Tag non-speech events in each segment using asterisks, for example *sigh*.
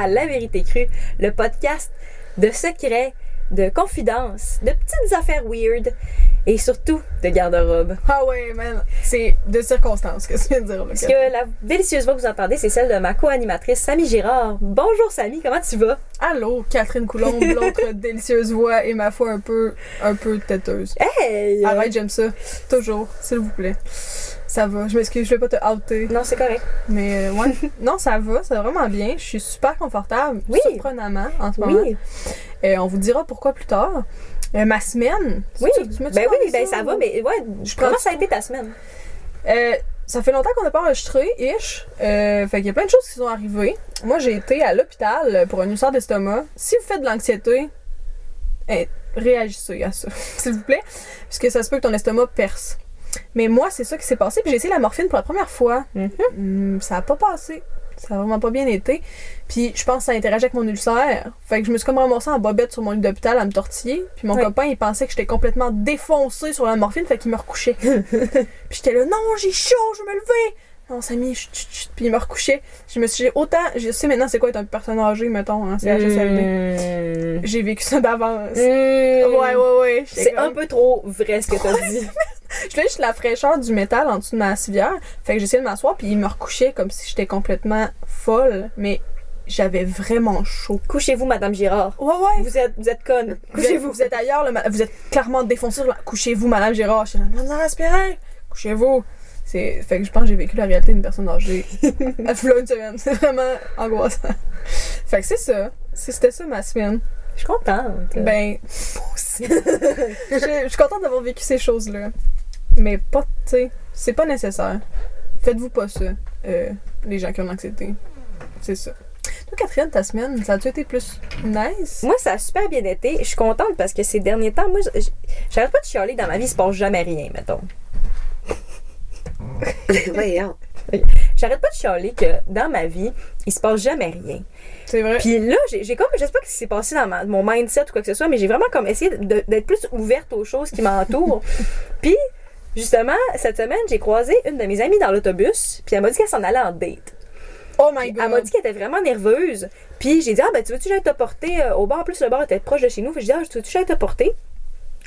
à La Vérité Crue, le podcast de secrets, de confidences, de petites affaires weird et surtout de garde-robe. Ah ouais, man. C'est de circonstances, que tu viens de dire. Parce que la délicieuse voix que vous entendez, c'est celle de ma co-animatrice Samy Girard. Bonjour Samy, comment tu vas? Allô, Catherine Coulombe, l'autre *laughs* délicieuse voix et ma foi un peu, un peu têteuse. Hey! Arrête, j'aime ça. Toujours, s'il vous plaît. Ça va. Je m'excuse, je vais pas te outer. Non, c'est correct. Mais euh, ouais. *laughs* non, ça va, ça va vraiment bien. Je suis super confortable. Oui. Surprenamment en ce moment. Oui, Et on vous dira pourquoi plus tard. Euh, ma semaine. oui. Tu- tu Ben oui, ben ça, va, mais ouais, Je comment ça a été ta semaine? Euh, ça fait longtemps qu'on n'a pas enregistré, ish. Euh, fait qu'il y a plein de choses qui sont arrivées. Moi, j'ai été à l'hôpital pour un ulcère d'estomac. Si vous faites de l'anxiété, eh, réagissez à ça, *laughs* s'il vous plaît. Parce que ça se peut que ton estomac perce. Mais moi, c'est ça qui s'est passé. Puis j'ai essayé la morphine pour la première fois. Mhm. Hum, ça a pas passé. Ça a vraiment pas bien été. Puis je pense que ça interagit avec mon ulcère. Fait que je me suis comme ramassée en bobette sur mon lit d'hôpital à me tortiller. Puis mon Oui. copain, il pensait que j'étais complètement défoncée sur la morphine. Fait qu'il me recouchait. *laughs* Puis j'étais là, non, j'ai chaud, je vais me lever. Non, Samy, chut, chut, chut. Puis il me recouchait. Je me suis dit, autant, je sais maintenant c'est quoi être un personne âgée, mettons, hein, c'est HSLD. Mmh. J'ai vécu ça d'avance. Mmh. Ouais, ouais, ouais. C'est comme- un peu trop vrai ce que t'as dit. *laughs* Je voulais juste la fraîcheur du métal en dessous de ma civière. Fait que j'essayais de m'asseoir, puis il me recouchait comme si j'étais complètement folle. Mais j'avais vraiment chaud. Couchez-vous, Madame Girard. Ouais, ouais. Vous êtes, vous êtes conne. Couchez-vous. vous êtes ailleurs, ma- vous êtes clairement défoncé. Couchez-vous, Madame Gérard. Je suis là, respirer. Couchez-vous. C'est... Fait que je pense que j'ai vécu la réalité d'une personne âgée. *laughs* à flot une semaine. C'est vraiment angoissant. Fait que c'est ça. C'était ça ma semaine. Je suis contente. Ben, moi aussi. *laughs* je, je suis contente d'avoir vécu ces choses-là. Mais pas, tu sais, c'est pas nécessaire. Faites-vous pas ça, euh, les gens qui ont l'anxiété. C'est ça. Toi, Catherine, ta semaine, ça a-tu été plus nice? Moi, ça a super bien été. Je suis contente parce que ces derniers temps, moi, j'arrête pas de chialer dans ma vie, il se passe jamais rien, mettons. *laughs* Voyons. J'arrête pas de chialer que dans ma vie, il se passe jamais rien. C'est vrai. Puis là, j'ai comme, je sais pas ce qui s'est passé dans ma- mon mindset ou quoi que ce soit, mais j'ai vraiment comme essayé d'être plus ouverte aux choses qui m'entourent. *laughs* puis, justement, cette semaine, j'ai croisé une de mes amies dans l'autobus, puis elle m'a dit qu'elle s'en allait en date. oh my god. Elle m'a dit qu'elle était vraiment nerveuse. Puis j'ai dit, ah ben tu veux-tu que j'aille te porter euh, au bar? En plus, le bar était proche de chez nous. Fait que j'ai dit, ah, tu veux-tu que j'aille te porter?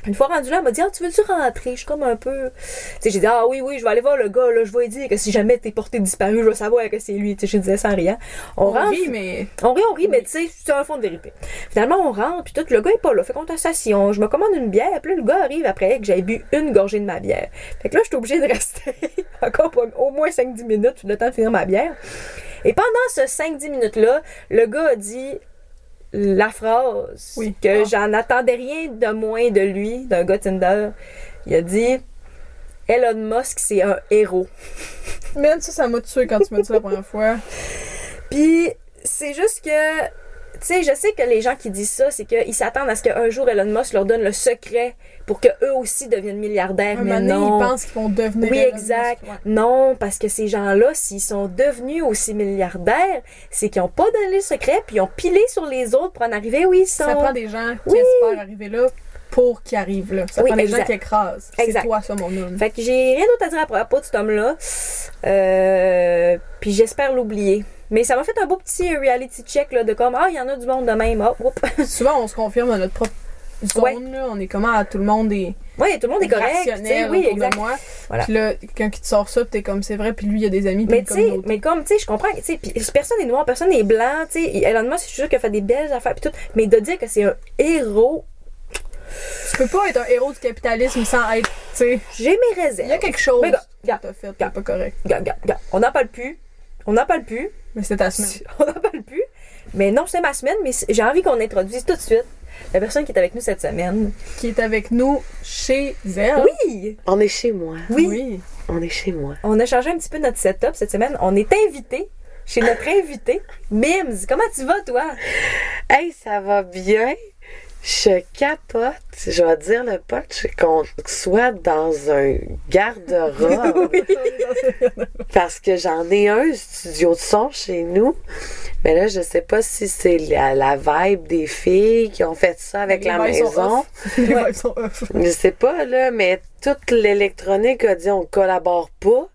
Une fois rendue là, elle m'a dit, ah, tu veux-tu rentrer? Je suis comme un peu. Tu sais, j'ai dit, ah oui, oui, je vais aller voir le gars, là, je vais lui dire que si jamais t'es porté disparu, je vais savoir que c'est lui. Tu sais, je disais sans rien. On, On rentre. rit, mais. On rit, on rit, mais tu sais, c'est un fond de vérité. Finalement, on rentre, puis tout, le gars est pas là. Fait qu'on on- je me commande une bière, puis là, le gars arrive après que j'avais bu une gorgée de ma bière. Fait que là, j'étais obligée de *laughs* rester encore pour au moins 5-10 minutes, le temps de finir ma bière. Et pendant ce 5-10 minutes-là, le gars a dit la phrase Oui. que Ah. j'en attendais rien de moins de lui, d'un gars Tinder. Il a dit Elon Musk, c'est un héros. *laughs* Man, ça, ça m'a tué quand tu m'as dit ça la première fois. *laughs* Puis c'est juste que, tu sais, je sais que les gens qui disent ça, c'est qu'ils s'attendent à ce qu'un jour Elon Musk leur donne le secret pour que eux aussi deviennent milliardaires. Un mais donné, non. ils pensent qu'ils vont devenir. Oui, exact. Ouais. Non, parce que ces gens-là, s'ils sont devenus aussi milliardaires, c'est qu'ils n'ont pas donné le secret, puis ils ont pilé sur les autres pour en arriver où ils sont. Ça prend des gens qui Oui. espèrent arriver là pour qu'ils arrivent là. Ça Oui, prend des gens qui écrasent. C'est Exact. toi, ça, mon homme. Fait que j'ai rien d'autre à dire à propos de cet homme-là. Euh, puis j'espère l'oublier. Mais ça m'a fait un beau petit reality check là, de comme, ah, il y en a du monde de même. *laughs* Souvent, on se confirme dans notre propre zone. Ouais. Là. On est comment à tout le monde est Oui, tout le monde est correct. tu Oui, exact. moi. Voilà. Puis là, quelqu'un qui te sort ça, t'es comme c'est vrai, puis lui, il y a des amis, Mais tu sais, mais comme, tu sais, je comprends, tu sais, puis personne n'est noir, personne n'est blanc, tu sais, Elon Musk, je suis sûre qu'il a fait des belles affaires, puis tout, mais de dire que c'est un héros, Tu peux pas être un héros du capitalisme sans être, tu sais. j'ai mes Il y a réserves. quelque chose Mais gars, que gars, t'as fait, gars. pas correct. Regarde, regarde, regarde, on n'en parle plus, on n'en parle plus, Mais c'était ta semaine. *laughs* on n'en parle plus, mais non, c'est ma semaine, mais c'est- j'ai envie qu'on introduise tout de suite la personne qui est avec nous cette semaine. Qui est avec nous chez elle. Oui! On est chez moi. Oui! Oui. On est chez moi. On a changé un petit peu notre setup cette semaine, on est invité chez notre invité, Mims. Comment tu vas, toi? Hey, ça va bien? Je capote. Je vais dire le pote qu'on soit dans un garde-robe. *laughs* Parce que j'en ai un studio de son chez nous. Mais là, je sais pas si c'est la, la vibe des filles qui ont fait ça avec Les la maison. *laughs* Les sont off. Je sais pas, là, mais toute l'électronique a dit on collabore pas.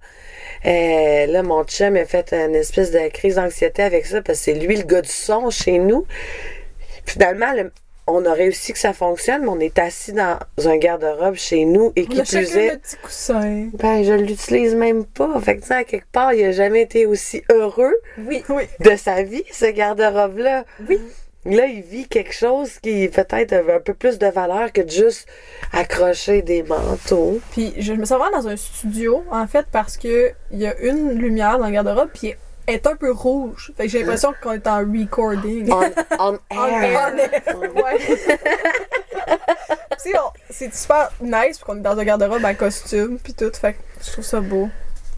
Euh, là, mon chum a fait une espèce de crise d'anxiété avec ça parce que c'est lui le gars du son chez nous. Finalement, le- on a réussi que ça fonctionne, mais on est assis dans un garde-robe chez nous et qui plus est, notre petit coussin. ben, je l'utilise même pas. Fait que, tu sais, à quelque part, il a jamais été aussi heureux Oui. De sa vie, ce garde-robe-là. Oui. Là, il vit quelque chose qui peut-être avait un peu plus de valeur que de juste accrocher des manteaux. Puis je me sens vraiment dans un studio, en fait, parce que il y a une lumière dans le garde-robe, puis est un peu rouge. Fait que j'ai l'impression qu'on est en recording. On, on En *laughs* air. air. Ouais. *laughs* On- c'est super nice, qu'on est dans un garde-robe en costume, puis tout. Fait que je trouve ça beau.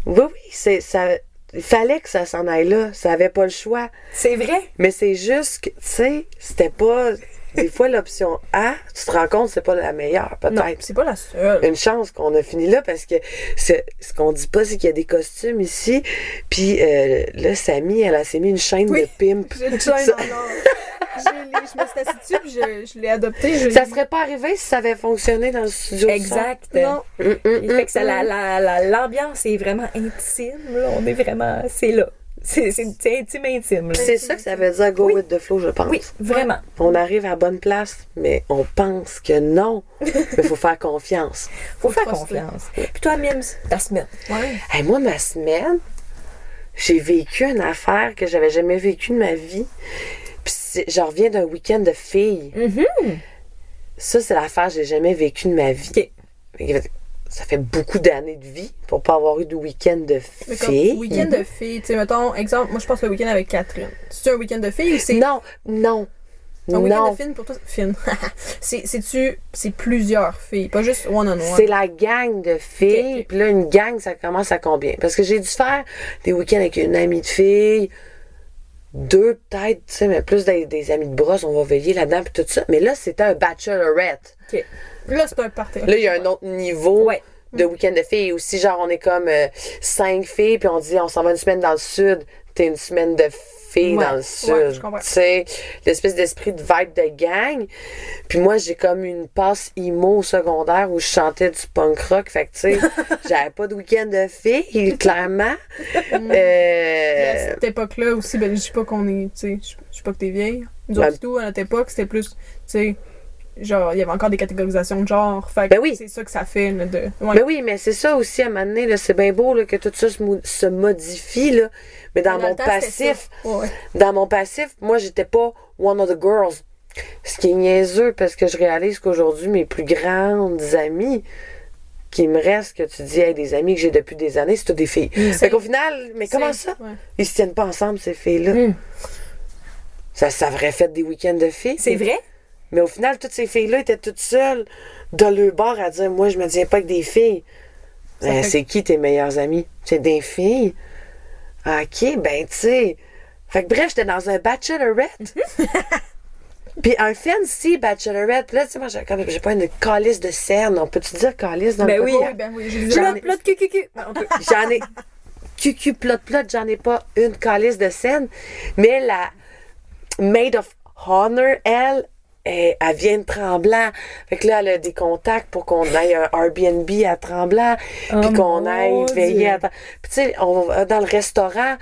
Oui, oui, c'est, ça, il fallait que ça s'en aille là. Ça avait pas le choix. C'est vrai. Mais c'est juste que, tu sais, c'était pas. Des fois, l'option A, tu te rends compte, c'est pas la meilleure, peut-être. c'est pas la seule. Une chance qu'on a fini là parce que ce qu'on dit pas, c'est qu'il y a des costumes ici. Puis euh, là, Samy, elle, a s'est mis une chaîne Oui. de pimp. J'ai une chaîne Ça- en or. Je me suis assise dessus, puis je, je l'ai adopté. je Ça serait pas arrivé si ça avait fonctionné dans le studio. Exact. Non. Hum, hum, Il fait hum, que ça, la, la, la- l'ambiance est vraiment intime. Là. On est vraiment. C'est là. C'est, intime, intime. c'est ça que ça veut dire go Oui. with the flow, je pense. Oui, vraiment. On arrive à la bonne place, mais on pense que non. *laughs* Mais il faut faire confiance. Faut faire truster. confiance. Puis toi, Mims, ta semaine. Ouais. Hey, moi, ma semaine, j'ai vécu une affaire que j'avais jamais vécue de ma vie. Puis je reviens d'un week-end de filles. Mhm. Ça, c'est l'affaire que j'ai jamais vécue de ma vie. OK. Ça fait beaucoup d'années de vie pour pas avoir eu de week-end de filles. week-end de filles, tu sais, mettons, exemple, moi je passe le week-end avec Catherine. C'est un week-end de filles ou c'est Non, non. un week-end de filles pour toi? Film. *laughs* c'est, c'est-tu, c'est plusieurs filles, pas juste one-on-one? C'est la gang de filles. Ok, ok. Puis là, une gang, ça commence à combien? Parce que j'ai dû faire des week-ends avec une amie de filles, deux peut-être, tu sais, mais plus des, des amis de brosse, on va veiller là-dedans, puis tout ça. Mais là, c'était un bachelorette. OK. Là, c'est un party. Là, il y a un autre niveau Ouais. de week-end de filles aussi. Genre, on est comme euh, cinq filles, puis on dit, on s'en va une semaine dans le sud. T'es une semaine de filles Ouais. dans le Ouais, sud. tu sais, l'espèce d'esprit de vibe de gang. Puis moi, j'ai comme une passe emo au secondaire où je chantais du punk rock. Fait que, tu sais, *laughs* j'avais pas de week-end de filles, clairement. À Euh, cette époque-là aussi, ben, je dis pas qu'on est, tu sais, je dis pas que t'es vieille. Nous Ben- tout, à notre époque, c'était plus, tu sais, genre, il y avait encore des catégorisations de genre. Fait que Ben oui. c'est ça que ça fait, là, de. Ouais. Mais oui, mais c'est ça aussi à un moment donné, c'est bien beau là, que tout ça se, mo- se modifie, là. Mais dans mon temps, passif. Ouais, dans mon passif, moi, j'étais pas one of the girls. Ce qui est niaiseux parce que je réalise qu'aujourd'hui, mes plus grandes amies qui me restent, que tu dis, hey, des amis que j'ai depuis des années, c'est toutes des filles. Fait qu'au final, mais comment ça? ouais. Ils se tiennent pas ensemble, ces filles-là. Mm. Ça, ça aurait fait des week-ends de filles. C'est vrai? Mais au final, toutes ces filles-là étaient toutes seules dans le bar à dire Moi, je me tiens pas avec des filles. Ben, C'est qui tes meilleures amies C'est des filles? Ah, Ok, ben, tu sais. Fait que bref, j'étais dans un bachelorette. *laughs* Puis un fancy bachelorette. Puis là, tu sais, moi, j'ai pas une calice de scène. On peut-tu dire calice dans Ben le oui. Oui, ben oui, J'en ai- plot. *laughs* J'en ai. Cucu plot plot, j'en ai pas une calice de scène. Mais la Maid of Honor, elle, elle, elle vient de Tremblant. Fait que là, elle a des contacts pour qu'on aille un Airbnb à Tremblant. Oh puis qu'on aille Dieu. veiller à. Puis tu sais, on va dans le restaurant.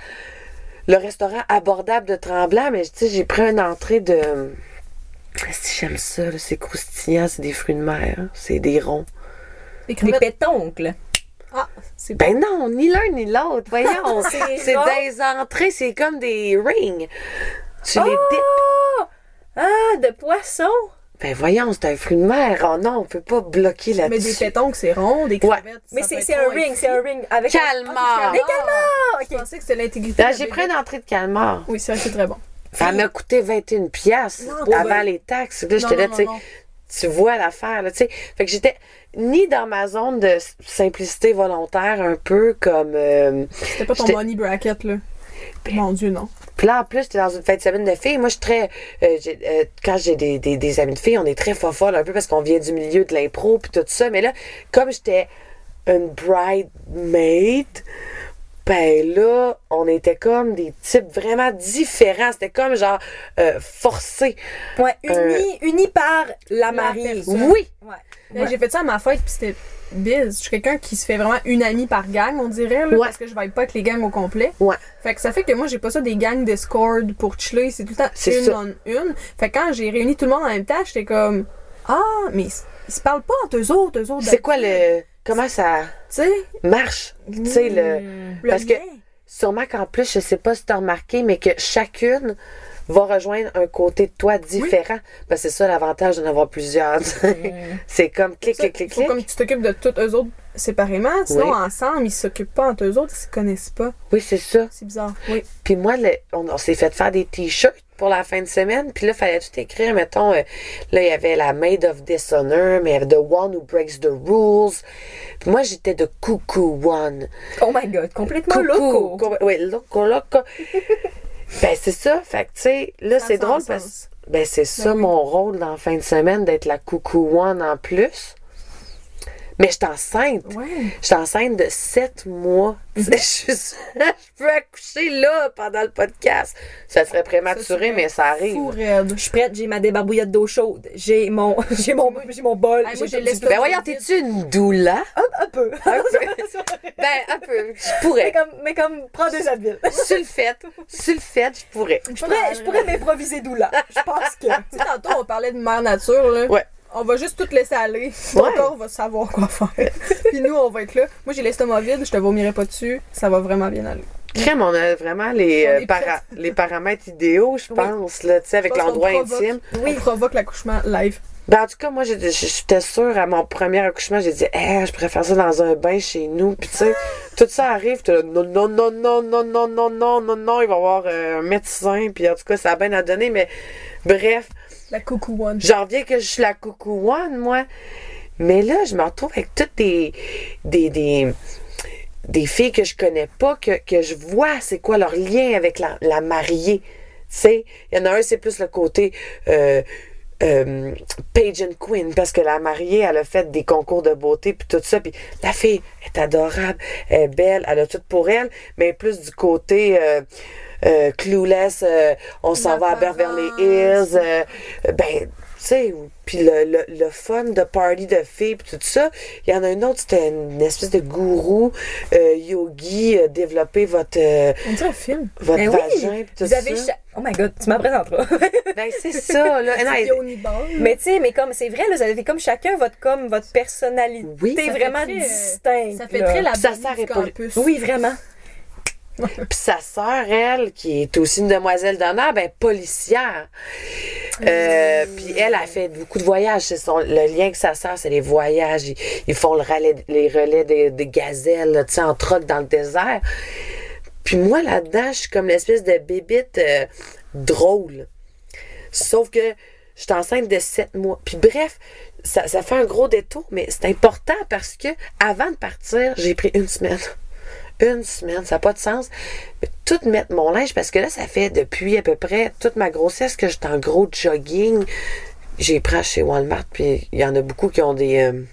Le restaurant abordable de Tremblant, mais tu sais, j'ai pris une entrée de. Si j'aime ça, c'est croustillant, c'est des fruits de mer, hein, c'est des ronds. Des pétoncles. Ah, c'est bon. Ben non, ni l'un ni l'autre. Voyons, *laughs* C'est des entrées, c'est comme des rings. Tu les dips. Ah, de poisson. Ben voyons, c'est un fruit de mer. Oh non, on peut pas bloquer Mais des là-dessus. pétons, c'est rond, des Ouais. crevettes. Mais c'est un ring, c'est un ring avec Calmar. Des calmars! Je pensais que c'était l'intégrité. La j'ai pris une entrée de calmar. Oui, c'est vrai, c'est très bon. Ça m'a coûté 21 piastres Non, avant les taxes. Là, j'étais là, tu sais, tu vois l'affaire, là, tu sais. Fait que j'étais ni dans ma zone de simplicité volontaire, un peu comme... euh, C'était pas ton money bracket, là. Mon Dieu, non. Puis là, en plus, t'es dans une fête de semaine de filles. Moi, je suis très. euh, euh, quand j'ai des, des, des amis de filles, on est très fofolle un peu parce qu'on vient du milieu de l'impro puis tout ça. Mais là, comme j'étais une bridesmaid, Ben là, on était comme des types vraiment différents. C'était comme genre euh, forcé. Ouais, unis, unis par la mariée. Oui. Ouais. J'ai fait ça à ma fête, puis c'était biz. Je suis quelqu'un qui se fait vraiment une amie par gang, on dirait, là, Ouais. parce que je vibe pas avec les gangs au complet. Ouais. Fait que ça fait que moi, j'ai pas ça des gangs Discord pour chiller, c'est tout le temps une ça. en une. Fait que quand j'ai réuni tout le monde en même temps, j'étais comme Ah, mais ils, se parlent pas entre eux autres, eux autres. C'est quoi le. Comment ça marche? Tu sais, le. le Parce que- lien. Sûrement qu'en plus, je sais pas si t'as remarqué, mais que chacune va rejoindre un côté de toi différent. Parce que c'est ça l'avantage d'en avoir plusieurs. *laughs* c'est comme clic, clic, clic, clic. comme tu t'occupes de tous eux autres séparément, sinon Oui. ensemble, ils s'occupent pas entre eux autres, ils se connaissent pas. Oui, c'est ça. C'est bizarre. Oui. Puis moi, le- on, on s'est fait faire des t-shirts pour la fin de semaine. Puis là, il fallait tout écrire. Mettons, euh, là, il y avait la Maid of Dishonor, mais il y avait The One Who Breaks the Rules. Puis moi, j'étais de Cuckoo One. Oh my god, complètement Coucou. loco. Co- Oui, loco, loco. *laughs* ben, c'est ça. Fait que, tu sais, là, Ça c'est drôle parce ben, c'est ça oui. mon rôle dans la fin de semaine, d'être la Cuckoo One en plus. Mais je suis enceinte. Ouais. Je suis enceinte de sept mois. *laughs* Je, suis- je peux accoucher là pendant le podcast. Ça serait prématuré, Ça, mais ça arrive. Fou raide. Je suis prête, j'ai ma débarbouillette d'eau chaude, j'ai mon, *laughs* j'ai mon, j'ai mon bol. Ah, moi, j'ai Ben voyons, t'es-tu une doula? un, un peu. *laughs* Un peu. Ben, un peu. Je mais pourrais. comme, mais comme, prends deux Advil. Sulfette. Sulfette, je pourrais. Je pourrais, je pourrais m'improviser doula. Je pense que. Tu sais, tantôt, on parlait de mère nature, là. Ouais. On va juste tout laisser aller. Ton *laughs* Ouais. corps va savoir quoi faire. *laughs* Puis nous, on va être là. Moi, j'ai l'estomac vide, je te vomirai pas dessus. Ça va vraiment bien aller. Crème, on a vraiment les, euh, para- les paramètres idéaux, je pense, là, tu sais, avec l'endroit intime. On provoque l'accouchement live. Ben, en tout cas, moi, j'étais- sûre à mon premier accouchement, j'ai dit, Eh, je préfère ça dans un bain chez nous. Puis, tu sais, *gasps* tout ça arrive, non, non, non, non, non, non, non, non, non, non, il va y avoir euh, un médecin. Puis, en tout cas, ça a bien à donner, mais bref, La coucou one. j'en reviens que je suis la coucou one, moi. Mais là, je me retrouve avec toutes des, des, des, des filles que je connais pas, que, que je vois c'est quoi leur lien avec la, la mariée. Il y en a un, c'est plus le côté euh, euh, pageant queen, parce que la mariée, elle a fait des concours de beauté, puis tout ça, puis la fille est adorable, elle est belle, elle a tout pour elle, mais plus du côté... euh, euh, clueless, euh, on s'en va à Beverly Hills, euh, ben, tu sais, puis le, le, le fun de party de filles, puis tout ça. Il y en a un autre, c'était une espèce de gourou, euh, yogi, euh, développer votre, euh, On dirait un film. votre Ben oui, vagin, puis tout Vous avez. ça. Oh my god, tu m'en présenteras. *laughs* Ben, c'est ça, là. Non, mais tu sais, mais comme, c'est vrai, là, vous avez comme chacun votre, comme, votre personnalité Oui. Vraiment euh, distincte. Ça fait très la Ça sert campus. Oui, vraiment. *laughs* Puis sa sœur, elle, qui est aussi une demoiselle d'honneur, ben policière. Euh, Puis elle a fait beaucoup de voyages. C'est son, le lien avec sa sœur, c'est les voyages. Ils, ils font le relais, les relais des, des gazelles, tu sais, en troc dans le désert. Puis moi, là-dedans, je suis comme l'espèce de bébite euh, drôle. Sauf que je suis enceinte de 7 mois. Puis bref, ça, ça fait un gros détour, mais c'est important parce que avant de partir, j'ai pris une semaine. Une semaine, ça n'a pas de sens. Mais tout mettre mon linge, parce que là, ça fait depuis à peu près toute ma grossesse que j'étais en gros jogging. J'ai pris chez Walmart, puis il y en a beaucoup qui ont des, euh,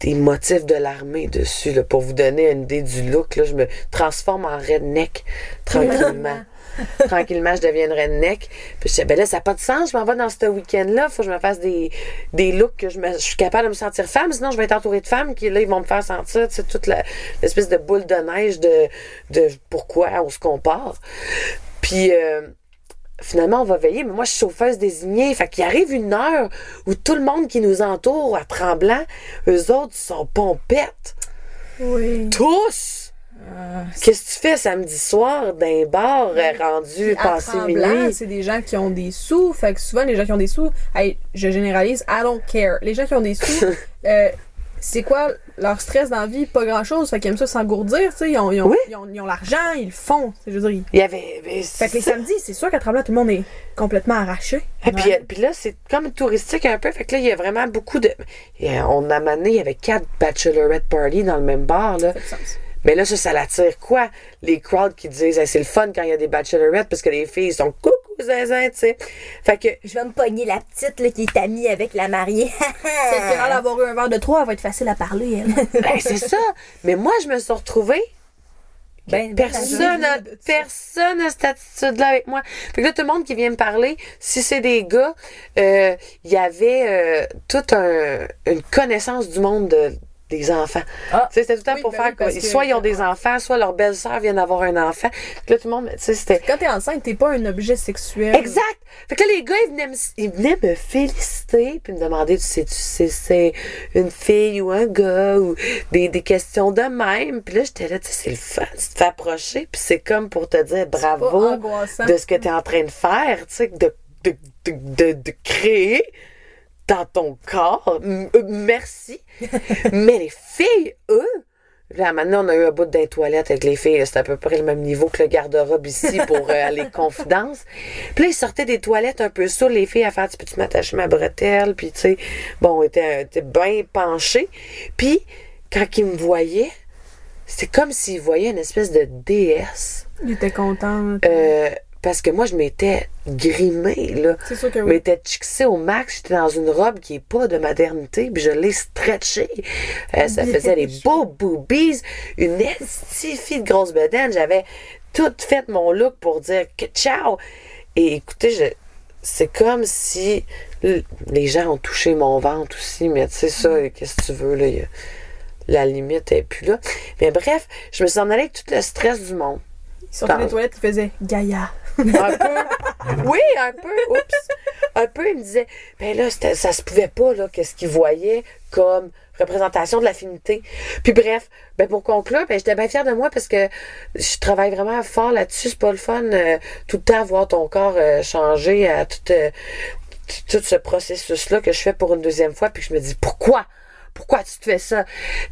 des motifs de l'armée dessus, là, pour vous donner une idée du look. Là, je me transforme en redneck *laughs* tranquillement. *laughs* tranquillement, je deviens une redneck. Puis je disais, ben là, ça n'a pas de sens, je m'en vais dans ce week-end-là, faut que je me fasse des, des looks que je, me- je suis capable de me sentir femme, sinon je vais être entourée de femmes qui, là, ils vont me faire sentir, tu sais, toute l'espèce de boule de neige de, de pourquoi on se compare. Puis, euh, finalement, on va veiller, mais moi, je suis chauffeuse désignée. Fait qu'il arrive une heure où tout le monde qui nous entoure à Tremblant, eux autres sont pompettes. Oui. Tous! Qu'est-ce que tu fais samedi soir d'un bar euh, rendu À passé minuit? c'est des gens qui ont des sous. Fait que souvent, les gens qui ont des sous, hey, je généralise, I don't care. Les gens qui ont des sous, *laughs* euh, c'est quoi leur stress dans la vie? Pas grand chose. Fait qu'ils aiment ça s'engourdir, tu sais. Ils ont, ils ont, Oui. ils ont, ils ont l'argent, ils le font. C'est- Je veux dire, Il y avait. mais Fait que les samedis, c'est sûr qu'à Tremblant, tout le monde est complètement arraché. Et puis, euh, puis là, c'est comme touristique un peu. Fait que là, il y a vraiment beaucoup de. euh, on a mené, il y avait quatre bachelorette parties dans le même bar, là. Ça fait du sens. Mais là, ça, ça l'attire quoi? Les crowds qui disent, Hey, c'est le fun quand il y a des bachelorettes parce que les filles sont coucou zinzin, tu sais. Fait que, Je vais me pogner la petite là, qui est amie avec la mariée. *laughs* A l'air d'avoir eu un verre de trop, elle va être facile à parler, elle. *laughs* ben, c'est ça. Mais moi, je me suis retrouvée Ben, Personne n'a personne a cette attitude-là avec moi. Fait que là, tout le monde qui vient me parler, si c'est des gars, euh, il y avait euh, toute un- une connaissance du monde de- des enfants. Ah. Tu sais, c'était tout le temps Oui, pour ben faire oui, quoi? que- Soit ils ont des enfants, soit leur belle-sœur vient d'avoir un enfant. Là, tout le monde, tu sais, c'était... Quand t'es enceinte, t'es pas un objet sexuel. Exact! Fait que là, les gars, ils venaient me, ils venaient me féliciter puis me demander, tu sais, tu sais, c'est une fille ou un gars ou des, des questions de même. Puis là, j'étais là, tu sais, c'est le fun. Tu te fais approcher puis c'est comme pour te dire bravo de ce que tu es en train de faire, tu sais, de, de, de, de, de créer dans ton corps. M- euh, merci. *laughs* Mais les filles, eux, Là, maintenant, on a eu un bout d'un toilette avec les filles. C'était à peu près le même niveau que le garde-robe ici pour euh, les *laughs* confidences. Puis là, ils sortaient des toilettes un peu saouls, les filles, à faire, tu peux-tu m'attacher ma bretelle? Puis, tu sais, bon, on était, était bien penchés. Puis, quand ils me voyaient, c'était comme s'ils voyaient une espèce de déesse. Il était content. Euh, parce que moi, je m'étais grimée, là. C'est sûr que Je oui. m'étais chixée au max. J'étais dans une robe qui est pas de maternité, puis je l'ai stretchée. Euh, ça faisait des *laughs* beaux boobies, une estifie de grosse bedaine. J'avais tout fait mon look pour dire que ciao. Et écoutez, je, c'est comme si les gens ont touché mon ventre aussi, mais tu sais ça, Mm. qu'est-ce que tu veux, là? il y a- la limite est plus là. Mais bref, je me suis en allée avec tout le stress du monde. Il sortait Dans- des toilettes, il faisait Gaïa. Un peu. Oui, un peu. Oups. Un peu, il me disait, ben là, ça se pouvait pas, là, qu'est-ce qu'il voyait comme représentation de l'affinité. Puis bref, ben pour conclure, ben j'étais bien fière de moi parce que je travaille vraiment fort là-dessus. C'est pas le fun euh, tout le temps voir ton corps euh, changer à tout, euh, tout ce processus-là que je fais pour une deuxième fois. Puis je me dis, pourquoi? Pourquoi tu te fais ça?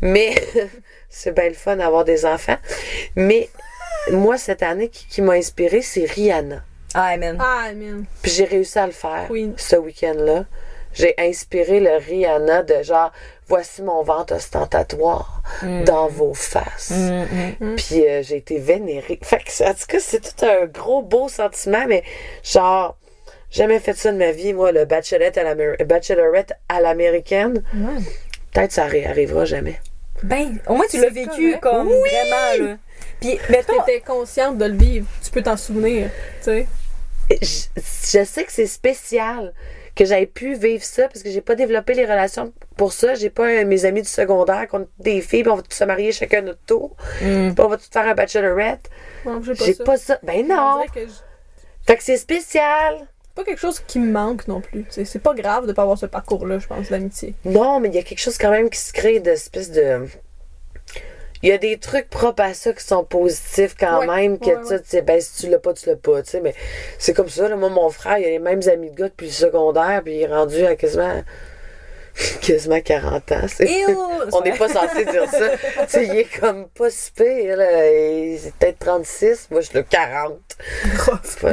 Mais *laughs* c'est bien le fun d'avoir des enfants. Mais moi, cette année, qui, qui m'a inspirée, c'est Rihanna. Ah. Ah, man. Puis j'ai réussi à le faire Oui. ce week-end-là. J'ai inspiré le Rihanna de genre, voici mon ventre ostentatoire dans vos faces. Mm, Puis euh, j'ai été vénérée. *laughs* Fait que, en tout cas, c'est tout un gros beau sentiment, mais genre, jamais fait ça de ma vie, moi, le bachelorette à l'Amer- bachelorette à l'américaine. Peut-être ça arri- arrivera jamais. Ben, au moins, tu l'as vécu correct. comme vraiment, là. Puis, mettons, T'étais consciente de le vivre? Tu peux t'en souvenir. Tu sais. je, je sais que c'est spécial que j'aie pu vivre ça parce que j'ai pas développé les relations pour ça. J'ai pas mes amis du secondaire qui ont des filles, puis on va tous se marier chacun notre tour. Mm. Puis on va tous faire un bachelorette. Non, j'ai pas J'ai ça. pas ça. Ben On non! que je- Fait que c'est spécial. C'est pas quelque chose qui me manque non plus. tu. C'est pas grave de pas avoir ce parcours-là, je pense, d'amitié. Non, mais il y a quelque chose quand même qui se crée d'espèce de. Il y a des trucs propres à ça qui sont positifs quand Ouais, même, que ouais, tu sais, ouais. tu sais, ben si tu l'as pas, tu l'as pas, tu sais, mais c'est comme ça, là, moi, mon frère, il a les mêmes amis de gars depuis le secondaire, puis il est rendu à quasiment, *laughs* quasiment 40 ans! *laughs* On n'est pas censé dire ça. *laughs* tu sais, il est comme pas si pire, là, il est peut-être 36, moi, je suis le 40. C'est pas.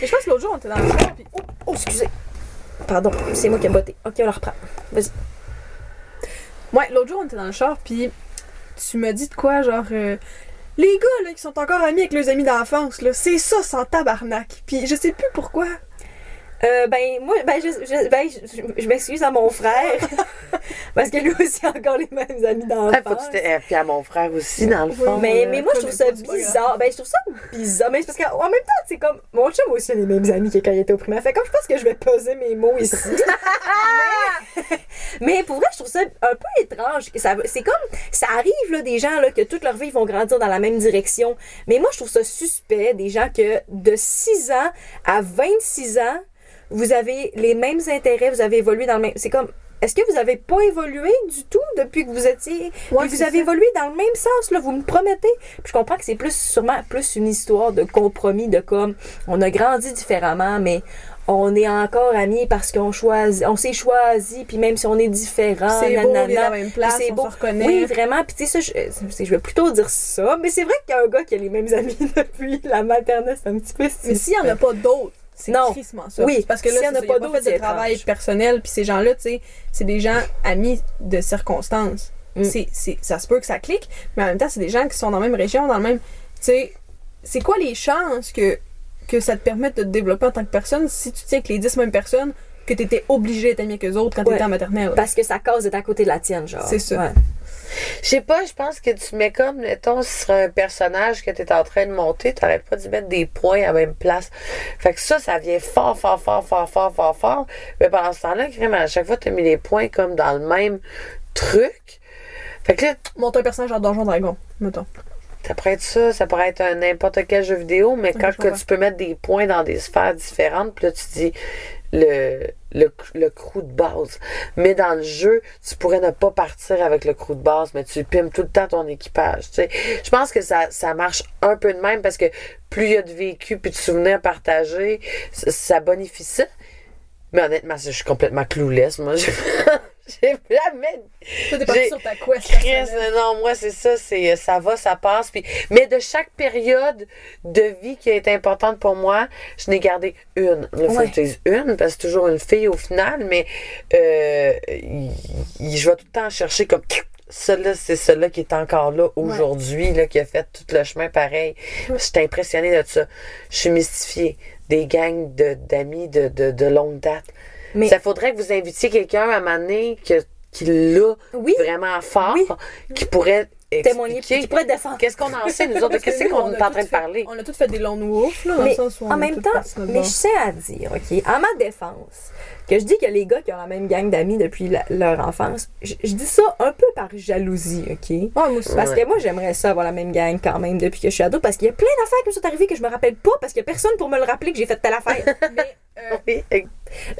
Mais je pense que l'autre jour, on était dans le char, puis. Oh, Oh, excusez. Pardon, c'est moi qui ai botté. Ok, on la reprend. Vas-y. Ouais, l'autre jour, on était dans le char, puis tu m'as dit de quoi, genre. euh, les gars, là, qui sont encore amis avec leurs amis d'enfance, là, c'est ça sans tabarnak. Puis je sais plus pourquoi. Euh, ben, moi, ben, je, je, ben, je, je m'excuse à mon frère. *laughs* parce que lui aussi a encore les mêmes amis Ah, faut que d'enfance. tu t'aies- puis à mon frère aussi, dans le fond. Mais, euh, mais moi, je trouve ça bizarre. Ben, je trouve ça bizarre. Mais c'est parce qu'en même temps, c'est comme. Mon chum aussi a les mêmes amis que quand il était au primaire. Fait comme je pense que je vais peser mes mots ici. mais, *laughs* mais pour vrai, je trouve ça un peu étrange. que ça va- C'est comme. Ça arrive, là, des gens, là, que toute leur vie, ils vont grandir dans la même direction. Mais moi, je trouve ça suspect, des gens que de 6 ans à 26 ans, vous avez les mêmes intérêts, vous avez évolué dans le même. C'est comme. Est-ce que vous avez pas évolué du tout depuis que vous étiez. Ouais, Puis vous avez ça. évolué dans le même sens, là, vous me promettez? Puis je comprends que c'est plus sûrement plus une histoire de compromis, de comme on a grandi différemment, mais on est encore amis parce qu'on choisit, on s'est choisi, puis même si on est différent, C'est beau, on est dans la même place, on beau. se reconnaît. Oui, vraiment. Puis tu sais, ça, je, je vais plutôt dire ça, mais c'est vrai qu'il y a un gars qui a les mêmes *laughs* amis depuis la maternelle, c'est un petit peu. Mais s'il y en a pas d'autres, c'est Non. crissement ça. Oui, parce que là, s'il y en a c'est ça, pas d'autres, fait de travail personnel, puis ces gens-là, tu sais, c'est des gens amis de circonstances. Mm. C'est, c'est, ça se peut que ça clique, mais en même temps, c'est des gens qui sont dans la même région, dans le même. Tu sais, c'est quoi les chances que, que ça te permette de te développer en tant que personne si tu tiens avec les 10 mêmes personnes que tu étais obligé d'être ami avec eux autres quand tu Ouais. étais en maternelle? Parce que sa cause est à côté de la tienne, genre. C'est ça. Ouais. Je sais pas, je pense que tu mets comme, mettons, si ce serait un personnage que tu es en train de monter, t'arrêtes pas d'y mettre des points à la même place. Fait que ça, ça vient fort, fort, fort, fort, fort, fort, fort. Mais pendant ce temps-là, crème, à chaque fois, tu as mis les points comme dans le même truc. Fait que là, Monte un personnage en Donjon Dragon, mettons. ça pourrait être ça, ça pourrait être un n'importe quel jeu vidéo, mais quand que tu peux mettre des points dans des sphères différentes, puis là, tu dis le, le, le crew de base. Mais dans le jeu, tu pourrais ne pas partir avec le crew de base, mais tu pimes tout le temps ton équipage. tu sais. Je pense que ça, ça marche un peu de même parce que plus il y a de vécu puis de souvenirs partagés, ça, bonifie ça. Mais honnêtement, je suis complètement clouless. Moi, *laughs* *laughs* j'ai jamais Toi, t'es sur ta quest. Chris, non, moi, c'est ça, c'est ça va, ça passe. Puis, mais de chaque période de vie qui a été importante pour moi, je n'ai gardé une. Là, faut Ouais. que je dise une, parce que c'est toujours une fille au final, mais euh, il- il- je vais tout le temps chercher comme. Celle-là, c'est celle-là qui est encore là aujourd'hui, là, qui a fait tout le chemin pareil. J'étais impressionnée de ça. Je suis mystifiée. Des gangs de- d'amis de, de, de longue date. Mais- Ça faudrait que vous invitiez quelqu'un à que, qui l'a Oui. vraiment fort, Oui. qui pourrait Témoigner, qui pourrait défendre. qu'est-ce qu'on en sait, nous autres, *laughs* qu'est-ce qu'on est en train de parler? On a tous fait des lone wolf, là, dans Mais le sens où on en même temps, mais je sais à dire, OK, en ma défense, que je dis que les gars qui ont la même gang d'amis depuis la- leur enfance, je, je dis ça un peu par jalousie, OK? Ouais, moi aussi. Parce Ouais. que moi, j'aimerais ça avoir la même gang quand même depuis que je suis ado, parce qu'il y a plein d'affaires qui me sont arrivées que je me rappelle pas, parce qu'il y a personne pour me le rappeler que j'ai fait telle affaire. *laughs* Mais, euh,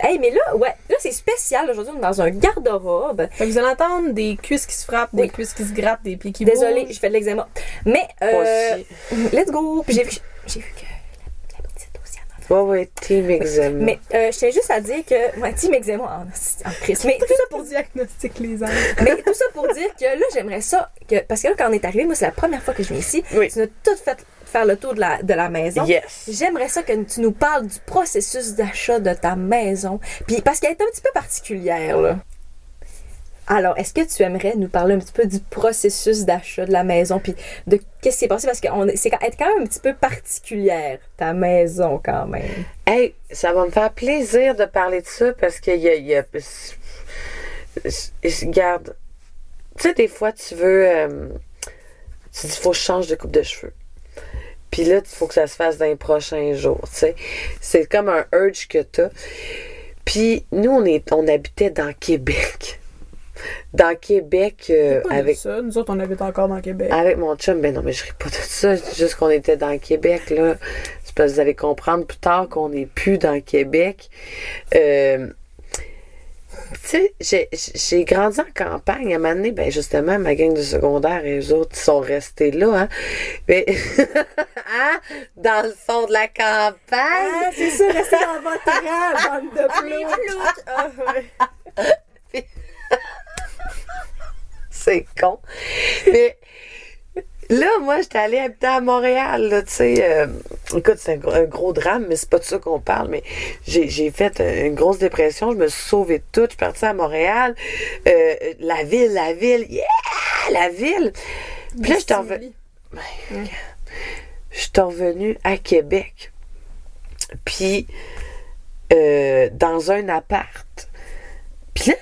hey, mais là, ouais, là, c'est spécial. Aujourd'hui, on est dans un garde-robe. fait que vous allez entendre des cuisses qui se frappent, des Oui. cuisses qui se grattent, des pieds qui Désolée, bougent. je fais de l'eczéma. Mais, euh, let's go. Puis j'ai vu, j'ai vu que en. Ouais, ouais, team examen. Mais euh, je tiens juste à dire que. Ouais, team eczéma en, en crise. Mais tout ça pour pour *laughs* diagnostiquer les âmes. *laughs* Mais tout ça pour dire que là, j'aimerais ça. Que, parce que là, quand on est arrivé, moi, c'est la première fois que je viens ici. Oui. Tu nous as tout fait faire le tour de la, de la maison. Yes. J'aimerais ça que tu nous parles du processus d'achat de ta maison. Puis parce qu'elle est un petit peu particulière, là. Alors, est-ce que tu aimerais nous parler un petit peu du processus d'achat de la maison, puis de qu'est-ce qui s'est passé? Parce que c'est quand- même un petit peu particulière, ta maison, quand même. Hey, ça va me faire plaisir de parler de ça parce qu'il y a. y a- Regarde, tu sais, des fois, tu veux. euh, tu dis, faut que je change de coupe de cheveux. Puis là, il faut que ça se fasse dans les prochains jours, tu sais. C'est comme un urge que t'as. Puis nous, on, est, on habitait dans Québec. Dans Québec, euh, Pas avec ça. Nous autres, on habite encore dans Québec. avec mon chum, ben non, mais je ris pas de ça. C'est juste qu'on était dans Québec, là. C'est parce que vous allez comprendre plus tard qu'on n'est plus dans Québec. Euh, tu sais, j'ai- grandi en campagne. À un moment donné, ben justement, ma gang de secondaire et eux autres sont restés là, hein. Mais, *laughs* hein? Dans le fond de la campagne. Ah, c'est ça, restez dans votre rang, bande de *laughs* ploutes. *laughs* c'est con. Mais là, moi, j'étais allée habiter à Montréal, là, tu sais. euh, écoute, c'est un, gros- un gros drame, mais c'est pas de ça qu'on parle. Mais j'ai fait une grosse dépression, je me suis sauvée de tout. Je suis partie à Montréal. Euh, la ville, la ville, yeah! La ville! Puis là, je suis revenue. Je suis revenue à Québec. Puis, euh, dans un appart. Puis là,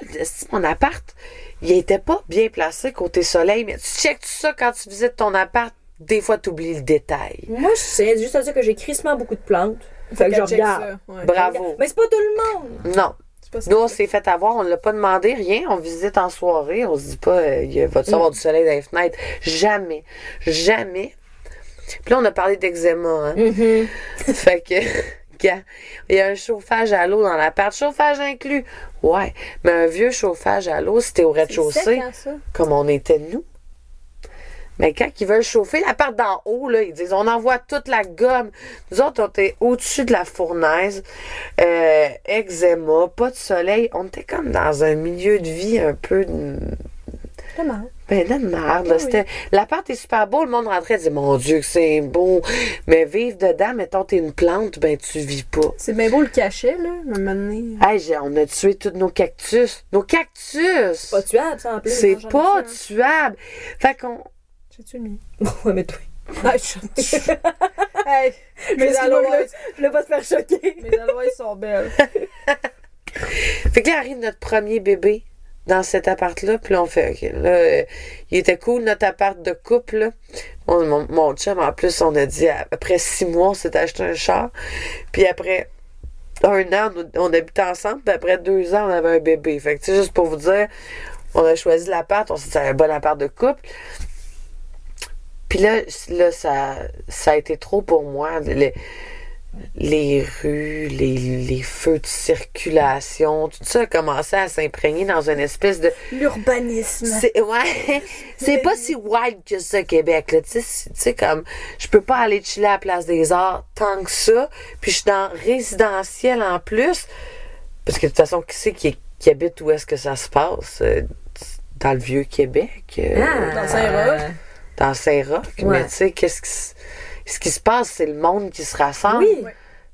mon appart, il était pas bien placé côté soleil, mais tu checkes tout ça quand tu visites ton appart, des fois, tu oublies le détail. Moi, je sais juste à dire que j'ai crissement beaucoup de plantes. Fait que je qu'elle check regarde. ça, ouais. Bravo. Mais c'est pas tout le monde. Non. C'est pas ça. Nous, on s'est fait avoir, on ne l'a pas demandé, rien. On visite en soirée, on se dit pas, euh, il va-tu avoir du soleil dans les fenêtres? Jamais. Jamais. Puis là, on a parlé d'eczéma, hein. Mm-hmm. fait que, *laughs* gars, il y a un chauffage à l'eau dans l'appart. Chauffage inclus. Ouais. Mais un vieux chauffage à l'eau, c'était au rez-de-chaussée. hein, comme on était nous. Mais quand ils veulent chauffer la part d'en haut, là, ils disent on envoie toute la gomme. Nous autres, on était au-dessus de la fournaise. Euh, eczéma, pas de soleil. On était comme dans un milieu de vie un peu Pas mal. Ben, de merde. là. Oui. L'appart est super beau, le monde rentrait et disait Mon Dieu, que c'est beau. Mais vivre dedans, mettons, t'es une plante, ben tu vis pas. C'est bien beau le cachet, là, à un moment donné. Hey, j'ai- on a tué tous nos cactus. Nos cactus! Pas tuable, ça, en plus. c'est ai pas tuable. Fait qu'on. J'ai-tu mis? *laughs* ouais, mais toi. Ah, je... *laughs* hey, mes aloès, Je voulais pas te faire choquer. mes aloès sont belles. *laughs* Fait que là arrive notre premier bébé dans cet appart-là, puis là, on fait, OK, là, euh, il était cool, notre appart de couple. Mon, mon, chum, en plus, on a dit, après six mois, on s'est acheté un char, puis après un an, on, on habitait ensemble, puis après deux ans, on avait un bébé. Fait que, tu sais, juste pour vous dire, on a choisi l'appart, on s'est dit, c'est un bon appart de couple. Puis là, là ça, ça a été trop pour moi. Les rues, les, les feux de circulation, tout ça a commencé à s'imprégner dans une espèce de. L'urbanisme. C'est, ouais, *laughs* c'est pas si wild que ça, Québec. Là. Tu sais, comme, je peux pas aller chiller à la place des arts tant que ça. Puis je suis dans résidentiel en plus. Parce que de toute façon, qui c'est qui, qui habite où est-ce que ça se passe? Euh, Dans le vieux Québec? euh, Dans Saint-Roch. dans Saint-Roch. Ouais. Mais tu sais, qu'est-ce qui, ce qui se passe, c'est le monde qui se rassemble. Oui.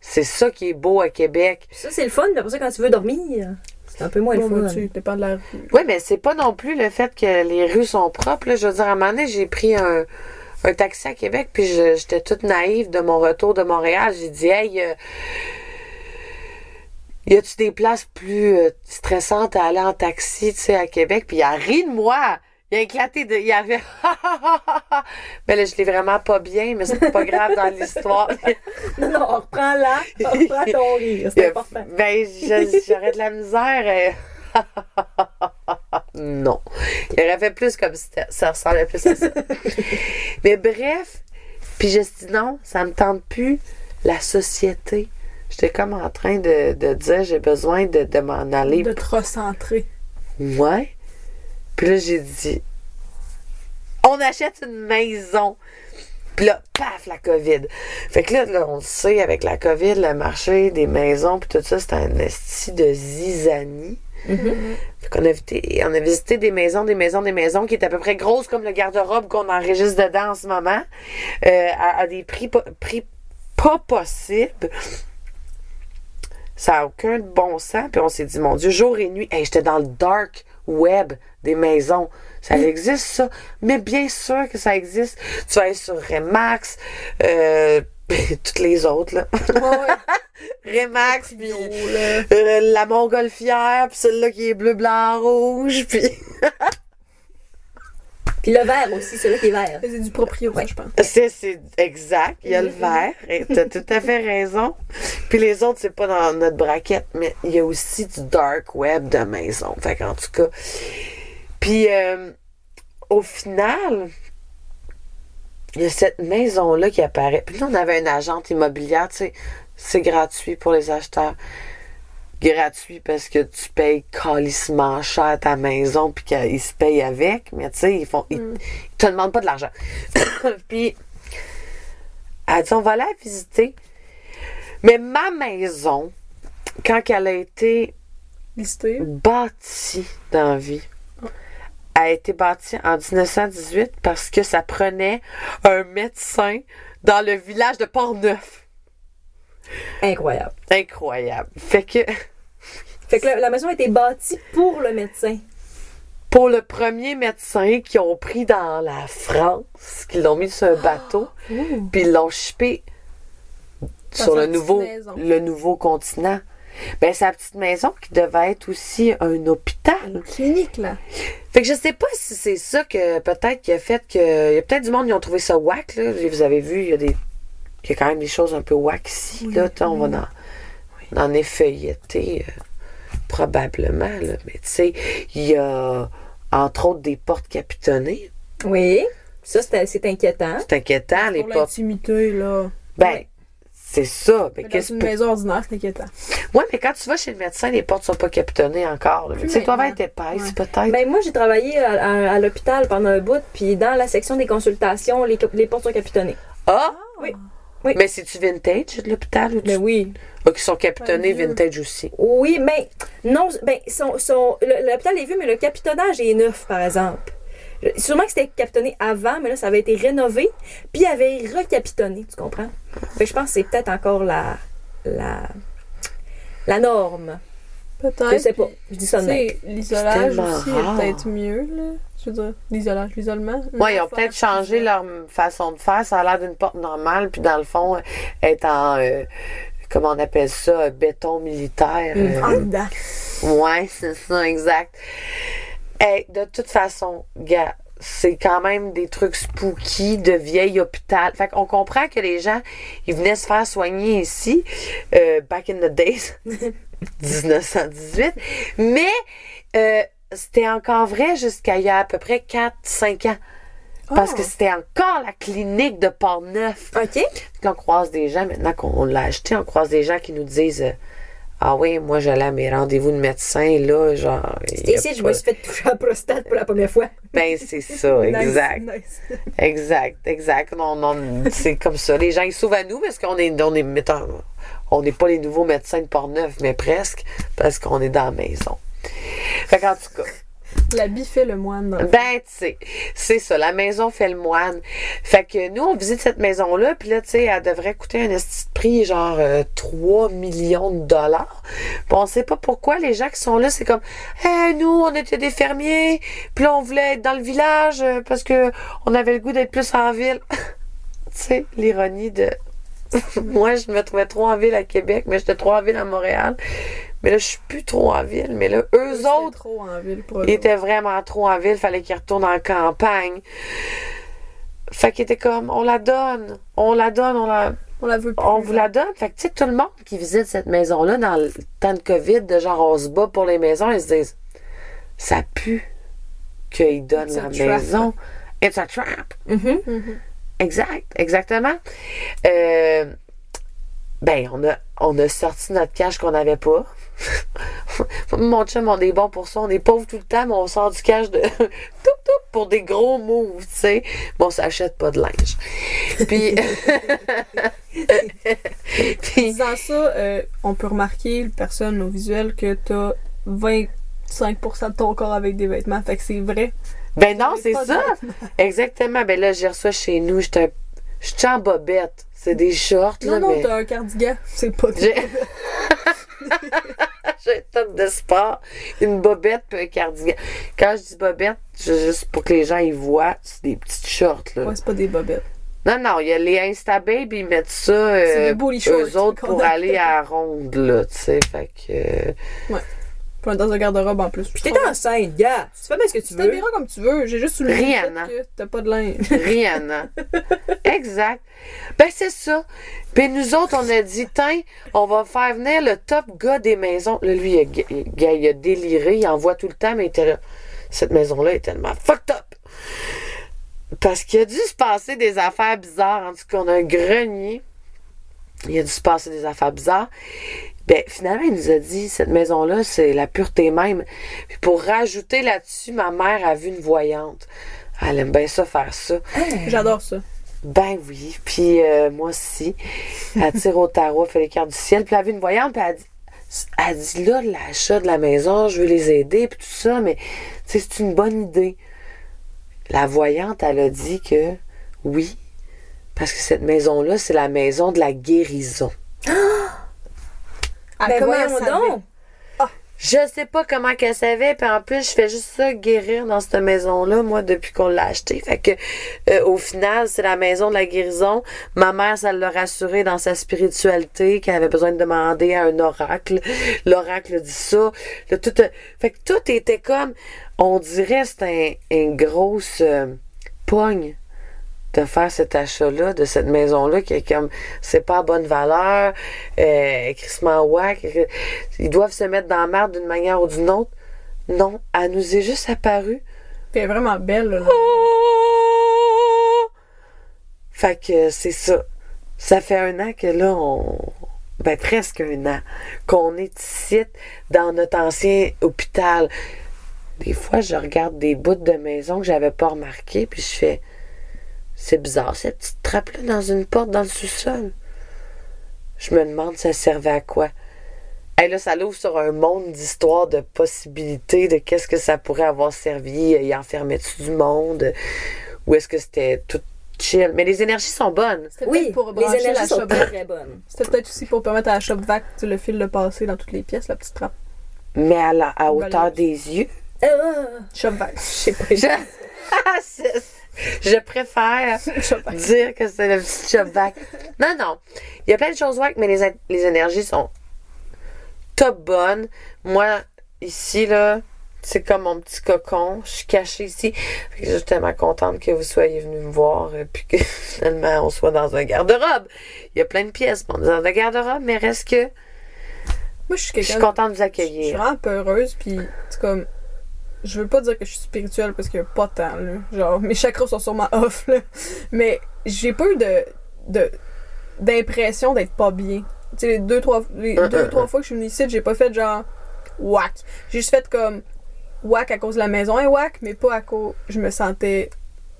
C'est ça qui est beau à Québec. Ça, c'est le fun, mais après ça, quand tu veux dormir, c'est un peu moins Bon, le fun. tu dépends de la rue. Oui, mais c'est pas non plus le fait que les rues sont propres. là. Je veux dire, à un moment donné, j'ai pris un, un taxi à Québec, puis je- j'étais toute naïve de mon retour de Montréal. J'ai dit, hey, euh, y a-tu des places plus euh, stressantes à aller en taxi, tu sais, à Québec? Puis il a ri de moi. Il a éclaté de. Il avait. mais *laughs* là, je l'ai vraiment pas bien, mais c'est pas grave dans l'histoire. *laughs* Non, reprends-la. Reprends ton rire, c'est important. Ben, j'aurais de la misère. euh. *laughs* non. Il aurait fait plus comme si ça ressemblait plus à ça. Mais bref, puis je dis non, ça me tente plus. La société. J'étais comme en train de, de dire j'ai besoin de, de m'en aller. De te recentrer. Ouais. Puis là, j'ai dit on achète une maison. Puis là, paf, la COVID. Fait que là, là, on le sait, avec la COVID, le marché des maisons, puis tout ça, c'était un esti de zizanie. Fait qu'on a visité, on a visité des maisons, des maisons, des maisons qui étaient à peu près grosses comme le garde-robe qu'on enregistre dedans en ce moment, euh, à, à des prix, pas- prix pas possibles. Ça n'a aucun bon sens. Puis on s'est dit, mon Dieu, jour et nuit, hey, j'étais dans le dark web des maisons. Ça existe, ça. Mais bien sûr que ça existe. Tu vas aller sur Remax, euh, *laughs* toutes les autres, là. *laughs* Remax, puis euh, la montgolfière, puis celle-là qui est bleu, blanc, rouge, puis... *laughs* Puis le vert aussi, celui-là qui est vert. C'est du proprio, ça, je pense. C'est, c'est exact. Il y a le vert. Et t'as tout à fait raison. Puis les autres, c'est pas dans notre braquette, mais il y a aussi du dark web de maison. Fait qu'en tout cas. Puis euh, au final, il y a cette maison-là qui apparaît. Puis là, on avait une agente immobilière, tu sais. C'est gratuit pour les acheteurs. Gratuit parce que tu payes calissement cher ta maison puis qu'ils se payent avec. Mais tu sais, ils font. Ils, ils te demandent pas de l'argent. *coughs* puis elle dit on va aller la visiter. Mais ma maison, quand elle a été bâtie dans la vie, a été bâtie en 1918 parce que ça prenait un médecin dans le village de Port-Neuf. Incroyable. Incroyable. Fait que *laughs* Fait que la, la maison a été bâtie pour le médecin. pour le premier médecin qu'ils ont pris dans la France, qu'ils l'ont mis sur un bateau, *gasps* puis ils l'ont chippé sur le nouveau, le nouveau continent. Ben, sa petite maison qui devait être aussi un hôpital. Clinique, là. Fait que je sais pas si c'est ça que peut-être qui a fait que. Il y a peut-être du monde qui ont trouvé ça whack, là. Vous avez vu, il y a des. Il y a quand même des choses un peu whack ici, là. On va en, en effeuilleter, euh, probablement, là. Mais tu sais, il y a entre autres des portes capitonnées. Oui. Ça, c'est inquiétant. C'est inquiétant, les Pour portes. l'intimité, là. Ben, Ouais. c'est ça. Ben, Mais dans une maison ordinaire, c'est inquiétant. Ouais, mais quand tu vas chez le médecin, les portes sont pas capitonnées encore. Tu sais, doivent être Ouais. peut-être. Ben, moi, j'ai travaillé à, à- à l'hôpital pendant un bout, puis dans la section des consultations, les, les portes sont capitonnées. ah! Oui. Oui. Mais c'est-tu vintage de l'hôpital ou tu... Ben oui. Ah, qui sont capitonnés vintage aussi? Oui, mais non, ben, son, son, le- l'hôpital est vieux, mais le capitonnage est neuf, par exemple. Sûrement que c'était capitonné avant, mais là, ça avait été rénové, puis il avait recapitonné, tu comprends? Fait que je pense que c'est peut-être encore la, la, la norme. Peut-être. Je sais pas. Je dis ça de Tu même. sais, l'isolage aussi rare. est peut-être mieux, là. Je veux dire, l'isolage, l'isolement. Oui, ils ont peut-être changé leur façon de faire. Ça a l'air d'une porte normale, puis dans le fond, est en. euh, comment on appelle ça? euh, Béton militaire. euh. Ouais, c'est ça, exact. Hey, de toute façon, gars, c'est quand même des trucs spooky de vieil hôpital. Fait qu'on comprend que les gens, ils venaient se faire soigner ici, euh, back in the days, *laughs* 1918. Mais euh, c'était encore vrai jusqu'à il y a à peu près 4-5 ans. Parce Oh. que c'était encore la clinique de Port-Neuf. OK. On croise des gens, maintenant qu'on l'a acheté, on croise des gens qui nous disent euh, Ah oui, moi j'allais à mes rendez-vous de médecin, là, genre. a Ici, je pas- me suis fait toucher la prostate pour la première fois. Ben, c'est ça, *laughs* exact. Nice, nice. Exact, exact. Non, non, c'est comme ça. Les gens, ils s'ouvrent à nous parce qu'on est, on est, mettons, on n'est pas les nouveaux médecins de Port-Neuf, mais presque, parce qu'on est dans la maison. Fait qu'en tout cas, L'habit fait le moine. dans le fond. ben, tu sais, c'est ça, la maison fait le moine. Fait que nous, on visite cette maison-là, puis là, tu sais, elle devrait coûter un esti de prix, genre euh, 3 millions de dollars. Puis on sait pas pourquoi les gens qui sont là, c'est comme, hey, nous, on était des fermiers, puis là, on voulait être dans le village euh, parce que on avait le goût d'être plus en ville. *laughs* tu sais, l'ironie de. *laughs* Moi, je me trouvais trop en ville à Québec, mais j'étais trop en ville à Montréal. Mais là, je suis plus trop en ville. Mais là, eux autres, trop en ville pour eux il était vraiment trop en ville, fallait qu'il retourne en campagne. Fait qu'il était comme, on la donne, on la donne, on la, autres. On la veut plus. on vous la donne. Fait que, tu sais, tout le monde qui visite cette maison-là dans le temps de COVID, de genre, on se bat pour les maisons, ils se disent, ça pue qu'ils donnent It's la trap. maison. It's a trap. Mhm. Mhm. Exact, exactement. Euh, ben, on a, on a sorti notre cash qu'on n'avait pas. *laughs* Mon chum, on est bon pour ça. On est pauvre tout le temps, mais on sort du cash de *laughs* tout, tout pour des gros moves, tu sais. Bon, on s'achète pas de linge. Puis, *laughs* puis disant ça, euh, on peut remarquer, personne au visuel, que t'as 25% de ton corps avec des vêtements. Fait que c'est vrai. Ben non, c'est ça. *laughs* Exactement. Ben là, j'ai reçu chez nous. Un- j'étais en bobette. C'est des shorts, là, Non, non, mais... t'as un cardigan. C'est pas *laughs* J'ai J'ai un top de sport, une bobette puis un cardigan. Quand je dis bobette, je- juste pour que les gens y voient, c'est des petites shorts. Là. Ouais, c'est pas des bobettes. Non, non, il y a les Instababe, ils mettent ça, euh, des eux autres, pour aller à la ronde, là, tu sais, fait que... euh, Puis dans un garde-robe en plus. Puis t'es enceinte, gars. Tu fais bien ce que tu Tu veux. t'habilleras comme tu veux. J'ai juste souligné que t'as pas de linge. *laughs* Rihanna. exact. Ben, c'est ça. Puis nous autres, on a dit, tiens, on va faire venir le top gars des maisons. Là, lui, il a, il a- il a déliré, il en voit tout le temps, mais il était là. Cette maison-là est tellement fucked up. Parce qu'il a dû se passer des affaires bizarres. En tout cas, on a un grenier. Il a dû se passer des affaires bizarres. Ben, finalement, il nous a dit, cette maison-là, c'est la pureté même. Puis pour rajouter là-dessus, ma mère a vu une voyante. Elle aime bien ça, faire ça. J'adore ça. Ben oui. Puis euh, moi aussi. *laughs* Elle tire au tarot, elle fait les cartes du ciel. Puis elle a vu une voyante, puis elle a dit, elle dit là, l'achat de la maison, je veux les aider, puis tout ça, mais tu sais, c'est une bonne idée. La voyante, elle a dit que oui, parce que cette maison-là, c'est la maison de la guérison. Ah, Ben voyons donc. Je sais pas comment qu'elle savait, puis en plus, je fais juste ça guérir dans cette maison-là, moi, depuis qu'on l'a acheté. Fait que, euh, au final, c'est la maison de la guérison. Ma mère, ça l'a rassurée dans sa spiritualité, qu'elle avait besoin de demander à un oracle. L'oracle dit ça. Le tout, euh, fait que tout était comme, on dirait, c'était un, une grosse euh, pogne de faire cet achat-là, de cette maison-là, qui est comme, c'est pas à bonne valeur, euh, crissement euh, ils doivent se mettre dans la merde d'une manière ou d'une autre. Non, elle nous est juste apparue. Puis elle est vraiment belle, là. Oh! Fait que c'est ça. Ça fait un an que là, on. Ben, presque un an qu'on est ici, dans notre ancien hôpital. Des fois, je regarde des bouts de maison que j'avais pas remarqué, puis je fais. C'est bizarre, cette petite trappe-là dans une porte dans le sous-sol. Je me demande ça servait à quoi? Et là, ça l'ouvre sur un monde d'histoires, de possibilités, de qu'est-ce que ça pourrait avoir servi. Y enfermait-tu du monde? Ou est-ce que c'était tout chill? Mais les énergies sont bonnes. C'était Oui, peut-être pour les la énergies sont shop très, bonnes. C'était peut-être aussi pour permettre à la shop vac, tu sais, le fil de passer dans toutes les pièces, la petite trappe. Mais à, la, à hauteur des yeux? Ah, Shop vac. je sais pas. Je, *laughs* je préfère *laughs* dire que c'est le petit vac. Non, non. Il y a plein de choses wack, mais les, les énergies sont top bonnes. Moi, ici, là, c'est comme mon petit cocon. Je suis cachée ici. Fait que je suis tellement contente que vous soyez venus me voir, euh, puis que *laughs* finalement on soit dans un garde-robe. Il y a plein de pièces, bon, dans un garde-robe, mais reste que Moi, je suis je suis contente de vous Je suis accueillir. vraiment peureuse, puis c'est comme. Je veux pas dire que je suis spirituelle parce que pas tant, là. Genre, mes chakras sont sûrement off, là. Mais j'ai pas eu de. de d'impression d'être pas bien. Tu sais, les deux, trois, les Euh, deux, euh, trois euh. fois que je suis venue ici, j'ai pas fait genre. whack. J'ai juste fait comme. whack à cause de la maison et whack, mais pas à cause. Je me sentais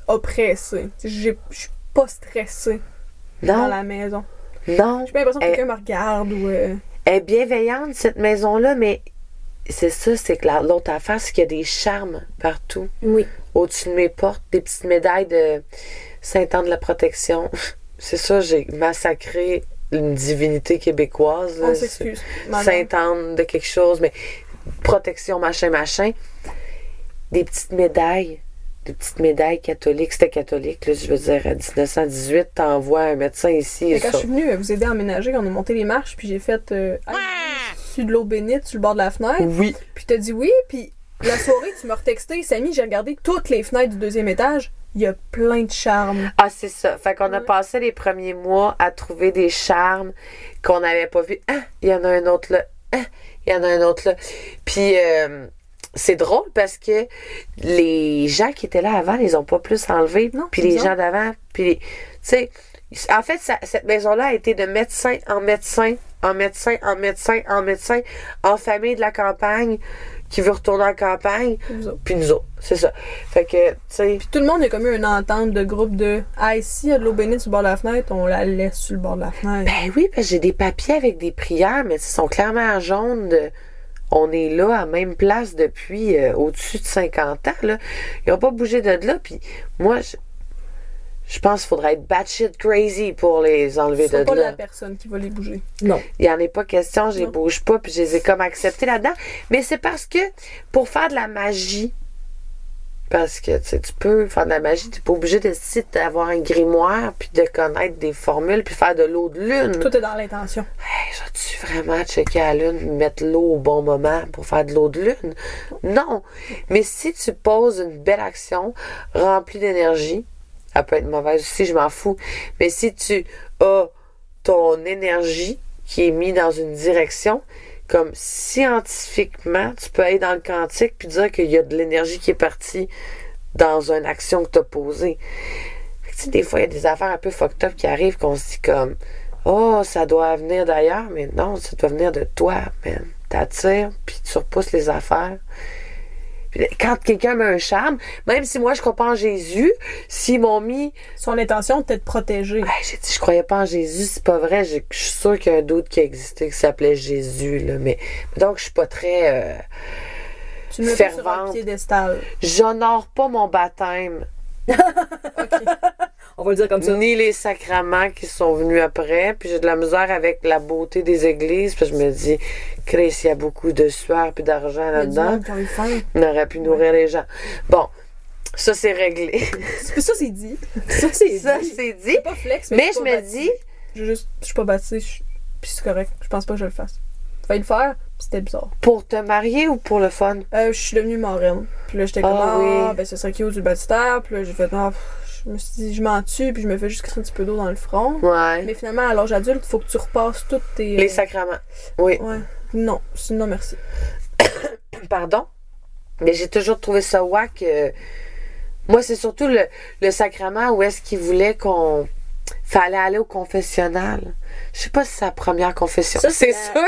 oppressée. Je suis pas stressée dans la maison. non. J'ai pas l'impression que quelqu'un me regarde ou. Elle est bienveillante, cette maison-là, mais c'est ça, c'est que la- l'autre affaire, c'est qu'il y a des charmes partout. Oui. Au-dessus de mes portes, des petites médailles de Saint-Anne de la Protection. *laughs* C'est ça, j'ai massacré une divinité québécoise. On s'excuse. Sainte-Anne de quelque chose, mais protection, machin, machin. Des petites médailles, des petites médailles catholiques. C'était catholique, là, je veux dire, à 1918, t'envoies un médecin ici. Et quand ça. je suis venue euh, vous aider à emménager, on a monté les marches, puis j'ai fait euh, Ah, sur de l'eau bénite sur le bord de la fenêtre. Oui. Puis t'as dit oui, puis la soirée, tu m'as retexté, Samy, j'ai regardé toutes les fenêtres du deuxième étage. Il y a plein de charme. Ah, c'est ça. Fait qu'on a passé les premiers mois à trouver des charmes qu'on n'avait pas vus. Ah, il y en a un autre là. Ah, il y en a un autre là. Puis, euh, c'est drôle parce que les gens qui étaient là avant, ils ont pas plus enlevé. Non, puis les gens d'avant. Puis, les- tu sais, en fait, ça- cette maison-là a été de médecin en médecin, en médecin, en médecin, en médecin, en famille de la campagne qui veut retourner en campagne, puis nous autres. C'est ça. Fait que, tu sais, Puis tout le monde a comme eu une entente de groupe de Ah, ici, il y a de l'eau bénite sur le bord de la fenêtre, on la laisse sur le bord de la fenêtre. Ben oui, parce que j'ai des papiers avec des prières, mais ils sont clairement en jaune. de- on est là à même place depuis euh, au-dessus de 50 ans. Là. Ils n'ont pas bougé de là. Puis moi, je, je pense qu'il faudrait être batshit crazy pour les enlever Ce de pas là. la personne qui va les bouger. Non. Il n'y en est pas question, je les bouge pas, puis je les ai comme acceptés là-dedans. Mais c'est parce que pour faire de la magie, parce que tu peux faire de la magie, tu n'es pas obligé de d'avoir un grimoire, puis de connaître des formules, puis faire de l'eau de lune. Tout est dans l'intention. Hey, J'ai-tu vraiment checké à la lune, mettre l'eau au bon moment pour faire de l'eau de lune? Non. Mais si tu poses une belle action remplie d'énergie, elle peut être mauvaise aussi, je m'en fous. Mais si tu as ton énergie qui est mise dans une direction, comme scientifiquement, tu peux aller dans le quantique puis dire qu'il y a de l'énergie qui est partie dans une action que tu as posée. Tu sais, des fois, il y a des affaires un peu fucked up qui arrivent qu'on se dit comme Oh, ça doit venir d'ailleurs, mais non, ça doit venir de toi, man. T'attires, puis tu repousses les affaires. Quand quelqu'un met un charme, même si moi je crois pas en Jésus, s'ils m'ont mis Son intention, c'était de protéger. J'ai dit, je croyais pas en Jésus, c'est pas vrai. Je suis sûre qu'il y a un doute qui existait qui s'appelait Jésus, là. Mais, donc, je suis pas très. euh, Tu un fervente. piédestal. J'honore pas mon baptême, *laughs* On va le dire comme ça. ni les sacrements qui sont venus après. Puis j'ai de la misère avec la beauté des églises. Puis je me dis, Chris, il y a beaucoup de sueur puis d'argent là-dedans. qui. On aurait pu nourrir les gens. Bon, ça c'est réglé. *laughs* Ça, c'est dit. Ça, c'est ça dit. c'est dit. Pas flex, mais, je me dis, Je, juste, je suis pas je- puis c'est correct. Je pense pas que je le fasse. Fallait le faire, c'était bizarre. pour te marier ou pour le fun? Euh, je suis devenue marraine. Puis là, j'étais comme, Ah ah, oui. ben ce serait cute du baptistère. Puis là, j'ai fait, ah, je me suis dit, je m'en tue, puis je me fais juste un petit peu d'eau dans le front. Ouais. Mais finalement, à l'âge adulte, il faut que tu repasses toutes tes. Les sacrements. Oui. Ouais. Non, sinon, merci. *coughs* pardon, mais j'ai toujours trouvé ça whack. euh, moi, c'est surtout le, le sacrement où est-ce qu'il voulait qu'on fallait aller au confessionnal. Je sais pas si c'est sa première confession. Ça, C'est sûr. *laughs*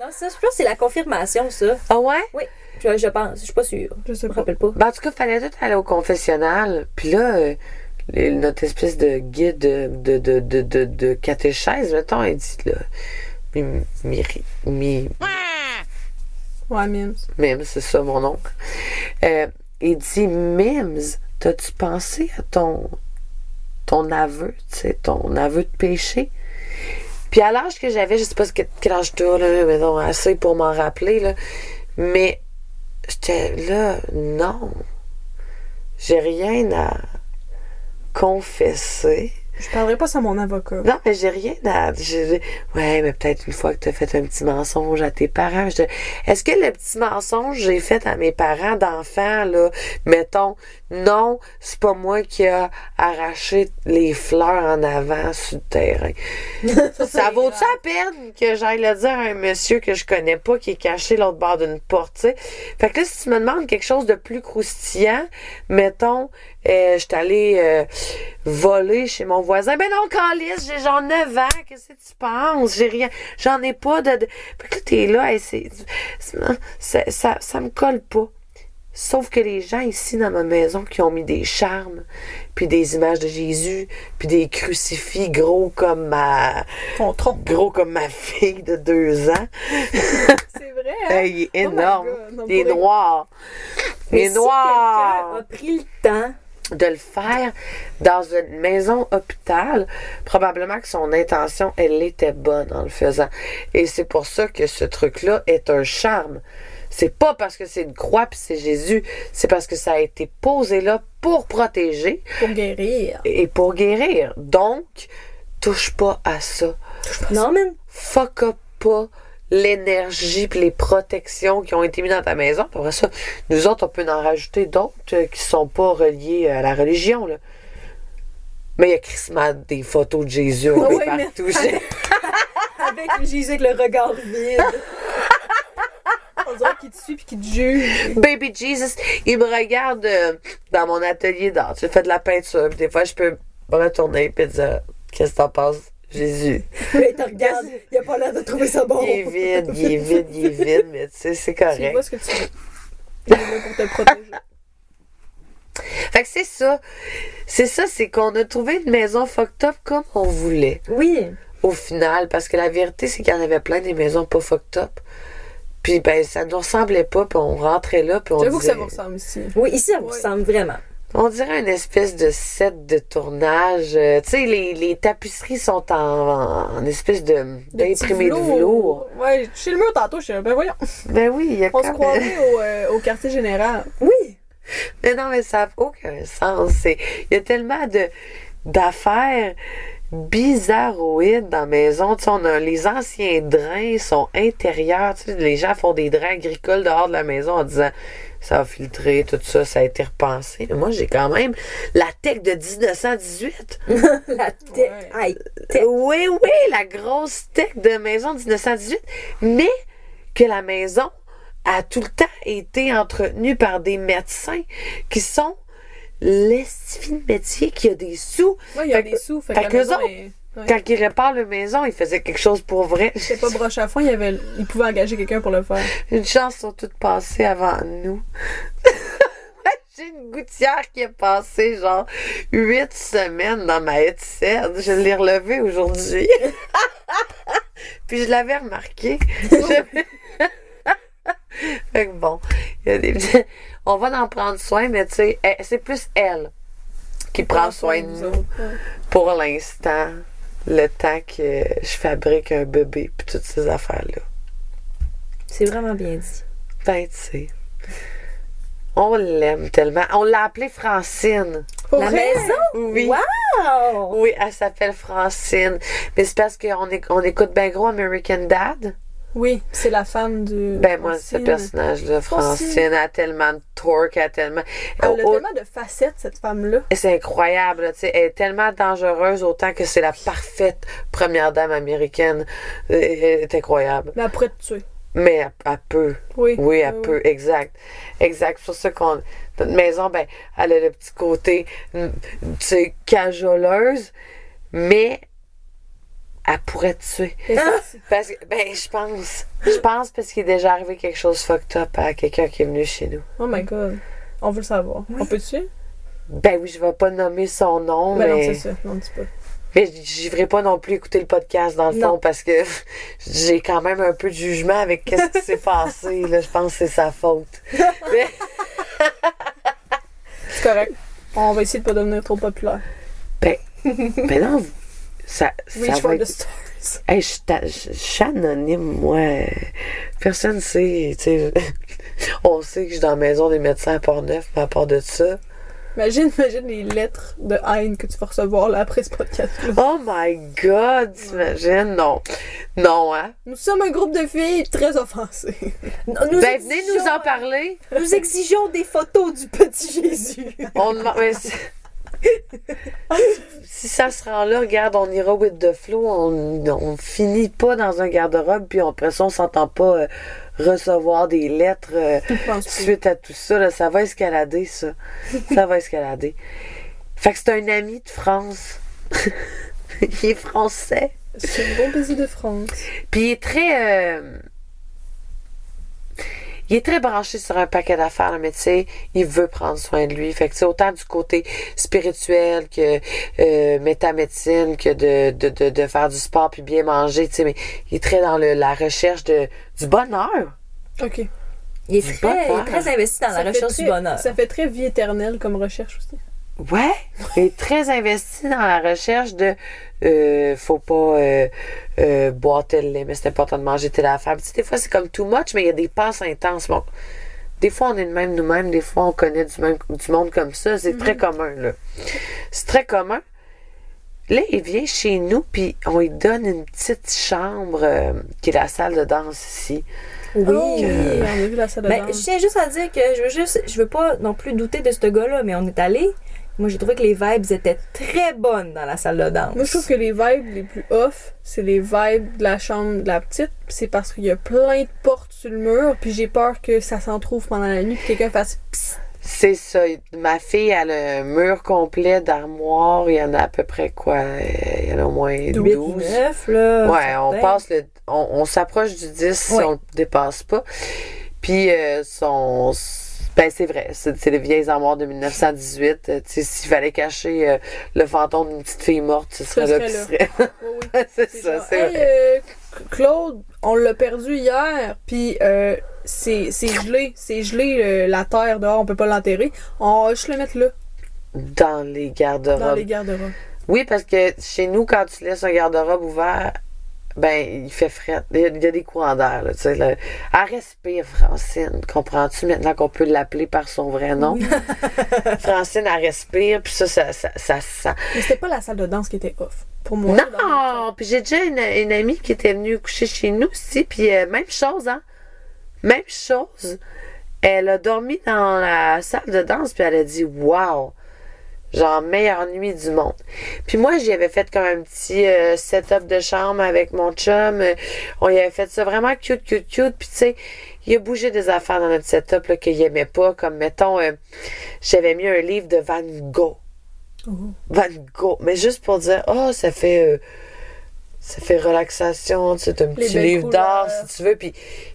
Non, ça, je pense que c'est la confirmation, ça. Ah ouais? Oui, je, je pense. Je suis pas sûre. Je sais Je me pas. rappelle pas. Ben, en tout cas, fallait tout aller au confessionnal. Puis là, euh, notre espèce de guide de, de, de, de, de, catéchèse, mettons, il dit là. Mi, mi, mi- Ouais, mimes. Mims, c'est ça mon oncle. Euh, il dit Mims, t'as-tu pensé à ton ton aveu, tu sais, ton aveu de péché? Puis à l'âge que j'avais, je sais pas ce que, quel âge t'as, là, mais non, assez pour m'en rappeler, là. Mais j'étais là, non. J'ai rien à confesser. Je parlerai pas sans mon avocat. Non, mais j'ai rien à. j'ai- Ouais, mais peut-être une fois que tu as fait un petit mensonge à tes parents. je Est-ce que le petit mensonge que j'ai fait à mes parents d'enfants, là, mettons, non, c'est pas moi qui a arraché les fleurs en avant sur le terrain. *laughs* Ça vaut-tu la peine que j'aille le dire à un monsieur que je connais pas qui est caché l'autre bord d'une porte, tu sais? Fait que là, si tu me demandes quelque chose de plus croustillant, mettons, euh, je suis allée euh, voler chez mon voisin. Ben non, Calice, j'ai genre 9 ans, qu'est-ce que tu penses? J'ai rien, j'en ai pas de... Fait que là, t'es là, hey, c'est- ça, ça, ça me colle pas. Sauf que les gens ici dans ma maison qui ont mis des charmes, puis des images de Jésus, puis des crucifix gros comme ma gros comme ma fille de deux ans. *laughs* C'est vrai, hein? Il est Oh énorme. On il est pourrait- noir. Il est si noir. quelqu'un a pris le temps de le faire dans une maison hôpital, probablement que son intention, elle était bonne en le faisant. Et c'est pour ça que ce truc-là est un charme. C'est pas parce que c'est une croix puis c'est Jésus, c'est parce que ça a été posé là pour protéger Pour guérir. et pour guérir. Donc, touche pas à ça. Non, mais Fuck up pas l'énergie puis les protections qui ont été mises dans ta maison. Après ça, nous autres, on peut en rajouter d'autres euh, qui sont pas reliés à la religion. Là. Mais il y a crissement des photos de Jésus un Ah oui, mais- *laughs* partout. J'ai- avec Jésus avec le regard vide. On dirait qu'il te suit puis qu'il te juge. Baby Jesus, il me regarde euh, dans mon atelier d'art. Tu fais de la peinture. des fois, je peux me retourner et dire Qu'est-ce que t'en penses, Jésus? Puis il te regarde, il a pas l'air de trouver ça bon. Il est vide, il est vide, il est vide, mais tu sais, c'est Tu correct. vois ce que tu veux. Il est là pour te protéger. *laughs* Fait que c'est ça. C'est ça, c'est qu'on a trouvé une maison fucked up comme on voulait. Oui. au final, parce que la vérité, c'est qu'il y en avait plein des maisons pas fucked up. Puis ben, ça nous ressemblait pas, puis on rentrait là, puis on J'avoue que disait... ça vous ressemble ici. Oui, ici, ça vous Ouais. ressemble vraiment. On dirait une espèce de set de tournage. Euh, tu sais, les, les tapisseries sont en, en, en espèce de De d'imprimé de petits velours. Ouais, chez le mur tantôt, je suis ben voyons. Ben oui, il y a On se croirait au, euh, au quartier général. Oui. Mais non, mais ça n'a aucun sens. C'est- Il y a tellement de d'affaires bizarroïdes dans la maison. Tu sais, on a, les anciens drains sont intérieurs. Tu sais, les gens font des drains agricoles dehors de la maison en disant ça a filtré, tout ça, ça a été repensé. Mais moi, j'ai quand même la tech de 1918. *laughs* La tête. Ouais. Aïe. Oui, oui, la grosse tech de maison de 1918. Mais que la maison a tout le temps été entretenue par des médecins qui sont l'estivie de métier qui a des sous? Ouais, il y a Fait des sous. Fait, fait que la autres, est- ouais. Quand ils réparent le maison, ils faisaient quelque chose pour vrai. *laughs* C'était pas broche à foin, il, y avait, il pouvait engager quelqu'un pour le faire. Une chance, ils sont toutes passées avant nous. *laughs* J'ai une gouttière qui est passée genre huit semaines dans ma headset. Je l'ai relevée aujourd'hui. *laughs* Puis je l'avais remarqué. Fait que bon, il y a des petits- on va en prendre soin, mais tu sais, elle- c'est plus elle qui prend soin de nous pour l'instant, le temps que je fabrique un bébé puis toutes ces affaires-là. C'est vraiment bien dit. Ben, tu sais. On l'aime tellement. On l'a appelée Francine. Pour La vrai? maison? Oui. Wow! Oui, elle s'appelle Francine. Mais c'est parce qu'on éc- on écoute bien gros American Dad. Oui, c'est la femme du. Ben, moi, ce personnage-là, Francine. A tellement de torque, elle a tellement. Elle a Oh, tellement de facettes, cette femme-là. C'est incroyable, tu sais, elle est tellement dangereuse autant que c'est la parfaite première dame américaine. Euh, Elle est incroyable. Mais pourrait te tuer. Mais elle, elle peut. Oui. Oui, elle Oui, peut, exact. Exact. C'est pour ça qu'on. Notre maison, ben, elle a le petit côté, mm, tu sais, cajoleuse, mais elle pourrait te tuer. C'est- Parce que, ben, je pense. Je pense parce qu'il est déjà arrivé quelque chose fucked up à quelqu'un qui est venu chez nous. Oh my god. On veut le savoir. On peut-tu? Ben oui, je vais pas nommer son nom, Ben non, mais. c'est ça. Non, dis pas. Mais j'y ferai pas non plus écouter le podcast dans le Non. fond parce que j'ai quand même un peu de jugement avec qu'est-ce qui s'est passé. Là, je pense que c'est sa faute. Mais- *laughs* C'est correct. On va essayer de pas devenir trop populaire. Ben, ben non, ça, ça Reach va for the être... stars. *laughs* Hey, je, suis anonyme, moi. Personne sait. *laughs* On sait que je suis dans la maison des médecins à Port-Neuf, mais à part de ça, Imagine, imagine les lettres de haine que tu vas recevoir là après ce podcast-là. Oh my god, t'imagines? Non. Non, hein? Nous sommes un groupe de filles très offensées. Nous ben, venez nous en parler. Nous exigeons des photos du petit Jésus. On demande- *laughs* si- ça se rend là, regarde, on ira with the flow. On, on finit pas dans un garde-robe, puis après ça, on s'entend pas euh, recevoir des lettres euh, suite à tout ça. Là, ça va escalader, ça. *laughs* Ça va escalader. Fait que c'est un ami de France. *laughs* il est français. C'est le bon baiser de France. Puis il est très. euh, il est très branché sur un paquet d'affaires, mais tu sais, il veut prendre soin de lui. Fait que, tu sais, autant du côté spirituel que euh, métamédecine, que de, de, de, de faire du sport puis bien manger, tu sais, mais il est très dans le, la recherche de, du bonheur. Ok. Il est très, il bonheur. est très investi dans Ça la recherche très- du bonheur. Ça fait très vie éternelle comme recherche aussi. Ouais, il est très investi dans la recherche de euh, faut pas euh, euh, boire tel lait, mais c'est important de manger telle affaire. Tu sais, des fois, c'est comme too much, mais il y a des passes intenses. Bon, des fois, on est de même nous-mêmes, des fois, on connaît du, même, du monde comme ça. C'est très commun, là. C'est très commun. Là, il vient chez nous, puis on lui donne une petite chambre euh, qui est la salle de danse ici. Oui. Oh, oui, on a vu la salle de Ben, je tiens juste à dire que je veux juste, je veux pas non plus douter de ce gars-là, mais on est allé. Moi, j'ai trouvé que les vibes étaient très bonnes dans la salle de danse. Moi, je trouve que les vibes les plus off, c'est les vibes de la chambre de la petite. C'est parce qu'il y a plein de portes sur le mur. Puis j'ai peur que ça s'en trouve pendant la nuit. Puis quelqu'un fasse psst. C'est ça. Ma fille, elle a un mur complet d'armoires. Il y en a à peu près quoi? Il y en a au moins 8, 12. 9, là. Ouais, on certain. passe le. On, on s'approche du 10 si on le dépasse pas. Puis, euh, son. Ben, c'est vrai, c'est les vieilles armoires de 1918. Euh, tu sais, s'il fallait cacher euh, le fantôme d'une petite fille morte, ce serait là qui serait. Oui. *laughs* c'est ça, genre, c'est Hey, vrai. euh, Claude, on l'a perdu hier, puis euh, c'est gelé, c'est gelé la terre dehors, on peut pas l'enterrer. On va juste le mettre là, Dans les dans garde-robes. les garde-robes. Oui, parce que chez nous, quand tu laisses un garde-robe ouvert, ben, il fait fret. Il y a, il y a des courants d'air, là, tu sais. là. Elle respire, Francine. Comprends-tu maintenant qu'on peut l'appeler par son vrai nom? *laughs* Francine, elle respire, puis ça, ça, ça, ça, ça- Mais c'était pas la salle de danse qui était off. Pour moi. Non! Puis j'ai déjà une, une amie qui était venue coucher chez nous aussi, puis euh, même chose, hein? Même chose. Elle a dormi dans la salle de danse, puis elle a dit « Wow! » Genre, meilleure nuit du monde. Puis moi, j'y avais fait comme un petit euh, setup de chambre avec mon chum. Euh, On y avait fait ça vraiment cute, cute, cute. Puis tu sais, il a bougé des affaires dans notre setup qu'il aimait pas. Comme, mettons, euh, j'avais mis un livre de Van Gogh. Van Gogh. Mais juste pour dire, oh, ça fait... euh, ça fait relaxation, tu sais, un petit livre d'art, si tu veux. Puis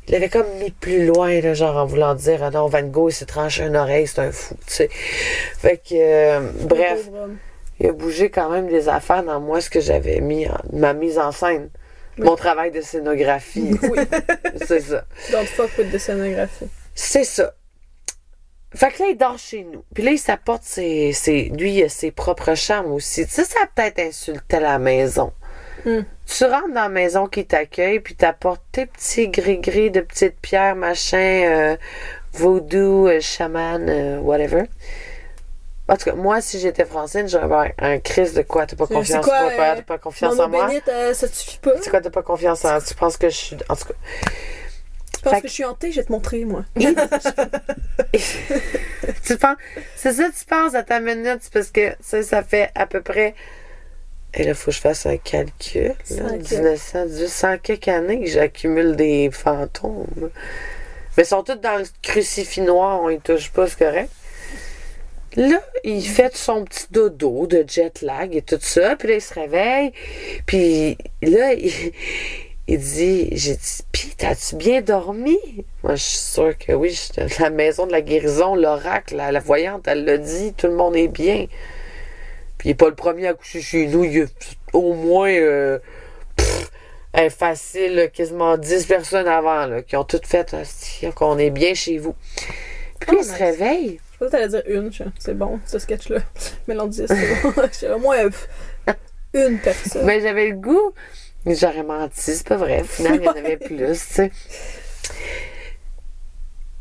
il avait comme mis plus loin, là, genre en voulant dire, ah non, Van Gogh, il s'est tranché une oreille, c'est un fou, tu sais. Fait que, euh, bref, il a bougé quand même des affaires dans moi, ce que j'avais mis, en- ma mise en scène. Oui. Mon travail de scénographie. *laughs* Oui, c'est ça. don't fuck with the scénographie. C'est ça. Fait que là, il dort chez nous. Puis là, il s'apporte ses, ses- Lui, il a ses propres chambres aussi. Tu sais, ça a peut-être insulté la maison. Hmm. Tu rentres dans la maison qui t'accueille, puis t'apportes tes petits gris-gris de petites pierres, machin, euh, voodoo, euh, chaman, euh, whatever. En tout cas, moi, si j'étais Francine, j'aurais un, crise de quoi? T'as pas confiance, quoi, t'as pas, euh, t'as pas confiance en moi? ça te suffit pas? C'est quoi, t'as pas confiance en Tu penses que je suis. En tout cas. Tu penses Fait que je suis hantée, je vais te montrer, moi. *laughs* *laughs* tu penses, c'est ça, tu penses à ta minute, parce que ça, ça fait à peu près. Et là, il faut que je fasse un calcul. Là, Cent 1918, 100 quelques années que j'accumule des fantômes. Mais ils sont tous dans le crucifix noir, on y touche pas, c'est correct. Là, il fait son petit dodo de jet lag et tout ça, puis là, il se réveille, puis là, il, *laughs* il dit, j'ai dit, pis t'as-tu bien dormi? Moi, je suis sûre que oui, la maison de la guérison, l'oracle, la, la voyante, elle l'a dit, tout le monde est bien. Puis il n'est pas le premier à coucher chez nous, il y a au moins, euh, pff, un facile, quasiment 10 personnes avant, là, qui ont toutes fait, qu'on est bien chez vous. Puis Oh, il se nice. réveille. Je pensais que t'allais dire une, c'est bon, ce sketch-là. *laughs* Mais l'on dit, c'est bon. *laughs* J'ai au moins une personne. Mais j'avais le goût. J'aurais menti, c'est pas vrai. Finalement, il y en *laughs* avait plus, tu sais.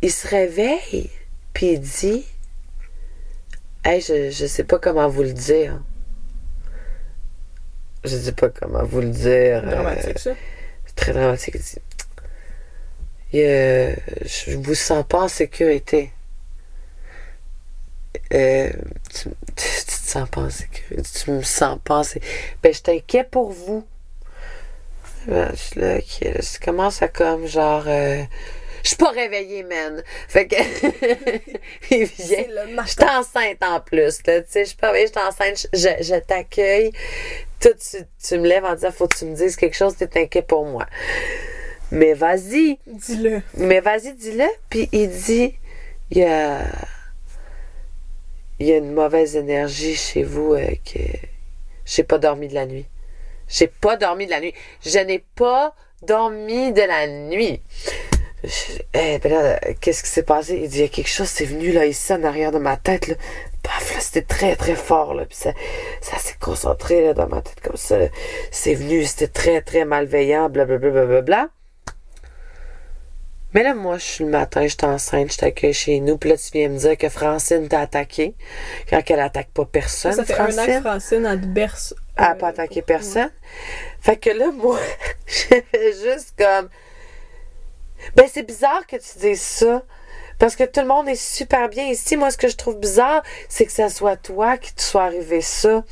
Il se réveille, puis il dit Hey, je, je sais pas comment vous le dire. Je sais pas comment vous le dire. euh, Dramatique, ça. c'est très dramatique. Il, euh, je vous sens pas en sécurité. Euh, tu, tu te sens pas en sécurité. Tu me sens pas en sécurité. Ben, je t'inquiète inquiet pour vous. Ben, je suis là, ça commence à comme genre. Je suis pas réveillée, man. Fait que. *laughs* il vient. Je suis enceinte en plus, là. Tu sais, je suis pas je suis enceinte, je t'accueille. Toi, tu, tu me lèves en disant, faut que tu me dises quelque chose, t'es inquiet pour moi. Mais vas-y, Dis-le. mais vas-y, dis-le. Puis il dit, il y a, il y a une mauvaise énergie chez vous euh, que j'ai pas dormi de la nuit. J'ai pas dormi de la nuit. Je n'ai pas dormi de la nuit. Je- eh, ben là, qu'est-ce qui s'est passé? Il dit, il y a quelque chose, c'est venu là, ici, en arrière de ma tête, là. Paf, là, c'était très, très fort, là. Puis ça, ça s'est concentré, là, dans ma tête, comme ça. là. C'est venu, c'était très, très malveillant, blablabla, blablabla. Mais là, moi, je suis le matin, je suis enceinte, je t'accueille chez nous. Puis là, tu viens me dire que Francine t'a attaqué. Quand elle attaque pas personne, Ça fait Francine. un an que Francine, elle berce. Elle n'a euh, pas attaqué personne. Fait que là, moi, *laughs* j'ai fait juste comme. Ben, c'est bizarre que tu dises ça. Parce que tout le monde est super bien ici. Moi, ce que je trouve bizarre, c'est que ça soit toi qui te soit arrivé ça.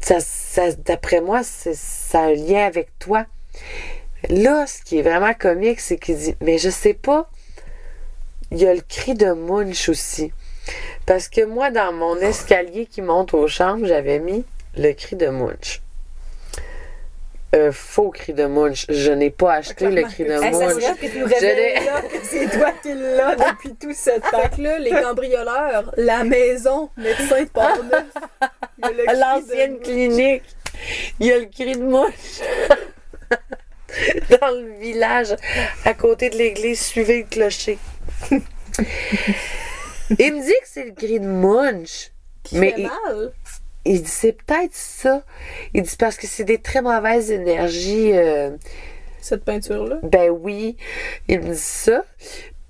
Ça, ça- D'après moi, ça a un lien avec toi. Là, ce qui est vraiment comique, c'est qu'il dit Mais je sais pas. Il y a le cri de Munch aussi. Parce que moi, dans mon escalier qui monte aux chambres, j'avais mis le cri de Munch. Un faux cri de Munch. Je n'ai pas acheté le cri de là que c'est toi qui l'as depuis tout ce *laughs* temps. Fait que là, les cambrioleurs, la maison, médecin de Portneuf. L'ancienne clinique. Il y a le cri de Munch. *laughs* Dans le village, à côté de l'église, suivez le clocher. *laughs* Il me dit que c'est le cri de Munch. qui Mais fait il- mal. Il dit c'est peut-être ça. Il dit parce que c'est des très mauvaises énergies. euh, Cette peinture-là? ben oui, il me dit ça.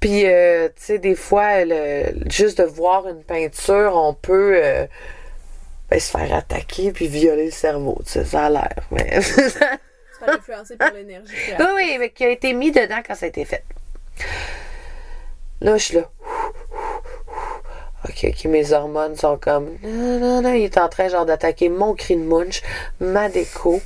Puis, euh, tu sais, des fois, le- juste de voir une peinture, on peut euh, ben, se faire attaquer puis violer le cerveau. Tu sais, ça a l'air. Mais... *laughs* Se faire influencer par l'énergie. oui, oui, mais qui a été mis dedans quand ça a été fait. Là, je suis là. Ok, ok, mes hormones sont comme. Non, non, non, il est en train genre d'attaquer mon cri de munch, ma déco,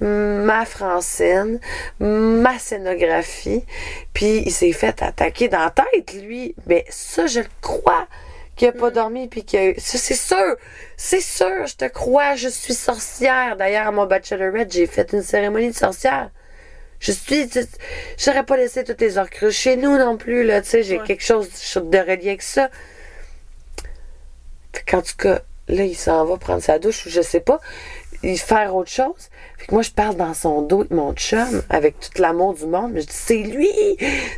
ma Francine, ma scénographie. Puis il s'est fait attaquer dans la tête, lui. Mais ça, je le crois qu'il a pas dormi. Puis que. Ça, c'est sûr. C'est sûr, je te crois. Je suis sorcière. D'ailleurs, à mon bachelorette, j'ai fait une cérémonie de sorcière. Je suis. J'aurais pas laissé toutes les orcruches chez nous non plus, là. Tu sais, j'ai Ouais. quelque chose de relié avec ça. Qu'en tout cas, là, il s'en va prendre sa douche ou je sais pas, il faire autre chose. Fait que moi, je parle dans son dos avec mon chum, avec tout l'amour du monde, mais je dis, c'est lui!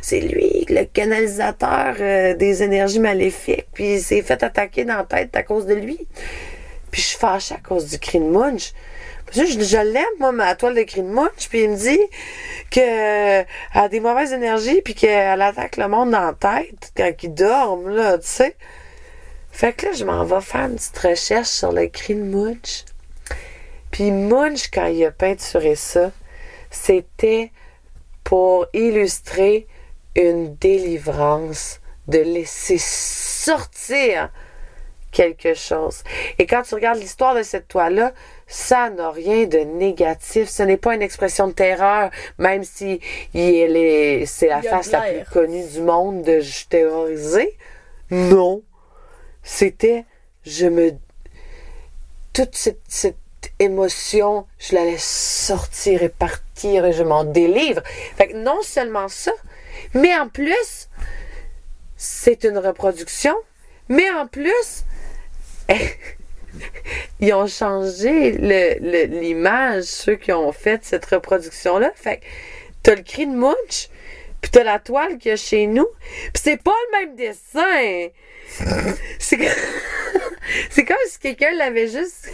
C'est lui, le canalisateur euh, des énergies maléfiques, puis il s'est fait attaquer dans la tête à cause de lui. Puis je suis fâchée à cause du cri de Munch. Je, je l'aime, moi, ma toile de cri de Munch, puis il me dit qu'elle a des mauvaises énergies, puis qu'elle attaque le monde dans la tête quand ils dorment, là, tu sais. Fait que là, je m'en vais faire une petite recherche sur le cri de Munch. Puis Munch, quand il a peinturé ça, c'était pour illustrer une délivrance, de laisser sortir quelque chose. Et quand tu regardes l'histoire de cette toile-là, ça n'a rien de négatif. Ce n'est pas une expression de terreur, même si c'est la face la plus connue du monde de je terrorisé. Non. C'était, je me. Toute cette, cette émotion, je la laisse sortir et partir et je m'en délivre. Fait que non seulement ça, mais en plus, c'est une reproduction, mais en plus, *laughs* ils ont changé le- le- l'image, ceux qui ont fait cette reproduction-là. Fait que t'as le cri de Munch, puis t'as la toile qu'il y a chez nous, puis c'est pas le même dessin. C'est comme, *laughs* c'est comme si quelqu'un l'avait juste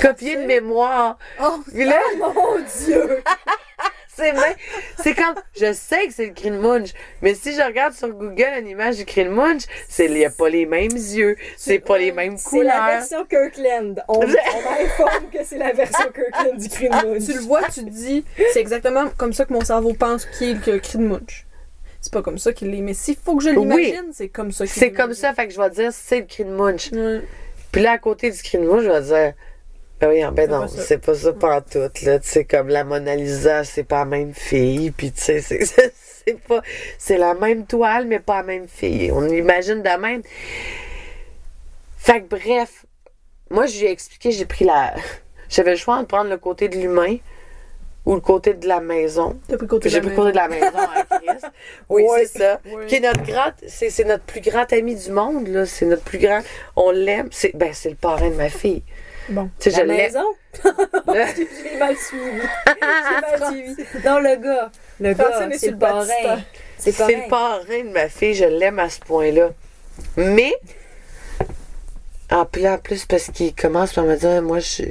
copié de mémoire. Oh, Puis là, Mon Dieu! *laughs* ses mains. C'est comme, je sais que c'est le de Munch, mais si je regarde sur Google une image du de Munch, c'est, il n'y a pas les mêmes yeux, c'est pas les mêmes C'est la couleurs. version Kirkland. On, on *laughs* informe que c'est la version Kirkland du de Munch. Tu le vois, tu te dis, c'est exactement comme ça que mon cerveau pense qu'il est le de Munch. C'est pas comme ça qu'il l'est, mais s'il faut que je Oui. l'imagine, c'est comme ça qu'il C'est comme ça, fait que je vais dire, c'est le cri de Munch. Puis là, à côté du cri de Munch, je vais dire, ben oui, ben non, c'est pas ça pas tout, là. Tu sais, comme la Mona Lisa, c'est pas la même fille, puis tu sais, *laughs* c'est, pas, c'est la même toile, mais pas la même fille. On imagine de même. Fait que bref, moi, je lui ai expliqué, j'ai pris la, *laughs* j'avais le choix de prendre le côté de l'humain ou le côté de la maison. T'as pris le côté J'ai pris le côté de la maison à Chris. *laughs* Oui, c'est ça. Qui est notre grand, c'est, c'est notre plus grand ami du monde, là. C'est notre plus grand. On l'aime. C'est, ben, c'est le parrain de ma fille. Bon. Tu sais, je La l'aime. maison? Je l'ai *laughs* *laughs* mal suivi. *laughs* J'ai mal suivi. Non, le gars. Le gars, est c'est le parrain. C'est le parrain de ma fille, je l'aime à ce point-là. Mais, en plus, en plus parce qu'il commence par me dire, moi, je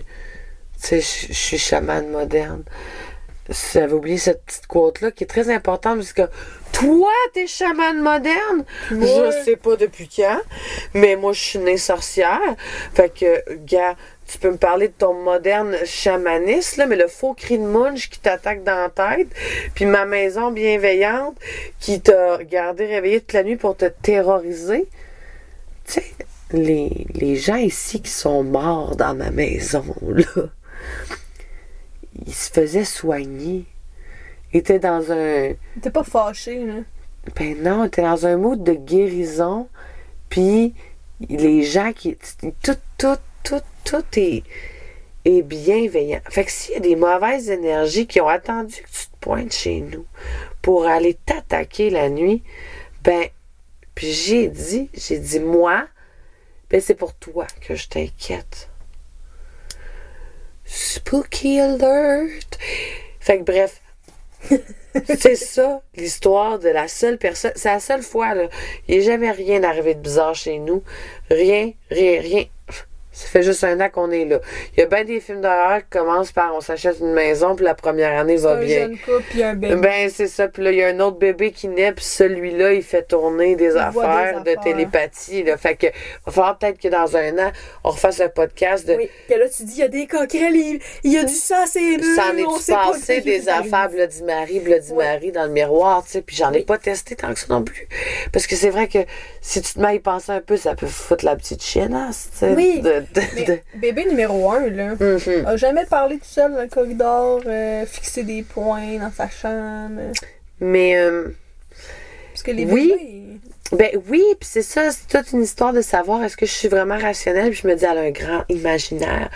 je je suis chamane moderne. J'avais oublié cette petite quote-là qui est très importante parce que toi, t'es chamane moderne? Je sais pas depuis quand, mais moi, je suis née sorcière. Fait que, gars, tu peux me parler de ton moderne chamaniste, là, mais le faux cri de munch qui t'attaque dans la tête, puis ma maison bienveillante qui t'a gardé réveillé toute la nuit pour te terroriser. Tu sais, les, les gens ici qui sont morts dans ma maison, là, ils se faisaient soigner. Ils étaient dans un. T'es pas fâché, là. Ben non, t'es dans un mood de guérison, puis les gens qui. Tout, tout, tout, tout est, est bienveillant. Fait que s'il y a des mauvaises énergies qui ont attendu que tu te pointes chez nous pour aller t'attaquer la nuit, ben, puis j'ai dit, j'ai dit, moi, ben c'est pour toi que je t'inquiète. Spooky alert! Fait que bref, *laughs* c'est ça, l'histoire de la seule personne. C'est la seule fois, là. Il n'est jamais rien arrivé de bizarre chez nous. Rien, rien, rien. Ça fait juste un an qu'on est là. Il y a bien des films d'horreur qui commencent par on s'achète une maison, puis la première année va un bien. jeune couple puis un bébé. Ben, c'est ça. Puis là, il y a un autre bébé qui naît, puis celui-là, il fait tourner des affaires de télépathie. Là. Fait que, va falloir peut-être que dans un an, on refasse un podcast de Oui. Que là, tu dis, il y a des coquerelles, il, il y a du sang, c'est est-tu sait pas passé des est affaires Bloody Mary, Bloody Ouais. Mary dans le miroir, tu sais, puis j'en ai Oui. pas testé tant que ça non plus. Parce que c'est vrai que si tu te mets à y penser un peu, ça peut foutre la petite chiennasse, tu sais. Oui. De- Mais bébé numéro un, là, Mhm. a jamais parlé tout seul dans le corridor, euh, fixer des points dans sa chambre? Mais, euh, Parce que les Oui. bébés. ben oui, puis c'est ça, c'est toute une histoire de savoir est-ce que je suis vraiment rationnelle, puis je me dis, elle a un grand imaginaire.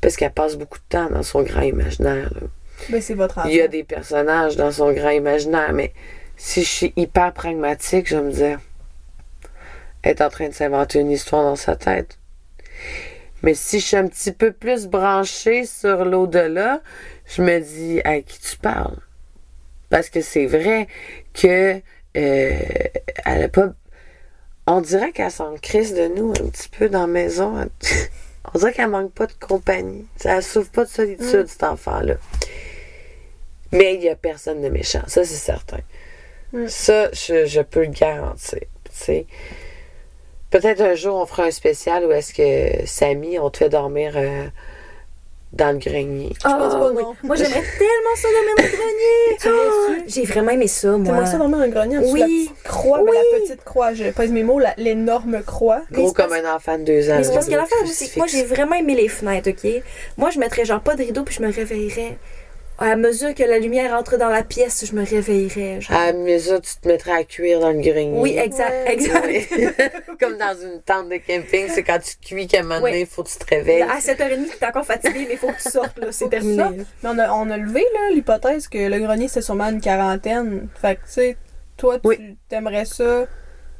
Parce qu'elle passe beaucoup de temps dans son grand imaginaire. là. Ben, c'est votre enfant. Il y a des personnages dans son grand imaginaire, mais si je suis hyper pragmatique, je vais me dire, elle est en train de s'inventer une histoire dans sa tête. Mais si je suis un petit peu plus branchée sur l'au-delà, je me dis, à qui tu parles? Parce que c'est vrai que euh, elle a pas. On dirait qu'elle s'en crisse de nous un petit peu dans la maison. *laughs* On dirait qu'elle manque pas de compagnie. Elle souffre pas de solitude, cet enfant-là. Mais il n'y a personne de méchant, ça c'est certain. Mm. Ça, je, je peux le garantir. Peut-être un jour on fera un spécial où est-ce que Samy, on te fait dormir euh, dans le grenier. Ah, pense pas, oui. non. Moi, j'aimerais *laughs* tellement ça dormir dans le grenier. *laughs* Su? J'ai vraiment aimé ça, moi. T'aimerais ça dormir dans un grenier? En Oui. la petite croix, ben, Oui. la petite croix, je pèse mes mots, l'énorme croix. Gros comme parce- un enfant de deux ans. Mais c'est parce que le l'affaire, c'est que moi, j'ai vraiment aimé les fenêtres, OK? Moi, je mettrais genre pas de rideau, puis je me réveillerais. À mesure que la lumière entre dans la pièce, je me réveillerais. genre. À mesure, tu te mettrais à cuire dans le grenier. Oui, exact, Ouais. exact. Oui. *laughs* Comme dans une tente de camping, c'est quand tu cuis qu'à un moment donné, il Oui. faut que tu te réveilles. À 7h30, t'es encore fatigué, mais il faut que tu sortes, là. C'est tu terminé. sortes. Mais on a, on a levé là, l'hypothèse que le grenier c'était sûrement une quarantaine. Fait que tu sais, toi tu Oui. t'aimerais ça.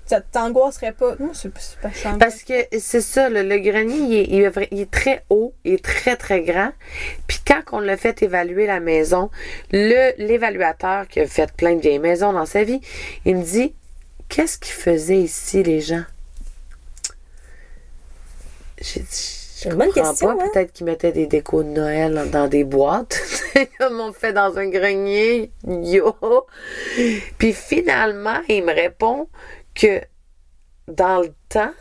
Ça t'angoisserait pas? Non, c'est pas chiant. Parce que c'est ça, le, le grenier, il est, il est vrai- il est très haut, il est très, très grand. Puis quand on l'a fait évaluer la maison, le l'évaluateur qui a fait plein de vieilles maisons dans sa vie, il me dit Qu'est-ce qu'ils faisaient ici, les gens? J'ai dit bonne comprends question, pas. hein? Peut-être qu'ils mettaient des décos de Noël dans des boîtes. *laughs* Comme on fait dans un grenier. Yo! Puis finalement, il me répond que dans le temps,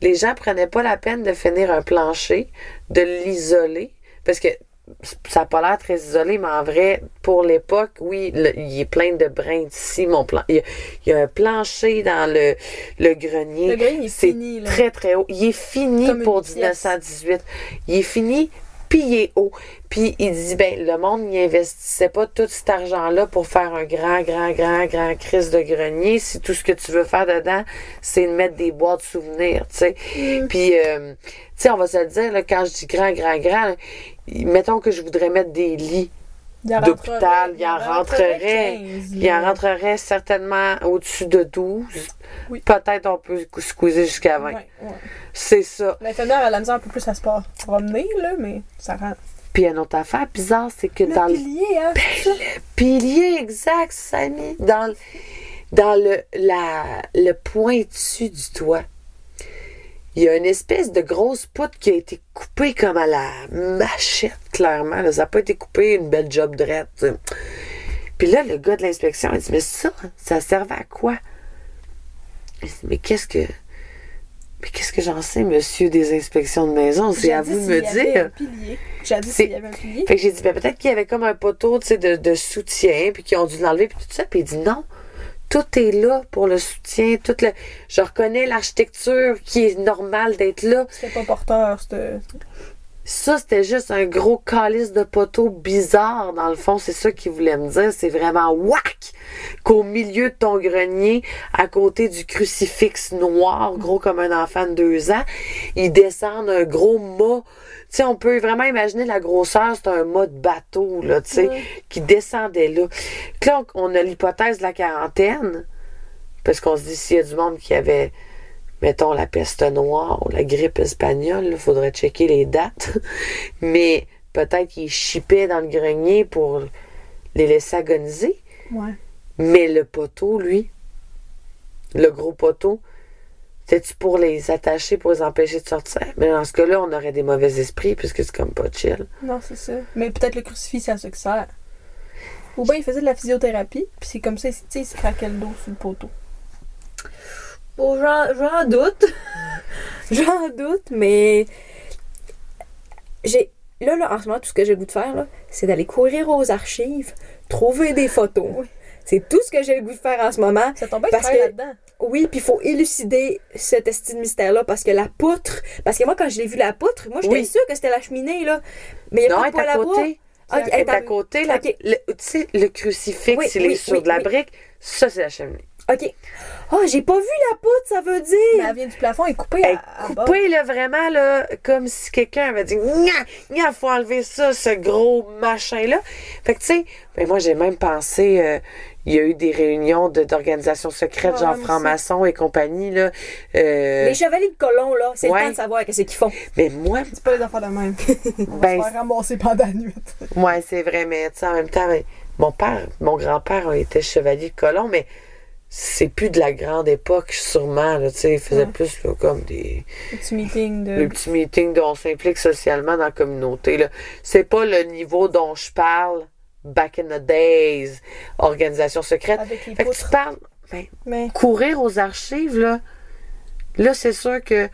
les gens prenaient pas la peine de finir un plancher, de l'isoler. Parce que ça n'a pas l'air très isolé, mais en vrai, pour l'époque, oui, le- il est plein de brins ici, mon plan. Il y a, il y a un plancher dans le, le grenier. Le grenier est C'est fini, là. très, très haut. Il est fini Comme pour pièce. 1918. Il est fini, est haut. Puis il dit, ben, le monde n'y investissait pas tout cet argent-là pour faire un grand, grand, grand, grand crise de grenier. Si tout ce que tu veux faire dedans, c'est de mettre des boîtes souvenirs, tu sais. Mm. Puis, euh, tu sais, on va se le dire, là, quand je dis grand, grand, grand, là, mettons que je voudrais mettre des lits d'hôpital, il en rentrerait, 15, il en rentrerait certainement au-dessus de 12. Oui. Peut-être on peut squeezer jusqu'à 20. Ouais, ouais. C'est ça. L'infirmière, elle a la misère un peu plus à se promener, là, mais ça rentre. Puis une autre affaire bizarre, c'est que dans le le pilier, hein, c'est ça? pilier exact, Samy, dans, le- dans le, la, le pointu du toit, il y a une espèce de grosse poutre qui a été coupée comme à la machette, clairement. là. Ça n'a pas été coupé une belle job drette. Puis là, le gars de l'inspection, il dit Mais ça, ça servait à quoi? Il dit, Mais qu'est-ce que. Mais qu'est-ce que j'en sais, monsieur des inspections de maison? C'est à vous de me dire. pilier. Jadis, C'est- il y avait un pilier. Fait que j'ai dit, ben, peut-être qu'il y avait comme un poteau, de, de soutien, puis qu'ils ont dû l'enlever, puis tout ça. Puis il dit, non, tout est là pour le soutien, tout le... Je reconnais l'architecture qui est normale d'être là. C'était pas porteur, c'était. Ça, c'était juste un gros calice de poteau bizarre, dans le fond. C'est ça qu'il voulait me dire. C'est vraiment whack qu'au milieu de ton grenier, à côté du crucifix noir, gros comme un enfant de deux ans, il descend un gros mât. Tu sais, on peut vraiment imaginer la grosseur, c'est un mât de bateau, là, tu sais, qui descendait là. On on a l'hypothèse de la quarantaine, parce qu'on se dit, s'il y a du monde qui avait mettons la peste noire ou la grippe espagnole, il faudrait checker les dates. *laughs* Mais peut-être qu'ils chippaient dans le grenier pour les laisser agoniser. Ouais. Mais le poteau, lui, le gros poteau, c'était-tu pour les attacher, pour les empêcher de sortir? Mais dans ce cas-là, on aurait des mauvais esprits, puisque c'est comme pas chill. Non, c'est ça. Mais peut-être le crucifix, c'est à ça que ça sert. Ou bien il faisait de la physiothérapie, puis c'est comme ça, tu sais, il se craquait le dos sur le poteau. Bon, j'en j'en doute. *laughs* j'en doute, mais. J'ai. Là, là, en ce moment, tout ce que j'ai le goût de faire, là, c'est d'aller courir aux archives, trouver des photos. C'est tout ce que j'ai le goût de faire en ce moment. Ça tombe Parce que- là-dedans. Oui, puis il faut élucider cet esti de mystère-là parce que la poutre. Parce que moi, quand je l'ai vu la poutre, moi, j'étais Oui. sûre que c'était la cheminée, là. Mais il n'y a Non, pas de à côté. Elle est à côté. le- Tu sais, le crucifix, Oui, il est oui, sur de la brique. Ça, c'est la cheminée. OK. Oh, j'ai pas vu la poutre, ça veut Mais dire. elle vient du plafond, elle est coupée Elle à, coupée, là, vraiment, là, comme si quelqu'un avait dit, Nya, nya, faut enlever ça, ce gros machin-là. Fait que, tu sais, ben, moi, j'ai même pensé, euh, il y a eu des réunions de- d'organisations secrètes, Ouais, genre moi franc-maçon et compagnie, là. Euh, Les chevaliers de colon, là, c'est Ouais. le temps de savoir qu'est-ce qu'ils font. mais moi, C'est pas les affaires de même. *laughs* On va Ben, se faire ramasser pendant la nuit. ouais, c'est vrai, mais, tu sais, en même temps, ben, mon père, mon grand-père était chevalier de colon, mais c'est plus de la grande époque, sûrement, là, tu sais, il faisait Ouais. plus, là, comme des... Un petit meeting de. le petit meeting dont on s'implique socialement dans la communauté. C'est pas le niveau dont je parle back in the days, organisation secrète. Avec les Fait que tu parles, ben, Mais. courir aux archives, là, là c'est sûr que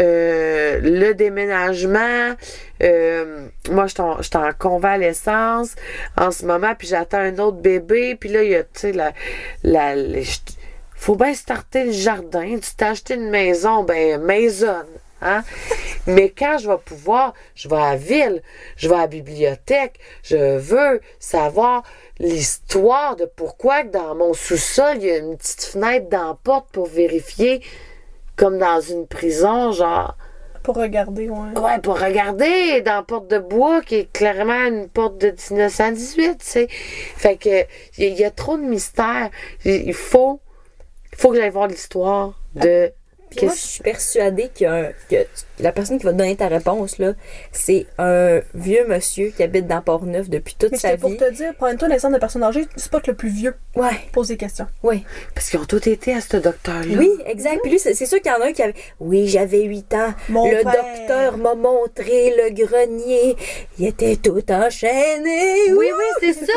euh, le déménagement, euh, moi je suis en- convalescence en ce moment, puis j'attends un autre bébé, puis là il y a, tu sais, la, faut bien starter le jardin. Tu t'as acheté une maison, ben maisonne. Hein? Mais quand je vais pouvoir, je vais à la ville, je vais à la bibliothèque, je veux savoir l'histoire de pourquoi dans mon sous-sol, il y a une petite fenêtre dans pour vérifier, comme dans une prison, genre, Pour regarder, ouais. ouais, pour regarder dans la porte de bois qui est clairement une porte de 1918, tu sais. Fait que, il y, a- il y a trop de mystères. Il faut, faut que j'aille voir l'histoire de. Puis moi, je suis persuadée un- que la personne qui va te donner ta réponse, là, c'est un vieux monsieur qui habite dans Port-Neuf depuis toute Mais sa c'était pour vie. te dire, prends-toi l'exemple de personne âgée, spot le plus vieux. Ouais, Pose des questions. oui. Parce qu'ils ont tous été à ce docteur-là. Oui, exact. Puis lui, c'est sûr qu'il y en a un qui avait. Oui, j'avais 8 ans. Mon le père. docteur m'a montré le grenier. Il était tout enchaîné. Oui, oui, c'est ça.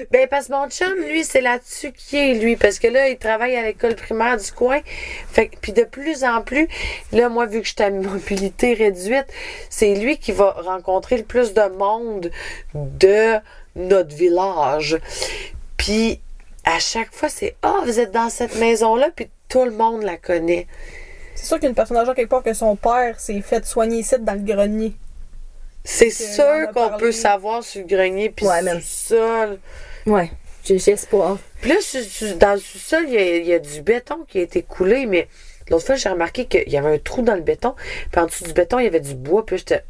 *laughs* Ben, parce que mon chum, lui, c'est là-dessus qu'il est, lui. Parce que là, il travaille à l'école primaire du coin. Fait que- puis de plus en plus, là, moi, vu que je suis à *laughs* mobilité réduite, c'est lui qui va rencontrer le plus de monde de notre village. Puis, à chaque fois, c'est Ah, vous êtes dans cette maison-là, puis tout le monde la connaît. C'est sûr qu'il y a une personne âgée quelque part que son père s'est fait soigner ici dans le grenier. C'est sûr qu'on peut savoir sur le grenier, puis Ouais, sur le sol. Ouais, j'ai j'ai espoir. Puis là, dans le sous-sol, il y, a, il y a du béton qui a été coulé, mais l'autre fois, j'ai remarqué qu'il y avait un trou dans le béton, puis en dessous du béton, il y avait du bois, puis j'étais.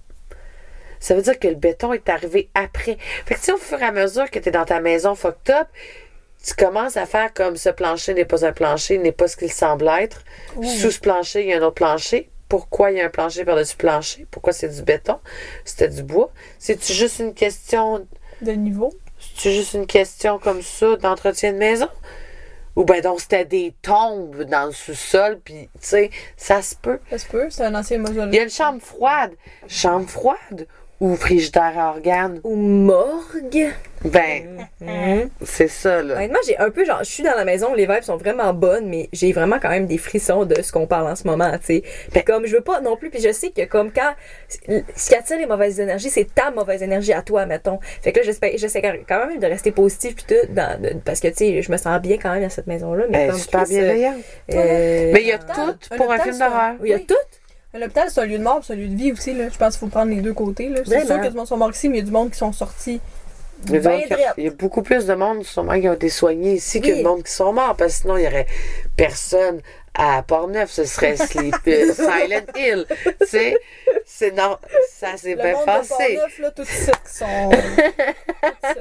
Ça veut dire que le béton est arrivé après. Fait que, tu sais, au fur et à mesure que tu es dans ta maison fucked up, tu commences à faire comme ce plancher n'est pas un plancher, n'est pas ce qu'il semble être. Sous ce plancher, il y a un autre plancher. Pourquoi il y a un plancher par-dessus plancher? Pourquoi c'est du béton? C'était du bois? C'est-tu juste une question De niveau? c'est juste une question comme ça d'entretien de maison? Ou ben donc c'était des tombes dans le sous-sol, puis tu sais, ça se peut. Ça se peut, c'est un ancien Il y mausolée. a une chambre froide. Chambre froide? Ou frigidaire à organes? Ou morgue. Ben, c'est ça, là. Honnêtement, j'ai un peu genre, je suis dans la maison, les vibes sont vraiment bonnes, mais j'ai vraiment quand même des frissons de ce qu'on parle en ce moment, tu sais. Puis comme je veux pas non plus, puis je sais que comme quand ce qui attire les mauvaises énergies, c'est ta mauvaise énergie à toi, mettons. Fait que là, j'espère, j'essaie quand même de rester positif puis tout, dans, de- parce que tu sais, je me sens bien quand même dans cette maison-là, mais est comme super Chris, euh, bienveillante. euh, Mais il y a tout pour un film d'horreur. il y a tout? L'hôpital, c'est un lieu de mort, c'est un lieu de vie aussi. Là. Je pense qu'il faut prendre les deux côtés. là. C'est sûr que du monde sont morts ici, mais il y a du monde qui sont sortis. Il y a donc- drette. il y a beaucoup plus de monde sûrement qui ont été soignés ici que de monde qui sont morts, parce que sinon il y aurait personne à Port-Neuf, ce serait *laughs* Sleep, Silent Hill. Tu sais, c'est non, ça s'est Le bien monde passé. Port-Neuf, là, tout de suite, qui sont... tout.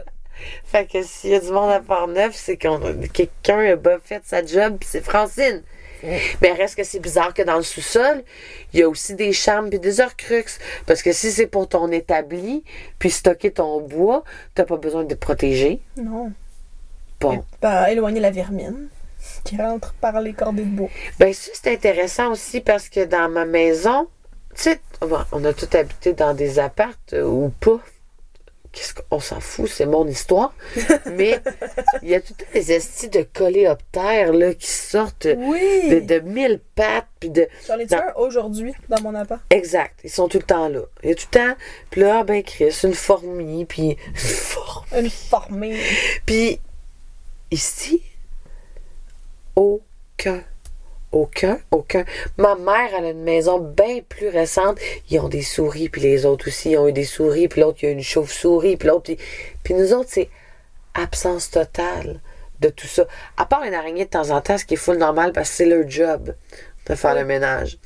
Fait que s'il y a du monde à Port-Neuf, c'est qu'on quelqu'un a pas fait sa job, puis c'est Francine. Mais reste que c'est bizarre que dans le sous-sol, il y a aussi des chambres puis des horcruxes. Parce que si c'est pour ton établi, puis stocker ton bois, t'as pas besoin de te protéger. Non. Bon. Ben, éloigner la vermine qui rentre par les cordées de bois. Ben ça, c'est intéressant aussi parce que dans ma maison, tu sais, on a tout habité dans des appartes euh, ou pas. Qu'est-ce qu'on s'en fout, c'est mon histoire. Mais *laughs* il y a tout le temps des estis de coléoptères là, qui sortent Oui! de, de mille pattes. Puis de... J'en ai dans- un aujourd'hui dans mon appart? Exact, ils sont tout le temps là. Il y a tout le temps, puis là, ben Chris, une fourmi, puis *laughs* une fourmi. Une formée. Puis ici, aucun. Aucun, aucun. Ma mère, elle a une maison bien plus récente. Ils ont des souris, puis les autres aussi, ils ont eu des souris, puis l'autre, il y a une chauve-souris, puis l'autre. Puis, puis nous autres, c'est absence totale de tout ça. À part une araignée de temps en temps, ce qui est full normal parce que c'est leur job de faire le ménage.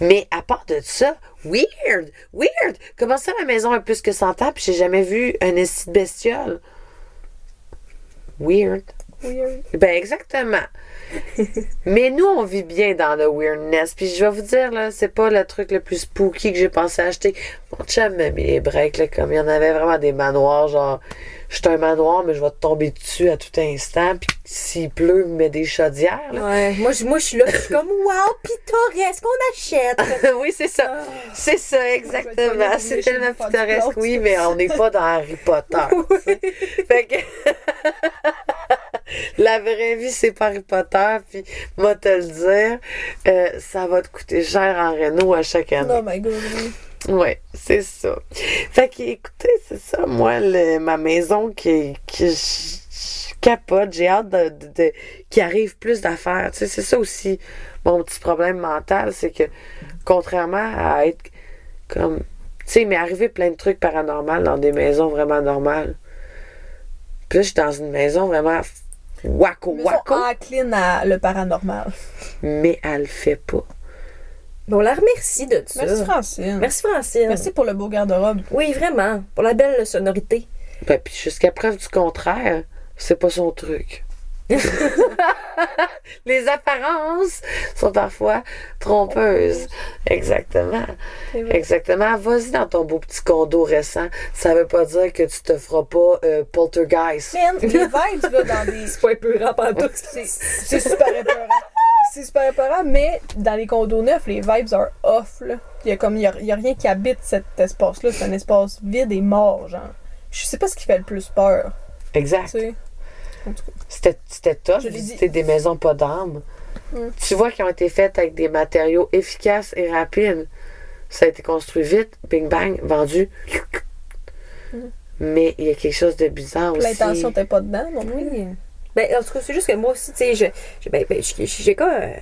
Mais à part de ça, weird, weird. Comment ça, la maison a plus que 100 ans, puis j'ai jamais vu un esti de bestiole? Weird. Weird. Ben exactement. *laughs* Mais nous, on vit bien dans le weirdness. Puis je vais vous dire, là, c'est pas le truc le plus spooky que j'ai pensé acheter. Mon chum m'a mis les breaks, là, comme il y en avait vraiment des manoirs, genre, je suis un manoir, mais je vais te tomber dessus à tout instant. Puis s'il pleut, il me met des chaudières, là. Ouais, moi, je, moi, je suis là, je suis comme, wow, pittoresque, on achète. *laughs* oui, c'est ça. C'est ça, exactement. C'est tellement pittoresque, oui, mais on n'est pas dans Harry Potter. *laughs* sais. Fait que. La vraie vie, c'est Harry Potter, puis moi te le dire, euh, ça va te coûter cher en Renault à chaque année. Oh my god, oui. Ouais, c'est ça. Fait que, écoutez, c'est ça, moi, le- ma maison qui, qui je capote, j'ai hâte de, de- de- qu'il arrive plus d'affaires. Tu sais, c'est ça aussi mon petit problème mental, c'est que, contrairement à être comme, tu sais, il m'est arrivé plein de trucs paranormaux dans des maisons vraiment normales. Puis là, je suis dans une maison vraiment wacko wacko, sont enclines à le paranormal. mais elle le fait pas. Mais on la remercie de ça. Merci Francine. Merci, Francine. Merci pour le beau garde-robe. Oui, vraiment. Pour la belle sonorité. Ben, puis jusqu'à preuve du contraire, c'est pas son truc. *laughs* Les apparences sont parfois trompeuses. Exactement. Exactement. Vas-y dans ton beau petit condo récent. Ça veut pas dire que tu te feras pas euh, poltergeist. Man, les vibes, là, dans *laughs* des. C'est pas épeurant pendant tout. *laughs* C'est c'est super épeurant. C'est super épeurant, mais dans les condos neufs, les vibes are off, là. Il y a comme, il y a, il y a rien qui habite cet espace-là. C'est un espace vide et mort, genre. Je sais pas ce qui fait le plus peur, Exact. tu sais. C'était, c'était top visiter des maisons pas d'âme. Mm. Tu vois qu'ils ont été faites avec des matériaux efficaces et rapides. Ça a été construit vite, bing bang, vendu. Mm. Mais il y a quelque chose de bizarre aussi. L'intention t'es pas dedans, non. Oui. Ben, en tout cas, c'est juste que moi aussi, tu sais, ben, ben, j'ai comme. euh,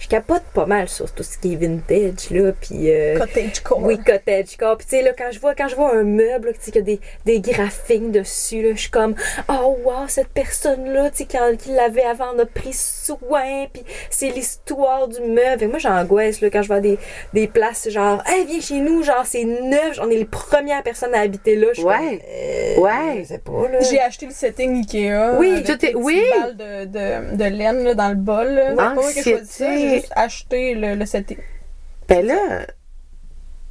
je capote pas mal sur tout ce qui est vintage, là, puis... euh, Cottage core. oui, cottage core. Puis tu sais, là, quand je vois, quand je vois un meuble, là, tu sais, qu'il y a des, des graphiques dessus, là, je suis comme, oh wow, cette personne-là, tu sais, quand- qui l'avait avant, on a pris soin, puis c'est l'histoire du meuble. Et moi, j'angoisse, là, quand je vois des, des places, genre, hey, viens chez nous, genre, c'est neuf, on est les premières personnes à habiter là. Je Ouais. comme, euh, Ouais. Je sais pas, là. J'ai acheté le setting Ikea. Oui, avec tout est- oui. de, de, de laine là, dans le bol. là. Juste acheté le, le setting. Ben là,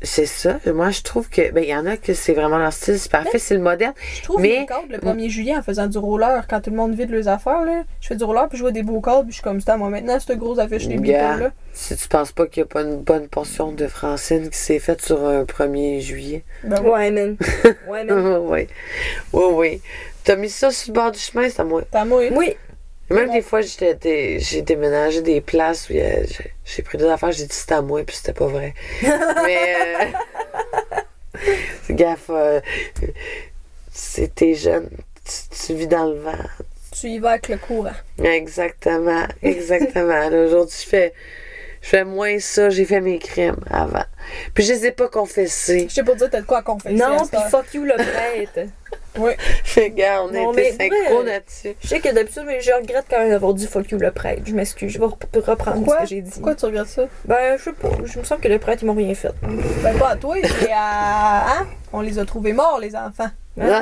c'est ça. Moi, je trouve que. Ben, il y en a que c'est vraiment leur style, c'est parfait, c'est le moderne. Je trouve Mais- cadres le 1er juillet en faisant du roller quand tout le monde vide leurs affaires. Là. Je fais du roller puis je vois des beaux cadres puis je suis comme ça. Moi maintenant, cette grosse affiche les Gars, Beatles là. si tu penses pas qu'il y a pas une bonne portion de Francine qui s'est faite sur un 1er juillet. Ben ouais. *laughs* Ouais, man. Ouais, man. oui. Oui, oui. T'as mis ça sur le bord du chemin, c'est à moi. T'as moi. Oui. Même des fois, j'ai déménagé des places où j'ai- pris des affaires, j'ai dit c'était à moi, puis c'était pas vrai. *laughs* Mais, euh, gaffe, euh, c'était jeune, tu, tu vis dans le vent. Tu y vas avec le courant. Exactement, exactement. Aujourd'hui, je fais, je fais moins ça, j'ai fait mes crimes avant. Puis je les ai pas confessés. Je sais pas dire t'as de quoi à confesser. Non, puis fuck you le prêtre. *laughs* Oui. *laughs* Fait gars, on a été synchro là-dessus. Je sais que d'habitude, mais je regrette quand même d'avoir dit fuck you le prêtre. Je m'excuse. Je vais rep- reprendre Pourquoi? ce que j'ai dit. Pourquoi tu regardes ça? Ben, je sais pas. Je me sens que le prêtre, ils m'ont rien fait. Ben pas à toi, mais à. Hein? On les a trouvés morts, les enfants. Ah.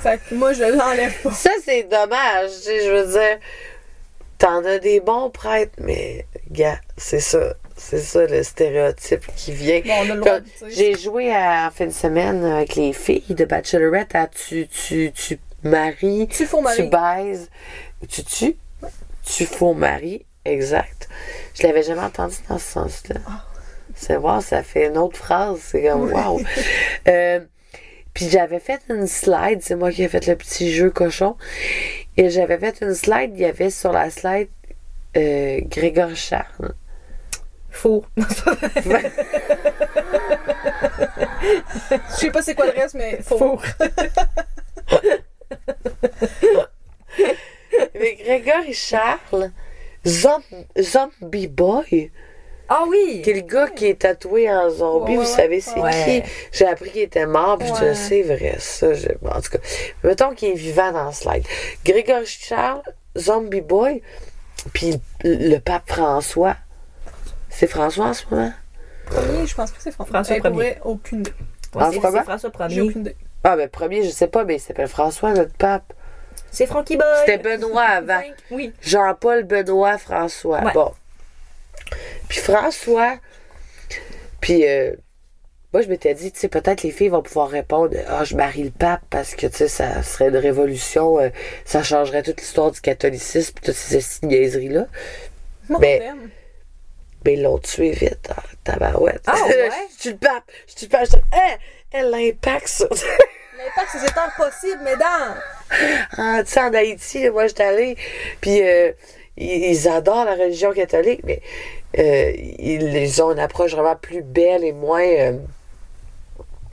Fait que moi, je l'enlève pas. Ça, c'est dommage. Je veux dire, t'en as des bons prêtres, mais, gars, c'est ça. C'est ça le stéréotype qui vient. Bon. J'ai joué à, en fin de semaine avec les filles de Bachelorette à tu, tu, tu maries, Tu tu baises, tu tues, tu faux mari, exact. Je l'avais jamais entendu dans ce sens-là. Ah. C'est voir, ça fait une autre phrase, c'est comme wow. Euh, puis j'avais fait une slide, c'est moi qui ai fait le petit jeu cochon. Et j'avais fait une slide, il y avait sur la slide euh, Grégory Charles. Faux. *laughs* Je sais pas c'est quoi le reste, mais faut. Faux. *laughs* Mais Grégory Charles, Zom- Zombie Boy, Ah oui! qui est le gars qui est tatoué en zombie, Ouais, vous savez c'est ouais. qui? J'ai appris qu'il était mort, puis je Ouais. c'est vrai, ça. je- en tout cas, mettons qu'il est vivant dans le slide. Grégory Charles, Zombie Boy, puis le, le pape François. C'est François en ce moment? Premier, je pense pas que c'est François. François Eh, Premier. aucune idée. Ouais, Ah, c'est François J'ai Premier. aucune idée. Ah, ben premier, je sais pas, mais il s'appelle François, notre pape. C'est Frankie Boy. C'était Benoît avant. Oui. Jean-Paul Benoît François. Ouais. Bon. Puis François, puis euh, moi je m'étais dit, tu sais, peut-être les filles vont pouvoir répondre, ah, je marie le pape parce que, tu sais, ça serait une révolution, euh, ça changerait toute l'histoire du catholicisme, toutes ces niaiseries-là. Moderne. Mais ils l'ont tué vite, ah, tabarouette. Ah, ouais? *laughs* je suis le pape, je suis le pape, je suis hein, l'impact sur... *laughs* L'impact, c'est tant possible, mesdames. Ah, tu sais, en Haïti, moi, j'étais allée, puis euh, ils, ils adorent la religion catholique, mais euh, ils, ils ont une approche vraiment plus belle et moins euh,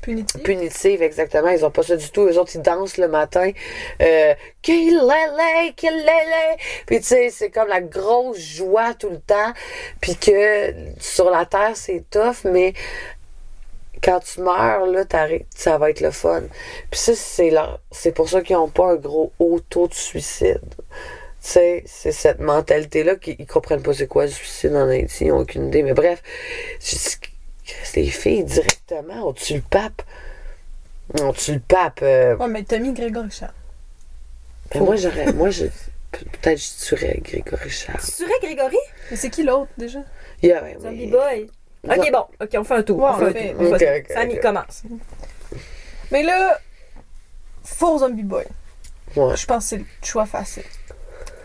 Punitif. punitive, exactement. Ils ont pas ça du tout. Eux autres, ils dansent le matin. Euh, l'ait. Puis, tu sais, c'est comme la grosse joie tout le temps. Puis que sur la terre, c'est tough, mais quand tu meurs, là, ça va être le fun. Puis ça, c'est leur- c'est pour ça qu'ils n'ont pas un gros haut taux de suicide. C'est cette mentalité-là qu'ils ils comprennent pas c'est quoi le suicide en Haïti, ils n'ont aucune idée. Mais bref, les filles, directement, on tue le pape. On tue le pape. euh, Ouais, mais t'as mis Grégory Charles. ben moi, j'aurais. Moi, je. peut-être je tuerais Grégory Charles. Tu tuerais Grégory? Mais c'est qui l'autre déjà? Yeah, ouais, Zombie mais- Boy. Ok, bon. Ok, on fait un tour. Ouais, on fait on un commence. Mais là, faux Zombie Boy. Ouais. Je pense que c'est le choix facile.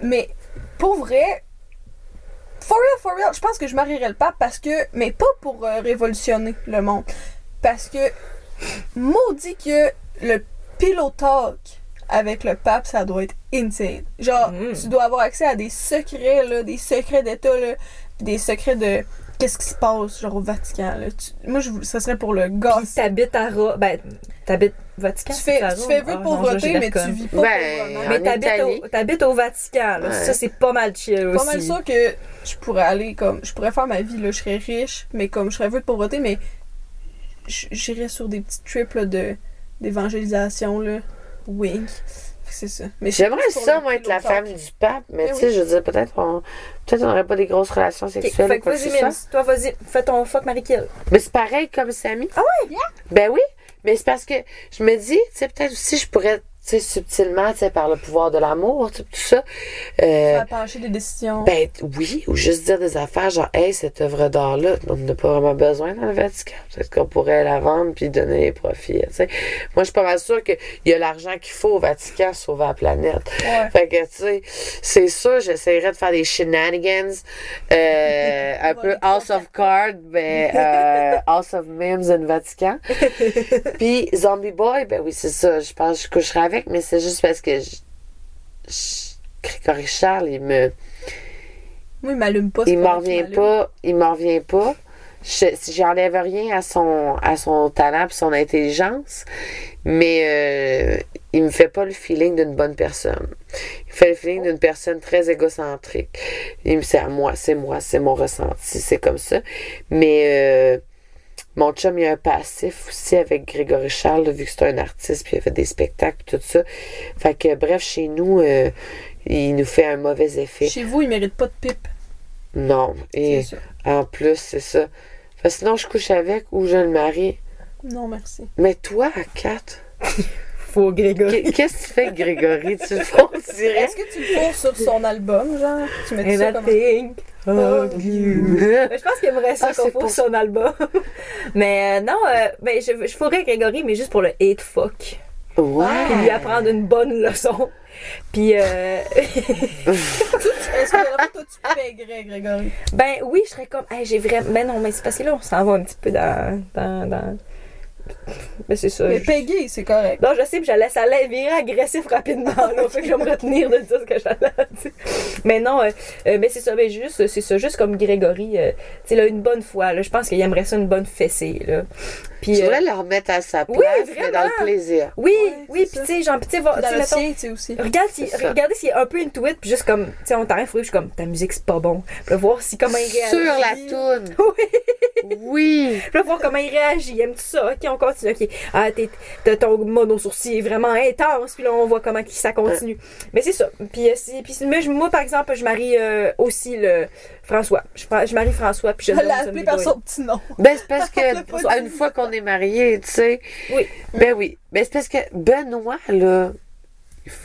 Mais pour vrai, for real, for real, je pense que je marierais le pape parce que. Mais pas pour euh, révolutionner le monde. Parce que. Maudit que le pillow talk avec le pape, ça doit être insane. Genre, Mm. tu dois avoir accès à des secrets, là, des secrets d'État, là, des secrets de. Qu'est-ce qui se passe, genre au Vatican, là. Tu- moi, je, ça serait pour le Puis gosse. t'habites à Rome. Ben, t'habites Vatican. Tu fais, tu fais vœu Ah, de non, pauvreté, je mais tu vis pas Ben, pauvrement. Mais t'habites au, t'habites au Vatican, là. Ouais. Ça, c'est pas mal chill aussi. pas mal sûr que je pourrais aller comme je pourrais faire ma vie là je serais riche mais comme je serais vœu de pauvreté mais j'irais sur des petits trips là, de d'évangélisation là wink c'est ça mais J'aimerais pour ça, moi, être la femme du pape, mais Eh tu sais, oui. je veux dire, peut-être on peut-être on n'aurait pas des grosses relations sexuelles fait que vas-y. Toi, vas-y. Fais ton fuck Marie Kill. Mais c'est pareil comme Samy. Ah ouais? Ben oui, mais c'est parce que je me dis, tu sais, peut-être aussi je pourrais, tu sais, subtilement, tu sais, par le pouvoir de l'amour, tout ça. Tu euh, vas pencher des décisions ben oui, ou juste dire des affaires genre, hey, cette œuvre d'art-là, on n'a pas vraiment besoin dans le Vatican. Peut-être qu'on pourrait la vendre puis donner les profits, tu sais. Moi, je suis pas mal sûre qu'il y a l'argent qu'il faut au Vatican pour sauver la planète. ouais Fait que, tu sais, c'est sûr, j'essaierais de faire des shenanigans, euh, *laughs* un peu House of Cards, mais euh, House of Memes and Vatican. *laughs* Puis Zombie Boy, ben oui, c'est ça. Je pense que je coucherais avec, mais c'est juste parce que je, je- Charles, il me, moi il m'allume pas il m'en revient pas, il m'en revient pas. Je, si j'enlève rien à son, à son talent et son intelligence, mais euh, il me fait pas le feeling d'une bonne personne. Il fait le feeling d'une personne très égocentrique. Il me c'est à moi, c'est moi, c'est mon ressenti, c'est comme ça. Mais euh, mon chum, il a un passif aussi avec Grégory Charles, là, vu que c'est un artiste, puis il a fait des spectacles, tout ça. Fait que, bref, chez nous, euh, il nous fait un mauvais effet. chez vous il mérite pas de pipe Non. Et c'est ça en plus, c'est ça. Fait que sinon, je couche avec ou je le marie. non merci Mais toi, Kat, Faux Grégory. qu'est- qu'est-ce que tu fais avec Grégory? Tu le fais, est-ce que tu le fous sur son album genre? Tu mets ça comme you. Ben, je pense qu'il aimerait ça Ah, qu'on pour- son album. *laughs* mais euh, non, euh, ben, je, je ferais Grégory, mais juste pour le hate fuck. Ouais. Puis lui apprendre une bonne leçon. Puis, euh, est-ce que toi tu paierais Grégory? *laughs* Ben oui, je serais comme, hey, j'ai vraiment. Ben non, mais c'est parce que là, on s'en va un petit peu dans. dans, dans... Ben c'est ça. mais je- Peggy c'est correct Non, je sais, puis j'allais, ça allait virer agressif rapidement, là. *laughs* fait que je vais me retenir de dire ce que j'allais dire. Mais non, euh, euh, mais c'est ça, mais juste, c'est ça, juste comme Grégory, euh, tu sais, une bonne fois, là, je pense qu'il aimerait ça une bonne fessée, là. Puis, Tu euh, voudrais le remettre à sa place, Oui, mais dans le plaisir. oui, Ouais, oui, puis tu sais, genre, puis tu sais, aussi Regarde si, regardez s'il est un peu into it, puis juste comme, tu sais, on t'arrive, je suis comme, ta musique c'est pas bon. Puis là, voir si comment il réagit. Sur la toune. *laughs* Oui. Puis là, voir comment il réagit. Aime-tu ça? Ok, on continue. Ok, ah, t'es, t'as ton mono sourcil est vraiment intense. Puis là, on voit comment ça continue. Mais c'est ça. Puis, euh, si, puis mais moi, par exemple, je marie euh, aussi le François. Je, je marie François, puis je *laughs* l'ai appelé par son petit nom. Ben, c'est parce que, *laughs* une fois qu'on est mariés, tu sais. Oui. Ben oui. Ben, c'est parce que Benoît, là,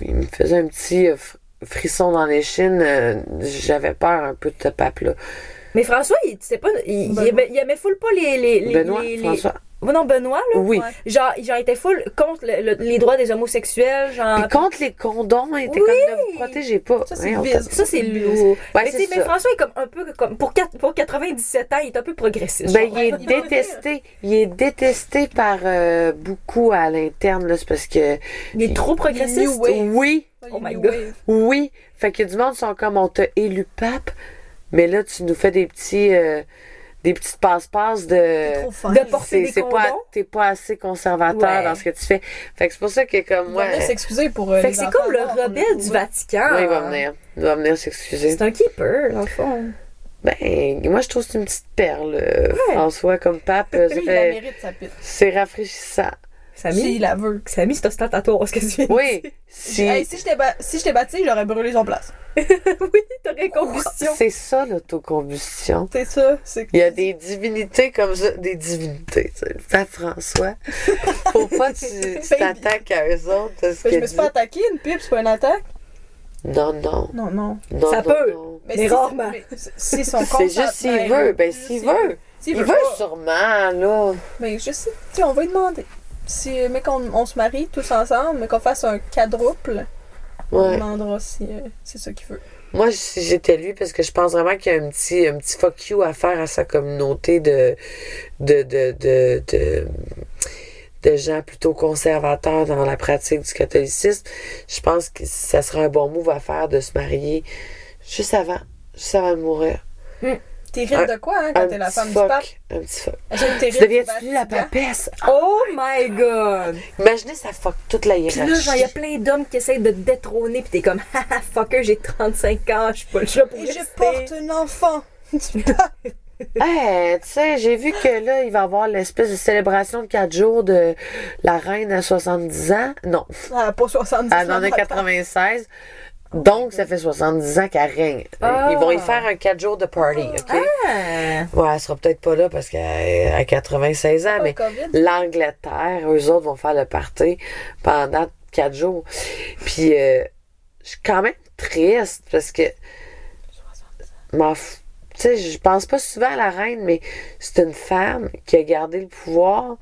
il me faisait un petit euh, fr- frisson dans les chines. euh, J'avais peur un peu de ce pape-là. Mais François, il, pas, il, il aimait, il aimait full pas les. les, les Benoît, les- les- François. Non, Benoît, là? Oui. Ouais. Genre, genre, il était full contre le- le- les droits des homosexuels. Genre. Puis contre les condoms, il était Oui. comme ne vous protégez pas. Ça, c'est. Ça, c'est lourd. Ouais, mais, c'est mais. François est comme un peu comme pour, quatre- pour 97 ans, il est un peu progressiste. Ben, genre. il est détesté. Il est détesté par euh, beaucoup à l'interne, là. C'est parce que. il est trop progressiste? Oui, Oh my God. oui. Fait que du monde sont comme on t'a élu pape, mais là, tu nous fais des petits. euh, des petites passe-passe de. De porter C'est des pas, t'es pas assez conservateur Ouais. dans ce que tu fais. Fait que c'est pour ça que comme moi. On va s'excuser pour euh, Fait que c'est comme le rebelle du. Vatican. Oui, il va venir. Il va venir s'excuser. C'est un keeper, dans le fond. Ben, moi, je trouve que c'est une petite perle, euh, François, comme pape. euh, ça Lui, il la fait- mérite, sa pite. C'est rafraîchissant. Samy, S'il la veut. Samy, c'est ostentatoire, ce que tu viens Oui, si. Hey, si j'étais ba- si bâti, j'aurais brûlé son place. *laughs* oui, t'aurais combustion. C'est ça, l'autocombustion. C'est ça. Il y a des divinités comme ça, des divinités. pape François. Faut pas que tu t'attaques à eux autres. je me suis pas attaqué, une pipe, c'est pas une attaque? Non, non. Non, non. non Ça non, peut. non. Mais rarement. mais Si son C'est juste s'il veut. Ben, s'il veut. S'il Il veut, pas. sûrement, là. Mais je sais, tu sais, on va lui demander. Si, mais qu'on on se marie tous ensemble, mais qu'on fasse un quadruple, Ouais. demandera si euh, c'est ça qu'il veut. Moi, si j'étais lui, parce que je pense vraiment qu'il y a un petit, un petit fuck you à faire à sa communauté de, de, de, de, de, de gens plutôt conservateurs dans la pratique du catholicisme. Je pense que ça serait un bon move à faire de se marier juste avant, juste avant de mourir. T'hérites Un- de quoi, hein, quand t'es la petit femme du fuck, pape? Un petit fuck. Tu deviens-tu du la papesse? Oh my god! Imaginez, ça fuck toute la Puis là, hiérarchie. genre, il y a plein d'hommes qui essayent de te détrôner, pis t'es comme, *laughs* haha, fucker, j'ai 35 ans, je suis pas le chat pour Et je porte un enfant du pape. Hey, tu sais, j'ai vu que là, il va y avoir l'espèce de célébration de 4 jours de la reine à 70 ans. Non, Ah, pas 70 elle en a 96. Donc, ça fait 70 ans qu'elle règne. Ah. Ils vont y faire un 4 jours de party, OK? Ah! Ouais, elle sera peut-être pas là parce qu'elle a 96 ans, le mais l'Angleterre, eux autres vont faire le party pendant 4 jours. Puis, euh, je suis quand même triste parce que. m'en Tu sais, je pense pas souvent à la reine, mais c'est une femme qui a gardé le pouvoir.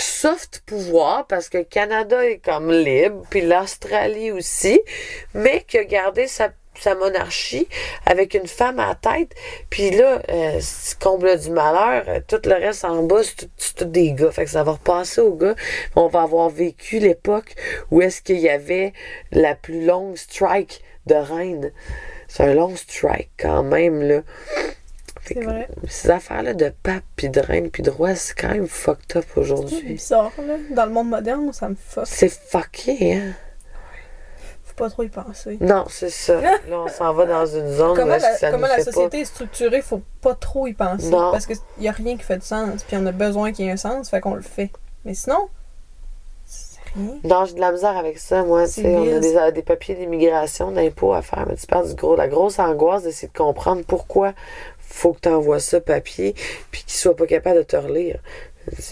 Soft pouvoir, parce que le Canada est comme libre, puis l'Australie aussi, mais qui a gardé sa, monarchie avec une femme à tête. Puis là, euh, comble du malheur, euh, tout le reste en bas, c'est tout, tout des gars. Fait que ça va repasser aux gars. On va avoir vécu l'époque où est-ce qu'il y avait la plus longue strike de reine. C'est un long strike quand même, là. C'est vrai. Ces affaires-là de pape, puis de reine, puis de roi, c'est quand même fucked up C'est aujourd'hui. bizarre, là. Dans le monde moderne, ça me fuck. C'est fucké, hein? Faut pas trop y penser. Non, c'est ça. *laughs* Là, on s'en va dans une zone où Comment que la, ça comment nous la société est structurée, faut pas trop y penser. Non. Parce qu'il y a rien qui fait de sens, puis on a besoin qu'il y ait un sens, fait qu'on le fait. Mais sinon, c'est rien. pas. Non, j'ai de la misère avec ça, moi. C'est on a des, des papiers d'immigration, d'impôts à faire, mais tu parles du gros, la grosse angoisse d'essayer de comprendre pourquoi faut que tu envoies ça papier, puis qu'il soit pas capable de te relire.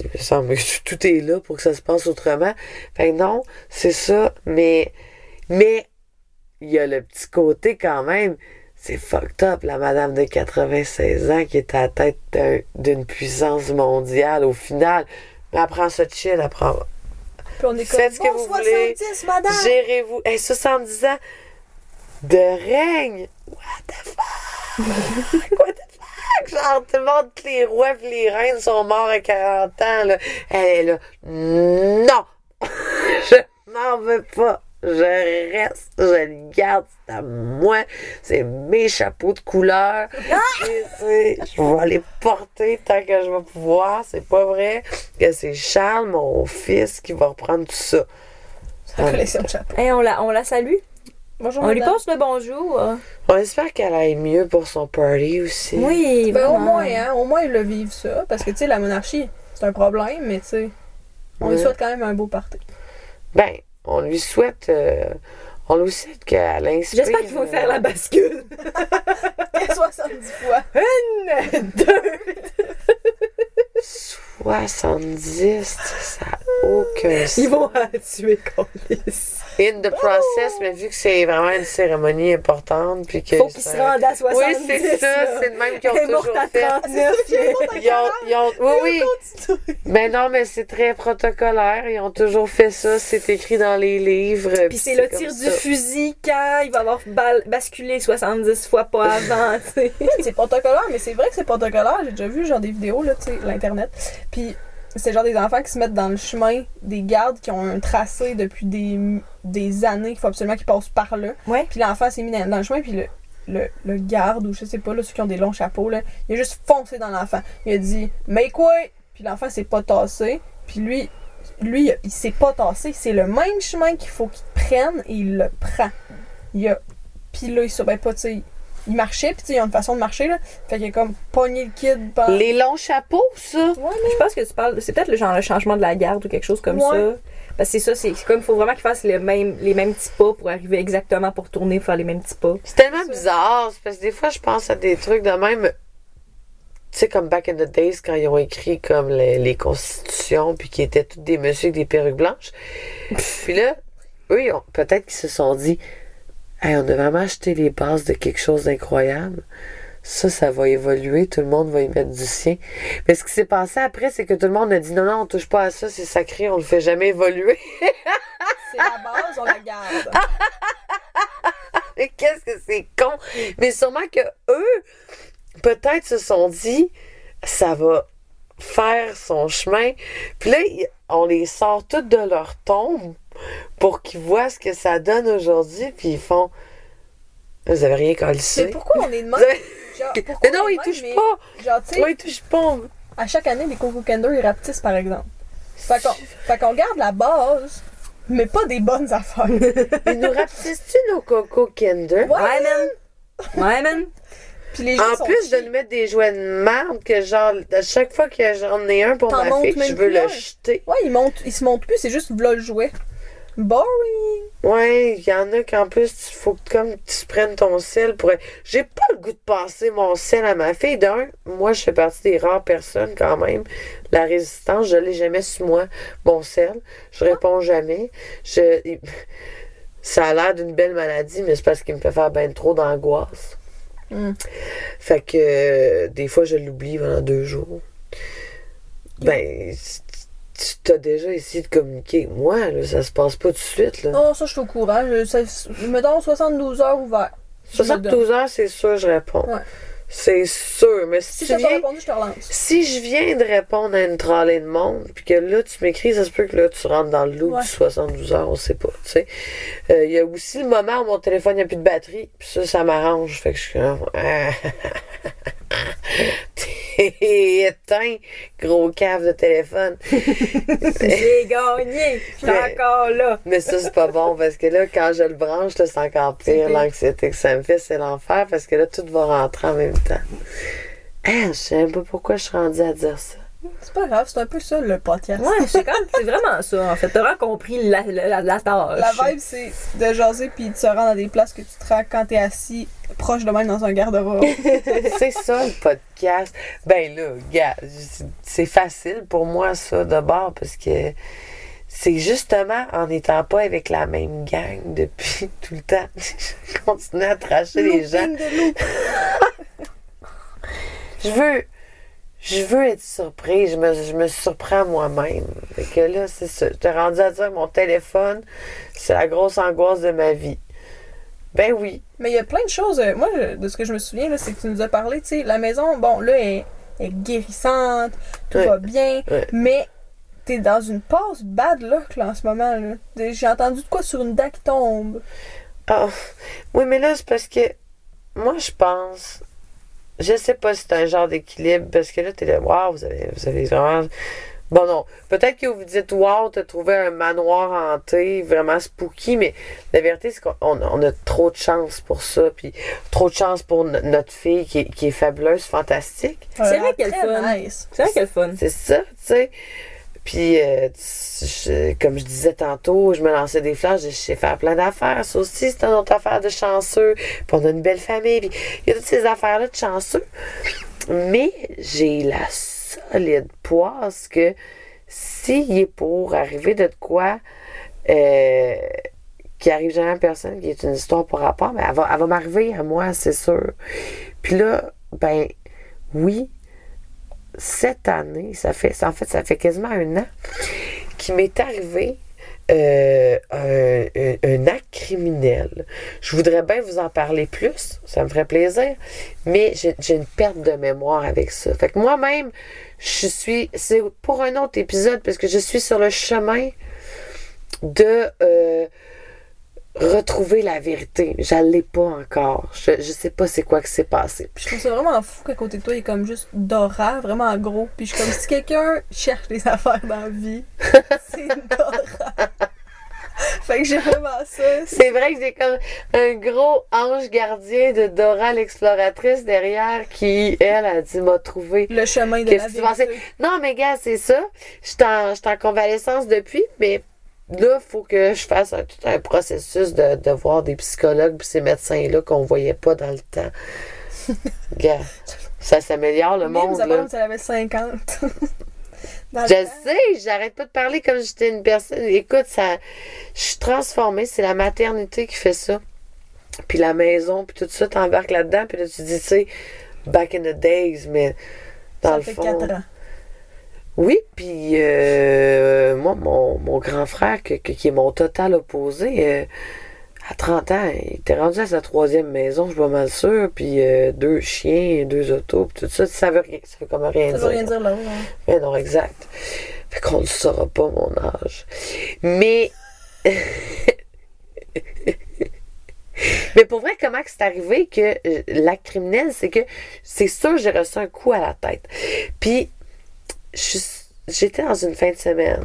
Il me semble que *laughs* tout est là pour que ça se passe autrement. Fait que non, c'est ça, mais, mais, il y a le petit côté quand même. C'est fucked up, la madame de 96 ans qui est à la tête d'un- d'une puissance mondiale au final. Elle prend ça chill, elle prend. Puis on est comme, Faites ce que bon, vous voulez. 70, madame! Gérez-vous. Hey, 70 ans de règne. What the fuck? *laughs* Genre, tout le monde, tous les rois et les reines sont morts à 40 ans. Là. Elle est là. Non! *laughs* je m'en veux pas. Je reste, je le garde, c'est à moi, c'est mes chapeaux de couleur. *laughs* Et c'est- je vais les porter tant que je vais pouvoir. C'est pas vrai que c'est Charles, mon fils, qui va reprendre tout ça. La collection de chapeaux. Hey, on, la, on la salue? Bonjour, On lui passe le bonjour. On espère qu'elle aille mieux pour son party aussi. Oui, Ben, au moins, hein, au moins, ils le vivent ça. Parce que, tu sais, la monarchie, c'est un problème, mais, tu sais, on lui souhaite quand même un beau party. Ben, on lui souhaite. euh, on lui souhaite qu'elle inspire. J'espère qu'ils vont faire la bascule. *laughs* 70 fois. Une, deux. *laughs* 70, ça n'a aucun sens. Ils vont la tuer, Colis. In the process, mais vu que c'est vraiment une cérémonie importante, puis que. Faut qu'ils ça- se rendent à 70. Oui, c'est ça, c'est le même qu'ils ont toujours à fait. 39. Ils ont, ils ont- oui, oui. Mais non, mais c'est très protocolaire. Ils ont toujours fait ça. C'est écrit dans les livres. Puis c'est le tir ça. du fusil quand il va avoir basculé 70 fois pas avant, c'est protocolaire, mais c'est vrai que c'est protocolaire. J'ai déjà vu genre des vidéos, là, tu sais, l'internet. Puis c'est genre des enfants qui se mettent dans le chemin des gardes qui ont un tracé depuis des, des années qu'il faut absolument qu'ils passent par là. Ouais. Puis l'enfant s'est mis dans, dans le chemin, puis le, le, le garde, ou je sais pas, là, ceux qui ont des longs chapeaux, là, il a juste foncé dans l'enfant. Il a dit « Make way! » Puis l'enfant s'est pas tassé. Puis lui, lui, il s'est pas tassé. C'est le même chemin qu'il faut qu'il prenne et il le prend. Il a... Puis là, il se... Ben, pas, tu sais... Il marchait, puis tu sais, il y a une façon de marcher, là. Fait qu'il a comme pogné le kid par... Les longs chapeaux, ça? Ouais, Je pense que tu parles. C'est peut-être le genre le changement de la garde ou quelque chose comme Ouais. ça. Parce que c'est ça, c'est c'est comme il faut vraiment qu'ils fassent les mêmes, les mêmes petits pas pour arriver exactement pour tourner, pour faire les mêmes petits pas. C'est tellement Ça. bizarre. Parce que des fois, je pense à des trucs de même. Tu sais, comme back in the days, quand ils ont écrit comme les, les constitutions, puis qui étaient tous des messieurs avec des perruques blanches. puis là, eux, ils ont- peut-être qu'ils se sont dit Hey, on a vraiment acheté les bases de quelque chose d'incroyable. Ça, ça va évoluer, tout le monde va y mettre du sien. Mais ce qui s'est passé après, c'est que tout le monde a dit non, non, on touche pas à ça, c'est sacré, on le fait jamais évoluer. *laughs* C'est la base, on la garde. *laughs* Mais qu'est-ce que c'est con! Mais sûrement que eux, peut-être se sont dit, ça va faire son chemin. Puis là, on les sort toutes de leur tombe pour qu'ils voient ce que ça donne aujourd'hui. Puis ils font, vous avez rien qu'à le C'est pourquoi on est de *laughs* même? Genre, *laughs* Mais non, ils touchent pas! mais Genre, tu ils touchent pas! à chaque année, les Coco Kinder, ils rapetissent, par exemple. Fait qu'on, garde la base, mais pas des bonnes affaires. *laughs* Ils nous rapetissent-tu nos Coco Kinder? Ouais. Ouais, man. Ouais, man. Puis les En plus de nous mettre des jouets de merde, que genre, à chaque fois que j'en ai un pour ma fille, je veux plus le jeter. Ouais, ils, montent, ils se montent plus, c'est juste v'là le jouet. Boring! Ouais, il y en a qu'en plus, il faut que comme tu prennes ton sel pour. J'ai pas le goût de passer mon sel à ma fille. D'un, moi, je fais partie des rares personnes quand même. La résistance, je l'ai jamais sur moi, mon sel. Je réponds jamais. Je. *laughs* Ça a l'air d'une belle maladie, mais c'est parce qu'il me fait faire ben trop d'angoisse. Hmm. Fait que euh, des fois, je l'oublie pendant deux jours. Ben, tu t'as déjà essayé de communiquer. Moi, là, ça se passe pas tout de suite. Là. Oh, ça, je suis au courant. Je, ça, me donne 72 heures ouvert. Je me donne. 72 heures, c'est sûr, je réponds. Ouais. C'est sûr. Mais si, Si tu viens, répondu, je te relance. si je viens de répondre à une trolley de monde, puis que là, tu m'écris, ça se peut que là, tu rentres dans le loup Ouais. du 72 heures, on sait pas, tu sais. Euh, Il y a aussi le moment où mon téléphone n'a plus de batterie, puis ça, ça m'arrange. Fait que je suis comme... *laughs* *laughs* *laughs* Éteint, gros cave de téléphone. *laughs* J'ai gagné. Je suis Mais- encore là. Mais ça, c'est pas bon parce que là, quand je le branche, là, c'est encore pire. L'anxiété que ça me fait, c'est l'enfer parce que là, tout va rentrer en même temps. Ah, je sais même pas pourquoi je suis rendue à dire ça. C'est pas grave, c'est un peu ça le podcast. Ouais, c'est comme, c'est vraiment ça, en fait. T'as vraiment compris la, la, la, la tâche. La vibe, c'est de jaser puis de se rendre à des places que tu te rends quand t'es assis proche de même dans un garde-robe. *laughs* c'est ça, le podcast. Ben là, gars, c'est facile pour moi, ça, de bord, parce que c'est justement en n'étant pas avec la même gang depuis *laughs* tout le temps. *laughs* je continue à tracher les gens. De. Je veux. Je veux être surpris. Je me, je me surprends moi-même. Fait que là, c'est ça. J'étais rendu à dire mon téléphone, c'est la grosse angoisse de ma vie. Ben oui. Mais il y a plein de choses. euh, Moi, de ce que je me souviens, là, c'est que tu nous as parlé, tu sais, la maison, bon, là, est, est guérissante, tout va bien, mais t'es dans une pause bad luck, là, en ce moment, là. J'ai entendu de quoi sur une dent qui tombe. Ah, oui, mais là, c'est parce que moi, je pense. Je sais pas si c'est un genre d'équilibre, parce que là, t'es là, waouh, vous avez, vous avez vraiment. Bon, non. Peut-être que vous vous dites, waouh, t'as trouvé un manoir hanté, vraiment spooky, mais la vérité, c'est qu'on on a trop de chance pour ça, puis trop de chance pour no- notre fille qui est, qui est fabuleuse, fantastique. C'est vrai qu'elle fun. nice. C'est vrai qu'elle est fun. C'est ça, tu sais. Puis, euh, comme je disais tantôt, je me lançais des flashs, je sais faire plein d'affaires. Ça aussi, c'est une autre affaire de chanceux. Puis, on a une belle famille. Puis, il y a toutes ces affaires-là de chanceux. Mais j'ai la solide poisse que s'il est pour arriver de quoi euh, qui arrive jamais à personne, qui est une histoire pour rapport, mais elle va, elle va m'arriver à moi, c'est sûr. Puis là, ben, oui, cette année, ça fait, en fait, ça fait quasiment un an, qu'il m'est arrivé euh, un, acte criminel. Je voudrais bien vous en parler plus, ça me ferait plaisir, mais j'ai j'ai une perte de mémoire avec ça. Fait que moi-même, je suis, c'est pour un autre épisode, parce que je suis sur le chemin de euh, retrouver la vérité. Je l'ai pas encore. Je ne sais pas c'est quoi qui s'est passé. Puis je trouve ça vraiment fou qu'à côté de toi, il est comme juste Dora, vraiment gros. Puis je suis comme si quelqu'un cherche des affaires dans la vie, *laughs* c'est Dora. fait que j'ai vraiment ça. C'est vrai que j'ai comme un gros ange gardien de Dora l'exploratrice derrière qui, elle, a dit m'a trouvé. Le chemin de Qu'est-ce la vérité. Non, mais gars, c'est ça. Je suis en, je suis en convalescence depuis, mais là, il faut que je fasse un- tout un processus de, de voir des psychologues puis ces médecins-là qu'on voyait pas dans le temps. *laughs* ça s'améliore le monde, nous a là. elle avait 50. *laughs* Dans le Je sais, j'arrête pas de parler comme si j'étais une personne. Écoute, ça, je suis transformée. C'est la maternité qui fait ça. puis la maison, puis tout ça, t'embarques là-dedans, puis là, tu dis, tu sais, back in the days, mais dans Ça le fait fond... 4 ans. Oui, puis euh, moi, mon, mon grand frère, que- que- qui est mon total opposé, euh, à 30 ans, il était rendu à sa troisième maison, je suis pas mal sûre, puis euh, deux chiens, deux autos, puis tout ça, ça veut rien, ça veut comme rien Ça dire. veut rien dire là. hein. Mais non, exact. Fait qu'on ne saura pas mon âge. Mais. *laughs* Mais pour vrai, comment que c'est arrivé que euh, l'acte criminel, c'est que c'est sûr j'ai reçu un coup à la tête. Puis, j'étais dans une fin de semaine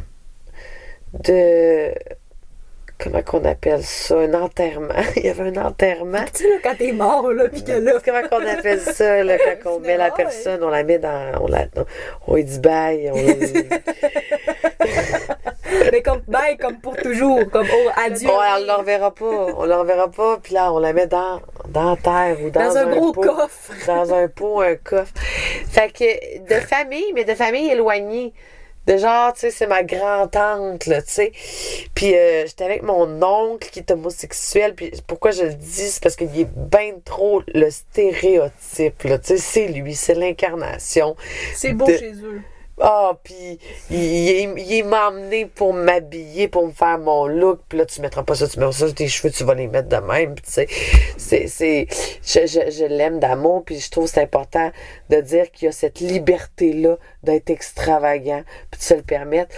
de. Comment qu'on appelle ça? Un enterrement. *laughs* Il y avait un enterrement. Tu sais, là, quand t'es mort, là, pis que là. Comment qu'on appelle ça, là, *laughs* quand on met la personne, on la met dans. On, la, on lui dit bye. On, *laughs* Mais comme, bye, comme pour toujours. Comme, oh, adieu. On ne reverra pas. On ne reverra pas. Puis là, on la met dans, dans la terre ou dans, dans un gros pot. coffre. Dans un pot, un coffre. Fait que de famille, mais de famille éloignée. De genre, tu sais, c'est ma grand-tante, là, tu sais. Puis euh, j'étais avec mon oncle qui est homosexuel. Puis pourquoi je le dis, c'est parce qu'il est bien trop le stéréotype, là. Tu sais, c'est lui, c'est l'incarnation. C'est beau De- chez eux. Ah, puis il, il, il m'a emmené pour m'habiller, pour me faire mon look. Puis là, tu mettras pas ça, tu mets ça, tes cheveux, tu vas les mettre de même. Puis tu sais, c'est, c'est, je, je, je l'aime d'amour, puis je trouve c'est important de dire qu'il y a cette liberté-là d'être extravagant, puis de se le permettre.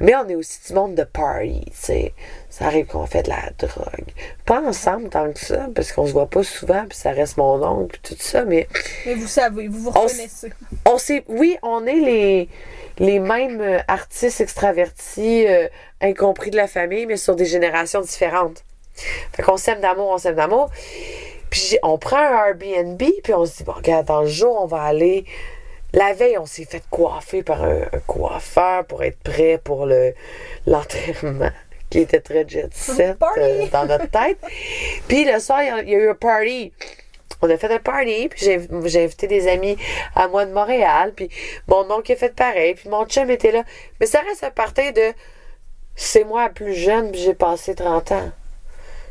Mais on est aussi du monde de party, tu sais. Ça arrive qu'on fait de la drogue. Pas ensemble tant que ça, parce qu'on se voit pas souvent, puis ça reste mon oncle, puis tout ça, mais Mais vous savez, vous vous reconnaissez. on sait, oui, on est les, les mêmes artistes extravertis, euh, incompris de la famille, mais sur des générations différentes. Fait qu'on s'aime d'amour, on s'aime d'amour. Puis on prend un Airbnb, puis on se dit, bon, regarde, dans le jour, on va aller. La veille, on s'est fait coiffer par un, un coiffeur pour être prêt pour le l'enterrement, *laughs* qui était très jet set *laughs* euh, dans notre tête. Puis le soir, il y a- il y a eu un party. On a fait un party, puis j'ai j'ai invité des amis à moi de Montréal, puis mon oncle a fait pareil, puis mon chum était là. Mais ça reste un party de c'est moi la plus jeune, puis j'ai passé 30 ans.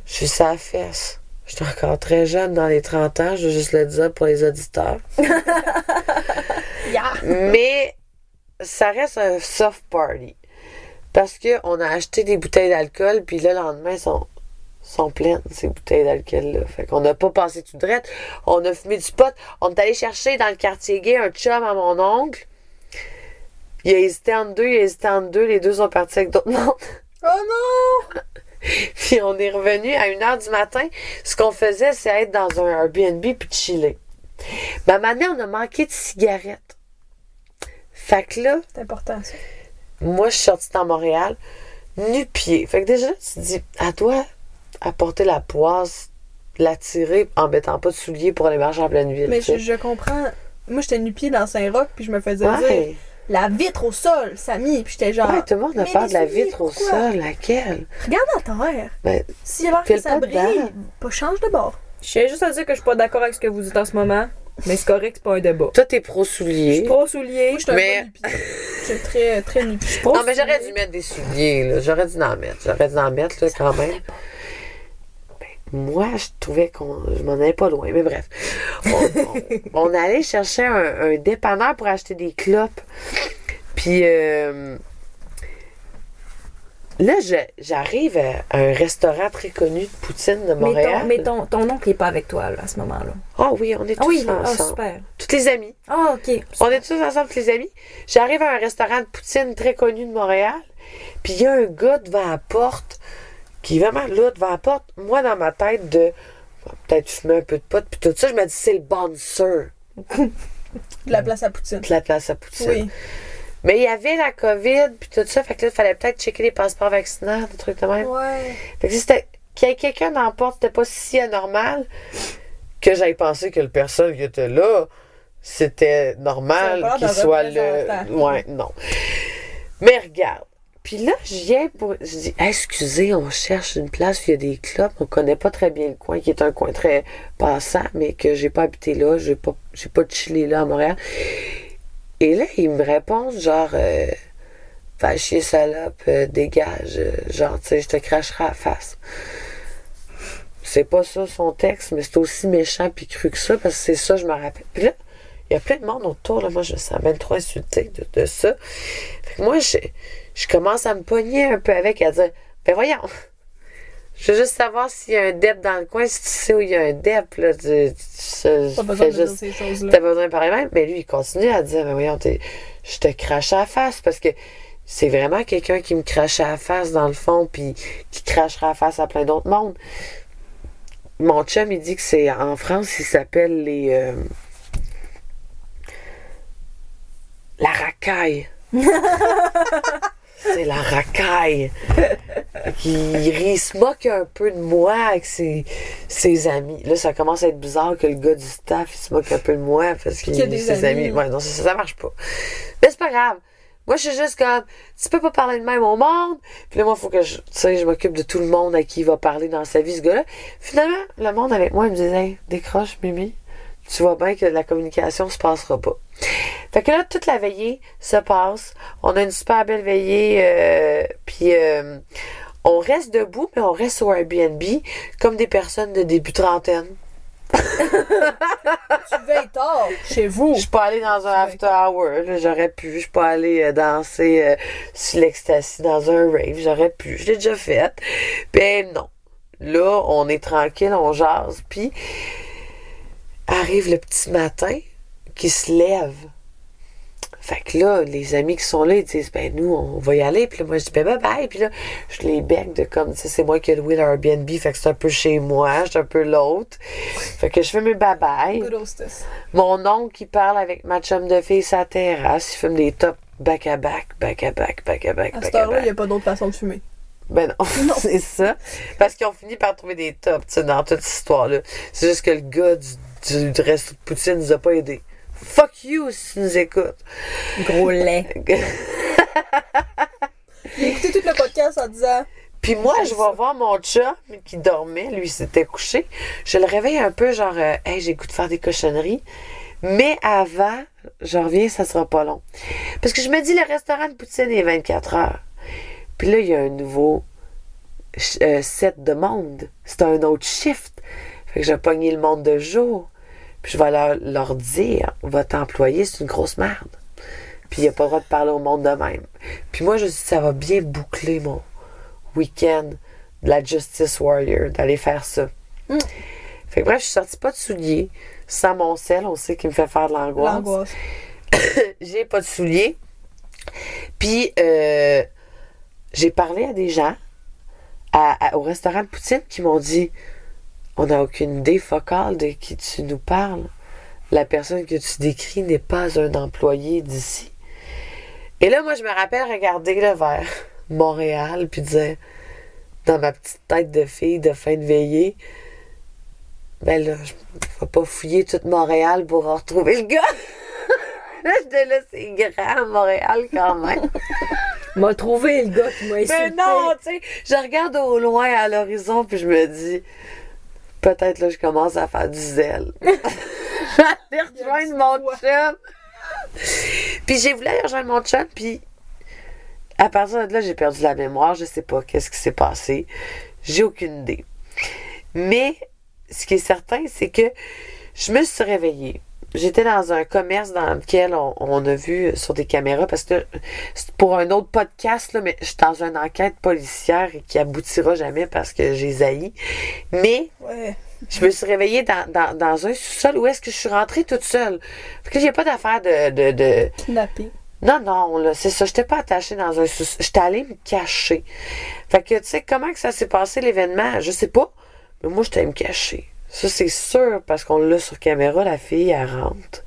Je suis sa fesse. J'étais encore très jeune dans les 30 ans, je veux juste le dire pour les auditeurs. *laughs* Yeah. Mais ça reste un soft party. Parce qu'on a acheté des bouteilles d'alcool, puis là, le lendemain, elles sont, sont pleines, ces bouteilles d'alcool-là. Fait qu'on n'a pas passé tout droit. On a fumé du pot. On est allé chercher dans le quartier gay un chum à mon oncle. Il a hésité entre deux, il a hésité entre deux. Les deux sont partis avec d'autres mondes. Oh non! *laughs* *laughs* Puis on est revenu à 1h du matin. Ce qu'on faisait, c'est être dans un Airbnb puis de chiller. Ben maintenant, on a manqué de cigarettes. Fait que là, C'est important ça. moi, je suis sortie dans Montréal, nu-pied. Fait que déjà, tu te dis, à toi, apporter la poisse, la tirer en mettant pas de souliers pour aller marcher en pleine ville. Mais je, je comprends. Moi, j'étais nu-pied dans Saint-Roch, puis je me faisais dire. La vitre au sol, Samy. Puis j'étais genre. ouais, tout le monde a peur de la vitre au sol. Laquelle? Regarde à terre. Ben, S'il y a l'air que ça pas brille, dedans. pas change de bord. Je tiens juste à dire que je suis pas d'accord avec ce que vous dites en ce moment, mais c'est correct, c'est pas un débat. toi, t'es Je pro-souliers. suis pas soulier. Moi, j'étais un Mais- peu nu-pied. J'étais très, très nu-pied. Non, mais j'aurais dû mettre des souliers, là. J'aurais dû en mettre. J'aurais dû en mettre, là, quand même. Moi, je trouvais qu'on. Je m'en allais pas loin, mais bref. On, on- on allait chercher un, un dépanneur pour acheter des clopes. Puis. euh, Là, j'arrive à un restaurant très connu de poutine de Mais, Montréal. ton, mais ton, ton oncle est pas avec toi là, à ce moment-là. Ah oui, on est tous Ah oui, ah, ensemble. super. Toutes les amies. Ah, ok. On est tous ensemble, tous les amis. J'arrive à un restaurant de poutine très connu de Montréal. Puis il y a un gars devant la porte qui est vraiment là devant la porte. Moi, dans ma tête, de bon, peut-être fumer un peu de pot, puis tout ça, je me dis, c'est le bouncer De la place à Poutine. de la place à poutine. Oui. Mais il y avait la COVID, puis tout ça. Fait que là, il fallait peut-être checker les passeports vaccinaux, des trucs de même. Ouais. Fait que si c'était qu'il y ait quelqu'un dans la porte, c'était pas si anormal que j'aille pensé que le personne qui était là, c'était normal qu'il soit le. Ouais, non. Mais regarde. Puis là, je viens pour. Je dis, excusez, on cherche une place il y a des clubs. On connaît pas très bien le coin, qui est un coin très passant, mais que j'ai pas habité là. J'ai pas, j'ai pas chillé là à Montréal. Et là, ils me répondent genre. Euh, Va chier salope, euh, dégage, euh, genre, tu sais, je te cracherai à la face. c'est pas ça son texte, mais c'est aussi méchant puis cru que ça, parce que c'est ça, je me rappelle. Puis là, il y a plein de monde autour, là. Moi, je me sens même trop insultée de, de ça. Fait que moi, je, je commence à me pogner un peu avec, à dire, ben voyons. Je veux juste savoir s'il y a un DEP dans le coin, si tu sais où il y a un DEP, là. Tu, tu- besoin de dire ces choses-là. T'as besoin de parler même, mais lui, il continue à dire, mais voyons, t'es- je te crache à la face parce que c'est vraiment quelqu'un qui me crache à la face dans le fond, puis qui crachera à la face à plein d'autres mondes. Mon chum, il dit que c'est en France, il s'appelle les. euh, la racaille. *laughs* c'est la racaille. Il se moque un peu de moi avec ses, ses amis. Là, ça commence à être bizarre que le gars du staff, il se moque un peu de moi parce qu'il y a des ses amis. amis. Ouais, non, ça, ça marche pas. Mais c'est pas grave. Moi, je suis juste comme, tu peux pas parler de même au monde. Puis là, moi, il faut que je, tu sais, je m'occupe de tout le monde à qui il va parler dans sa vie, ce gars-là. Finalement, le monde avec moi, il me disait, hey, décroche, Mimi. Tu vois bien que la communication se passera pas. Fait que là, toute la veillée se passe. On a une super belle veillée. euh, puis euh, on reste debout, mais on reste au Airbnb comme des personnes de début trentaine. *laughs* Tu veilles tard chez vous. Je suis pas allée dans un after hour, j'aurais pu. Je suis pas allée euh, danser euh, sur l'ecstasy dans un rave, j'aurais pu. Je l'ai déjà fait. Ben non. Là, on est tranquille, on jase, puis arrive le petit matin qui se lève. Fait que là, les amis qui sont là, ils disent, ben nous, on va y aller. Puis là, moi, je dis, ben bye bye. Puis là, je les bec de comme, tu sais, c'est moi qui ai loué l'Airbnb. Fait que c'est un peu chez moi, je suis un peu l'autre. Fait que je fais mes bye bye. Mon oncle qui parle avec ma chum de fille sa terrasse, il fume des tops back à back, back à back, back à back, À cette heure-là, il n'y a pas d'autre façon de fumer. Ben non, *laughs* c'est ça. Parce qu'ils ont fini par trouver des tops, tu sais, dans toute cette histoire-là. C'est juste que le gars du, du, du resto de Poutine nous a pas aidés. Fuck you si tu nous écoutes. Gros lait. *laughs* J'ai écouté tout le podcast en disant Puis moi, je vais voir mon chum qui dormait, lui, il s'était couché. Je le réveille un peu, genre, euh, hey, j'ai le goût de faire des cochonneries. Mais avant, je reviens, ça sera pas long. Parce que je me dis, le restaurant de Poutine est 24 heures. Puis là, il y a un nouveau euh, set de monde. C'est un autre shift. Fait que je vais pogner le monde de jour. Puis je vais leur, leur dire, votre employé, c'est une grosse merde. Puis il n'y a pas le droit de parler au monde de même. Puis moi, je dis, ça va bien boucler mon week-end de la Justice Warrior, d'aller faire ça. Mm. Fait que bref, je suis sortie pas de souliers, sans mon sel, on sait qu'il me fait faire de l'angoisse. l'angoisse. *coughs* J'ai pas de souliers. Puis, euh, j'ai parlé à des gens à- à- au restaurant de Poutine qui m'ont dit On n'a aucune idée focale de qui tu nous parles. La personne que tu décris n'est pas un employé d'ici. Et là, moi, je me rappelle regarder là, vers *laughs* Montréal puis dire dans ma petite tête de fille de fin de veillée ben là, je vais pas fouiller toute Montréal pour en retrouver le gars. *laughs* Là, j'étais là, c'est grand, Montréal, quand même. *laughs* M'a trouvé le gars qui m'a insulté. Mais non, tu sais, je regarde au loin à l'horizon, puis je me dis, peut-être là, je commence à faire du zèle. *laughs* J'allais rejoindre mon chum. Puis j'ai voulu aller rejoindre mon chum, puis à partir de là, j'ai perdu la mémoire. Je sais pas qu'est-ce qui s'est passé. J'ai aucune idée. Mais ce qui est certain, c'est que je me suis réveillée. J'étais dans un commerce dans lequel on, on a vu sur des caméras, parce que pour un autre podcast, là, mais je suis dans une enquête policière qui aboutira jamais parce que j'ai zaï. Mais Ouais. je me suis réveillée dans, dans, dans un sous-sol où est-ce que je suis rentrée toute seule. Parce que j'ai pas d'affaire de, de, de, Kidnappé. non, non, là, c'est ça. J'étais pas attachée dans un sous J'étais allée me cacher. Fait que, tu sais, comment que ça s'est passé l'événement? Je sais pas. Mais moi, j'étais allée me cacher. Ça, c'est sûr, parce qu'on l'a sur caméra, la fille, elle rentre.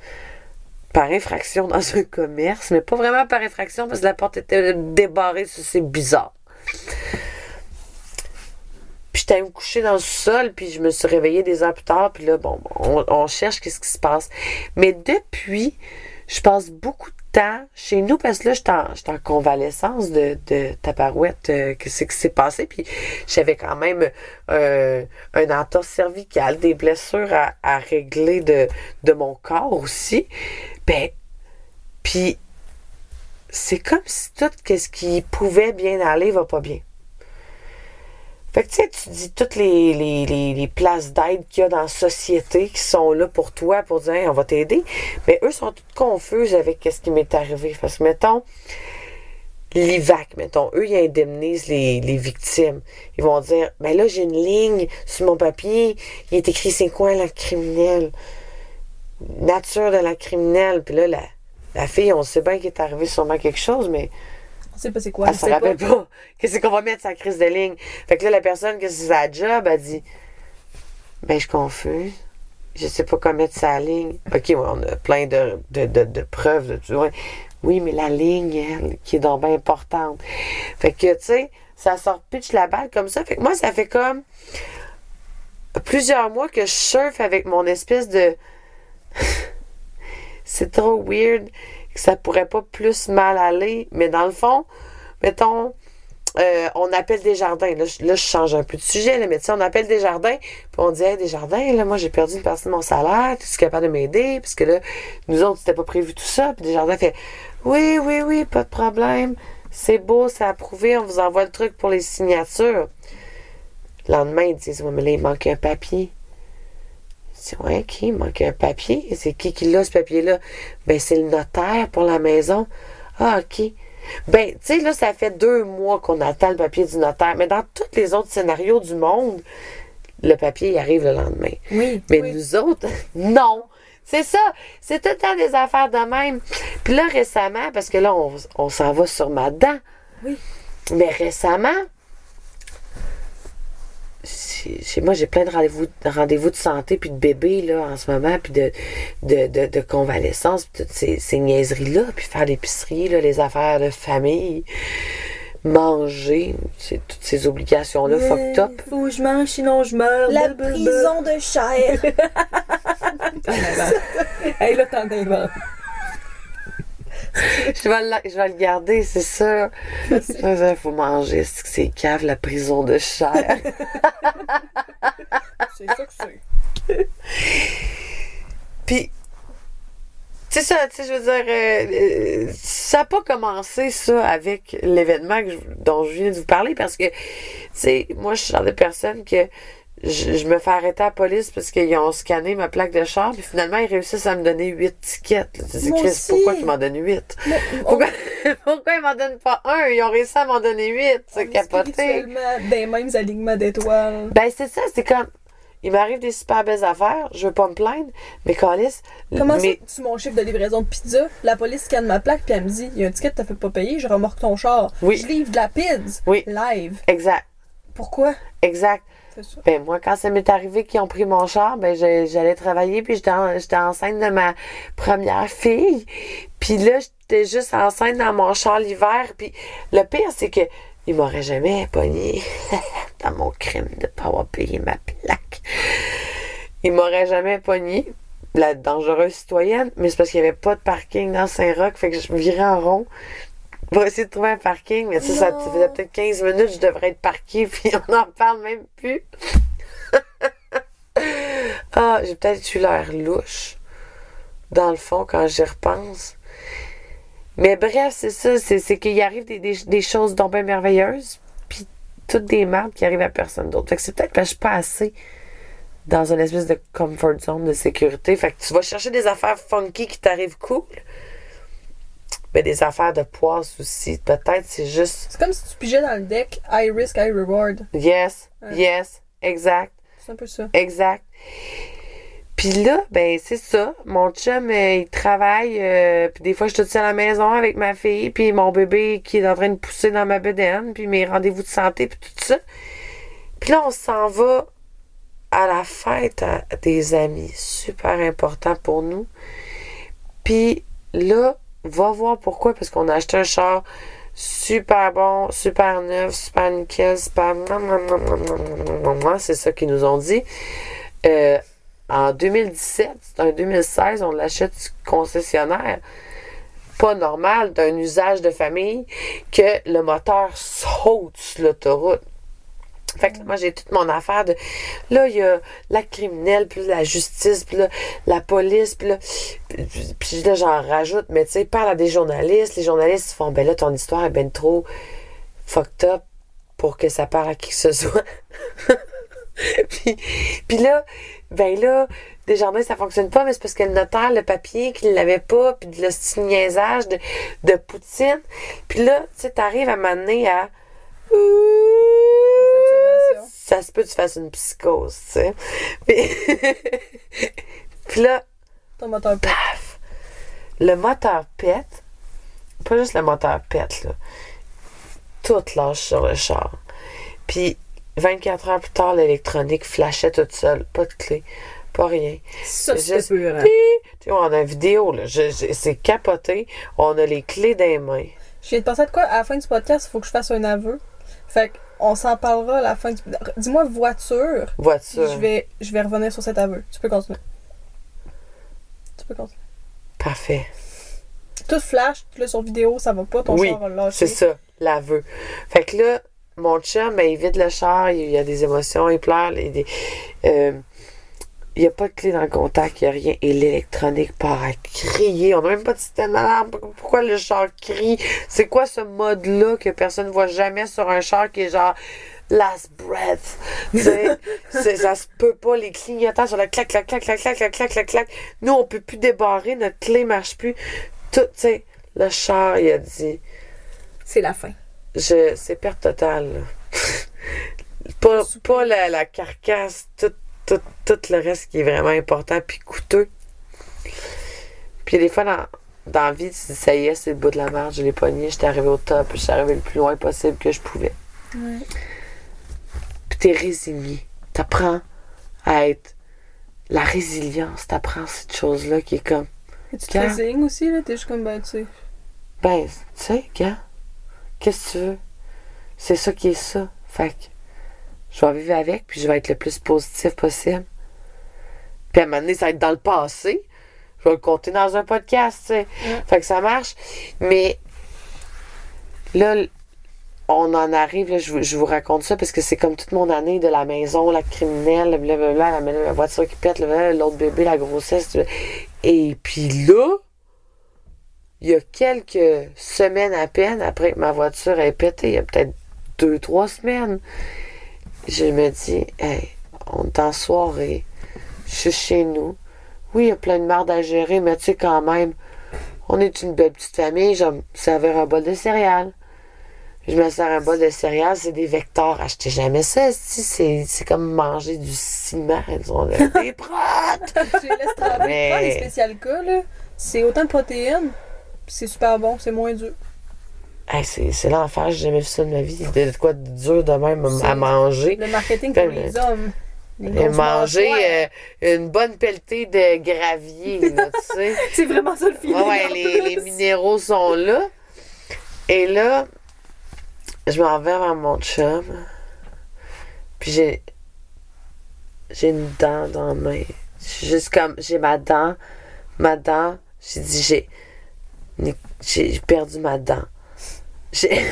Par infraction dans un commerce, mais pas vraiment par infraction parce que la porte était débarrée, c'est bizarre. Puis j'étais me coucher dans le sol, puis je me suis réveillée des heures plus tard, puis là, bon, on, on cherche qu'est-ce qui se passe. Mais depuis, je passe beaucoup de temps chez nous parce que là, j'étais en, convalescence de, de tabarouette. euh, Qu'est-ce qui s'est passé? Puis j'avais quand même euh, un entorse cervicale, des blessures à, à régler de, de mon corps aussi. Ben, puis c'est comme si tout ce qui pouvait bien aller va pas bien. Fait que tu sais, tu dis toutes les, places d'aide qu'il y a dans la société qui sont là pour toi, pour dire Hey, on va t'aider. Mais eux sont toutes confuses avec ce qui m'est arrivé. Parce que, mettons, l'IVAC, mettons, eux, ils indemnisent les, les victimes. Ils vont dire, ben là, j'ai une ligne sur mon papier, il est écrit c'est quoi la criminelle? Nature de la criminelle. Puis là, la, la fille, on sait bien qu'il est arrivé sûrement quelque chose, mais On sait pas c'est quoi. elle se rappelle pas. *laughs* Qu'est-ce qu'on va mettre sa crise de ligne? Fait que là, la personne que c'est sa job, elle dit, ben, je confuse. Je sais pas comment mettre sa ligne. OK, ouais, on a plein de, de, de, de preuves. De, vois. Oui, mais la ligne, elle, qui est donc bien importante. Fait que, tu sais, ça sort pitch la balle comme ça. Fait que moi, ça fait comme plusieurs mois que je surfe avec mon espèce de. *laughs* C'est trop weird ça pourrait pas plus mal aller. Mais dans le fond, mettons, euh, on appelle des jardins. Là, je- change un peu de sujet, là, mais tu sais, on appelle des jardins, puis on dit, hey, des jardins, là, moi, j'ai perdu une partie de mon salaire, tu es capable de m'aider? Parce que là, nous autres, c'était pas prévu tout ça. Puis des jardins fait, oui, oui, oui, pas de problème. C'est beau, c'est approuvé, on vous envoie le truc pour les signatures. Le lendemain, ils disent, ouais, mais là, il manque un papier. Dis, ouais, qui? Il manque un papier. C'est qui qui l'a, ce papier-là? Ben, c'est le notaire pour la maison. Ah, OK. Ben, tu sais, là, ça fait deux mois qu'on attend le papier du notaire. Mais dans tous les autres scénarios du monde, le papier, il arrive le lendemain. Oui. Mais Oui. nous autres, *laughs* non. C'est ça. C'est tout le temps des affaires de même. Puis là, récemment, parce que là, on, on s'en va sur ma dent. Oui. Mais récemment, chez moi, j'ai plein de rendez-vous de, santé puis de bébés là, en ce moment, puis de, de, de, de convalescence, puis toutes ces, ces niaiseries-là, puis faire l'épicerie, là, les affaires de famille, manger, c'est toutes ces obligations-là fucked up. Faut que je mange, sinon je meurs. La prison de chair. *laughs* Hey, là, t'en inventes. *laughs* Je vais, le- je vais le garder, c'est sûr. Il faut manger, c'est que c'est cave, la prison de chair. *laughs* c'est ça que c'est. *laughs* Puis, c'est ça, tu sais, je veux dire, euh, euh, ça n'a pas commencé, ça, avec l'événement dont je viens de vous parler, parce que, tu sais, moi, je suis le genre de personne que je, je me fais arrêter à la police parce qu'ils ont scanné ma plaque de char, puis finalement, ils réussissent à me donner huit tickets. Tu Moi Chris, aussi. pourquoi ils m'en donnent huit? *laughs* Pourquoi, pourquoi ils m'en donnent pas un? Ils ont réussi à m'en donner huit, c'est capoté. Spirituellement, des mêmes alignements d'étoiles. Ben, c'est ça, c'est comme. Il m'arrive des super belles affaires, je veux pas me plaindre, mais Calis. Comment mais, ça, tu mon chiffre de livraison de pizza? La police scanne ma plaque puis elle me dit il y a un ticket que t'as fait pas payer, je remorque ton char. Oui. Je livre de la pizza. Oui. Live. Exact, Pourquoi? exact. Ben, moi, quand ça m'est arrivé qu'ils ont pris mon char, ben, j'allais travailler, puis j'étais en- j'étais enceinte de ma première fille. Puis là, j'étais juste enceinte dans mon char l'hiver. Puis le pire, c'est que il m'aurait jamais pogné *laughs* dans mon crime de pas avoir payé ma plaque. Il m'aurait jamais pogné, la dangereuse citoyenne, mais c'est parce qu'il n'y avait pas de parking dans Saint-Roch, fait que je me virais en rond pour essayer de trouver un parking. Mais ça, ça faisait peut-être 15 minutes, je devrais être parquée, *laughs* puis on n'en parle même plus. *laughs* ah, j'ai peut-être eu l'air louche, dans le fond, quand j'y repense. Mais bref, c'est ça, c'est, qu'il arrive des, des, des choses donc bien merveilleuses, puis toutes des merdes qui arrivent à personne d'autre. Fait que c'est peut-être parce que je suis pas assez dans une espèce de comfort zone de sécurité. Fait que tu vas chercher des affaires funky qui t'arrivent cool. Mais des affaires de poisse aussi. Peut-être c'est juste C'est comme si tu pigeais dans le deck high risk, high reward. yes, Ouais. yes, exact, C'est un peu ça. exact. Puis là, ben c'est ça. Mon chum, euh, il travaille. euh, puis des fois, je suis toute seule à la maison avec ma fille. Puis mon bébé qui est en train de pousser dans ma bedaine. Puis mes rendez-vous de santé. Puis tout ça. Puis là, on s'en va à la fête des amis. Super important pour nous. Puis là, va voir pourquoi. Parce qu'on a acheté un char super bon, super neuf, super nickel, super... C'est ça qu'ils nous ont dit. Euh, en 2017, c'est un 2016, on l'achète du concessionnaire. Pas normal d'un usage de famille que le moteur saute sur l'autoroute. Fait que moi, j'ai toute mon affaire de. Là, il y a la criminelle, puis la justice, puis la police, puis là. Puis, là, j'en rajoute, mais tu sais, parle à des journalistes. Les journalistes font, ben là, ton histoire est ben trop fucked up pour que ça parte à qui que ce soit. *laughs* puis, là, ben là, Desjardins, ça fonctionne pas, mais c'est parce que le notaire, le papier, qu'il l'avait pas, puis de le niaisage de, de Poutine. Puis là, tu sais, t'arrives à m'amener à... Saturation. Ça se peut que tu fasses une psychose, tu sais. Puis, *laughs* puis là, Ton moteur pète. paf! Le moteur pète. Pas juste le moteur pète, là. Tout lâche sur le char. Puis, 24 heures plus tard, l'électronique flashait toute seule. Pas de clé, pas rien. Ça, c'est pur. hein. Tu sais, on a une vidéo, là. C'est capoté. On a les clés des mains. Je viens de penser à de quoi? À la fin du podcast, il faut que je fasse un aveu. Fait qu'on s'en parlera à la fin du... Dis-moi voiture. Voiture. Je vais, je vais revenir sur cet aveu. Tu peux continuer. Tu peux continuer. Parfait. Tout flash, tout là sur vidéo, ça va pas, ton Oui, char va le lâcher. C'est ça, l'aveu. Fait que là, mon chum, ben, il vide le char, il y a des émotions, il pleure. il, il- euh, il n'y a pas de clé dans le contact, il n'y a rien. Et l'électronique part à crier. On n'a même pas de système d'alarme. Pourquoi le char crie? C'est quoi ce mode-là que personne ne voit jamais sur un char qui est genre last breath? *laughs* Ça se peut pas. Les clignotants sur le clac, clac, clac, clac, clac, clac, clac, clac, clac. Nous, on peut plus débarrer, notre clé marche plus. Tout, tu sais, le char, il a dit C'est la fin. je c'est perte totale. *laughs* pas pas la, la carcasse, tout, tout, tout le reste qui est vraiment important puis coûteux. Puis des fois dans, dans la vie, tu dis, ça y est, c'est le bout de la marge, je l'ai pogné, j'étais arrivé au top, je suis arrivé le plus loin possible que je pouvais. Ouais. Puis t'es résigné. T'apprends à être la résilience, t'apprends cette chose-là qui est comme Et tu te résignes aussi, là, t'es juste comme, ben, tu sais. Ben, tu sais, gars, qu'est-ce que tu veux? C'est ça qui est ça. Fait que je vais vivre avec, puis je vais être le plus positif possible. Puis à un moment donné, ça va être dans le passé. Je vais le compter dans un podcast, tu sais. Fait que ça marche. Mais là, on en arrive, là, je, vous- je vous raconte ça parce que c'est comme toute mon année de la maison, la criminelle, blablabla, la, la voiture qui pète, l'autre bébé, la grossesse. Et puis là, il y a quelques semaines à peine après que ma voiture ait pété, il y a peut-être deux, trois semaines, je me dis, hey, on est en soirée, je suis chez nous. Oui, il y a plein de merde à gérer, mais tu sais, quand même, on est une belle petite famille, je vais me servir un bol de céréales. Je me sers un bol de céréales, c'est des vecteurs. Achetez jamais ça, c'est c'est comme manger du ciment. Ils ont *laughs* des protes. Tu les laisses tremper. Mais- Prends les spécial cas, là. C'est autant de protéines, c'est super bon, c'est moins dur. Hey, c'est l'enfer, j'ai jamais vu ça de ma vie. De quoi de dur de même à manger. Le marketing pour les le- hommes. Et grosses manger euh, une bonne pelletée de gravier, là, tu sais. *laughs* C'est vraiment ça le feeling. Ouais, ouais, en les, minéraux sont là. Et là, je m'en vais vers mon chum. Puis j'ai. J'ai une dent dans la main. Juste comme. J'ai ma dent. Ma dent. J'ai dit, j'ai. J'ai perdu ma dent. J'ai. *laughs*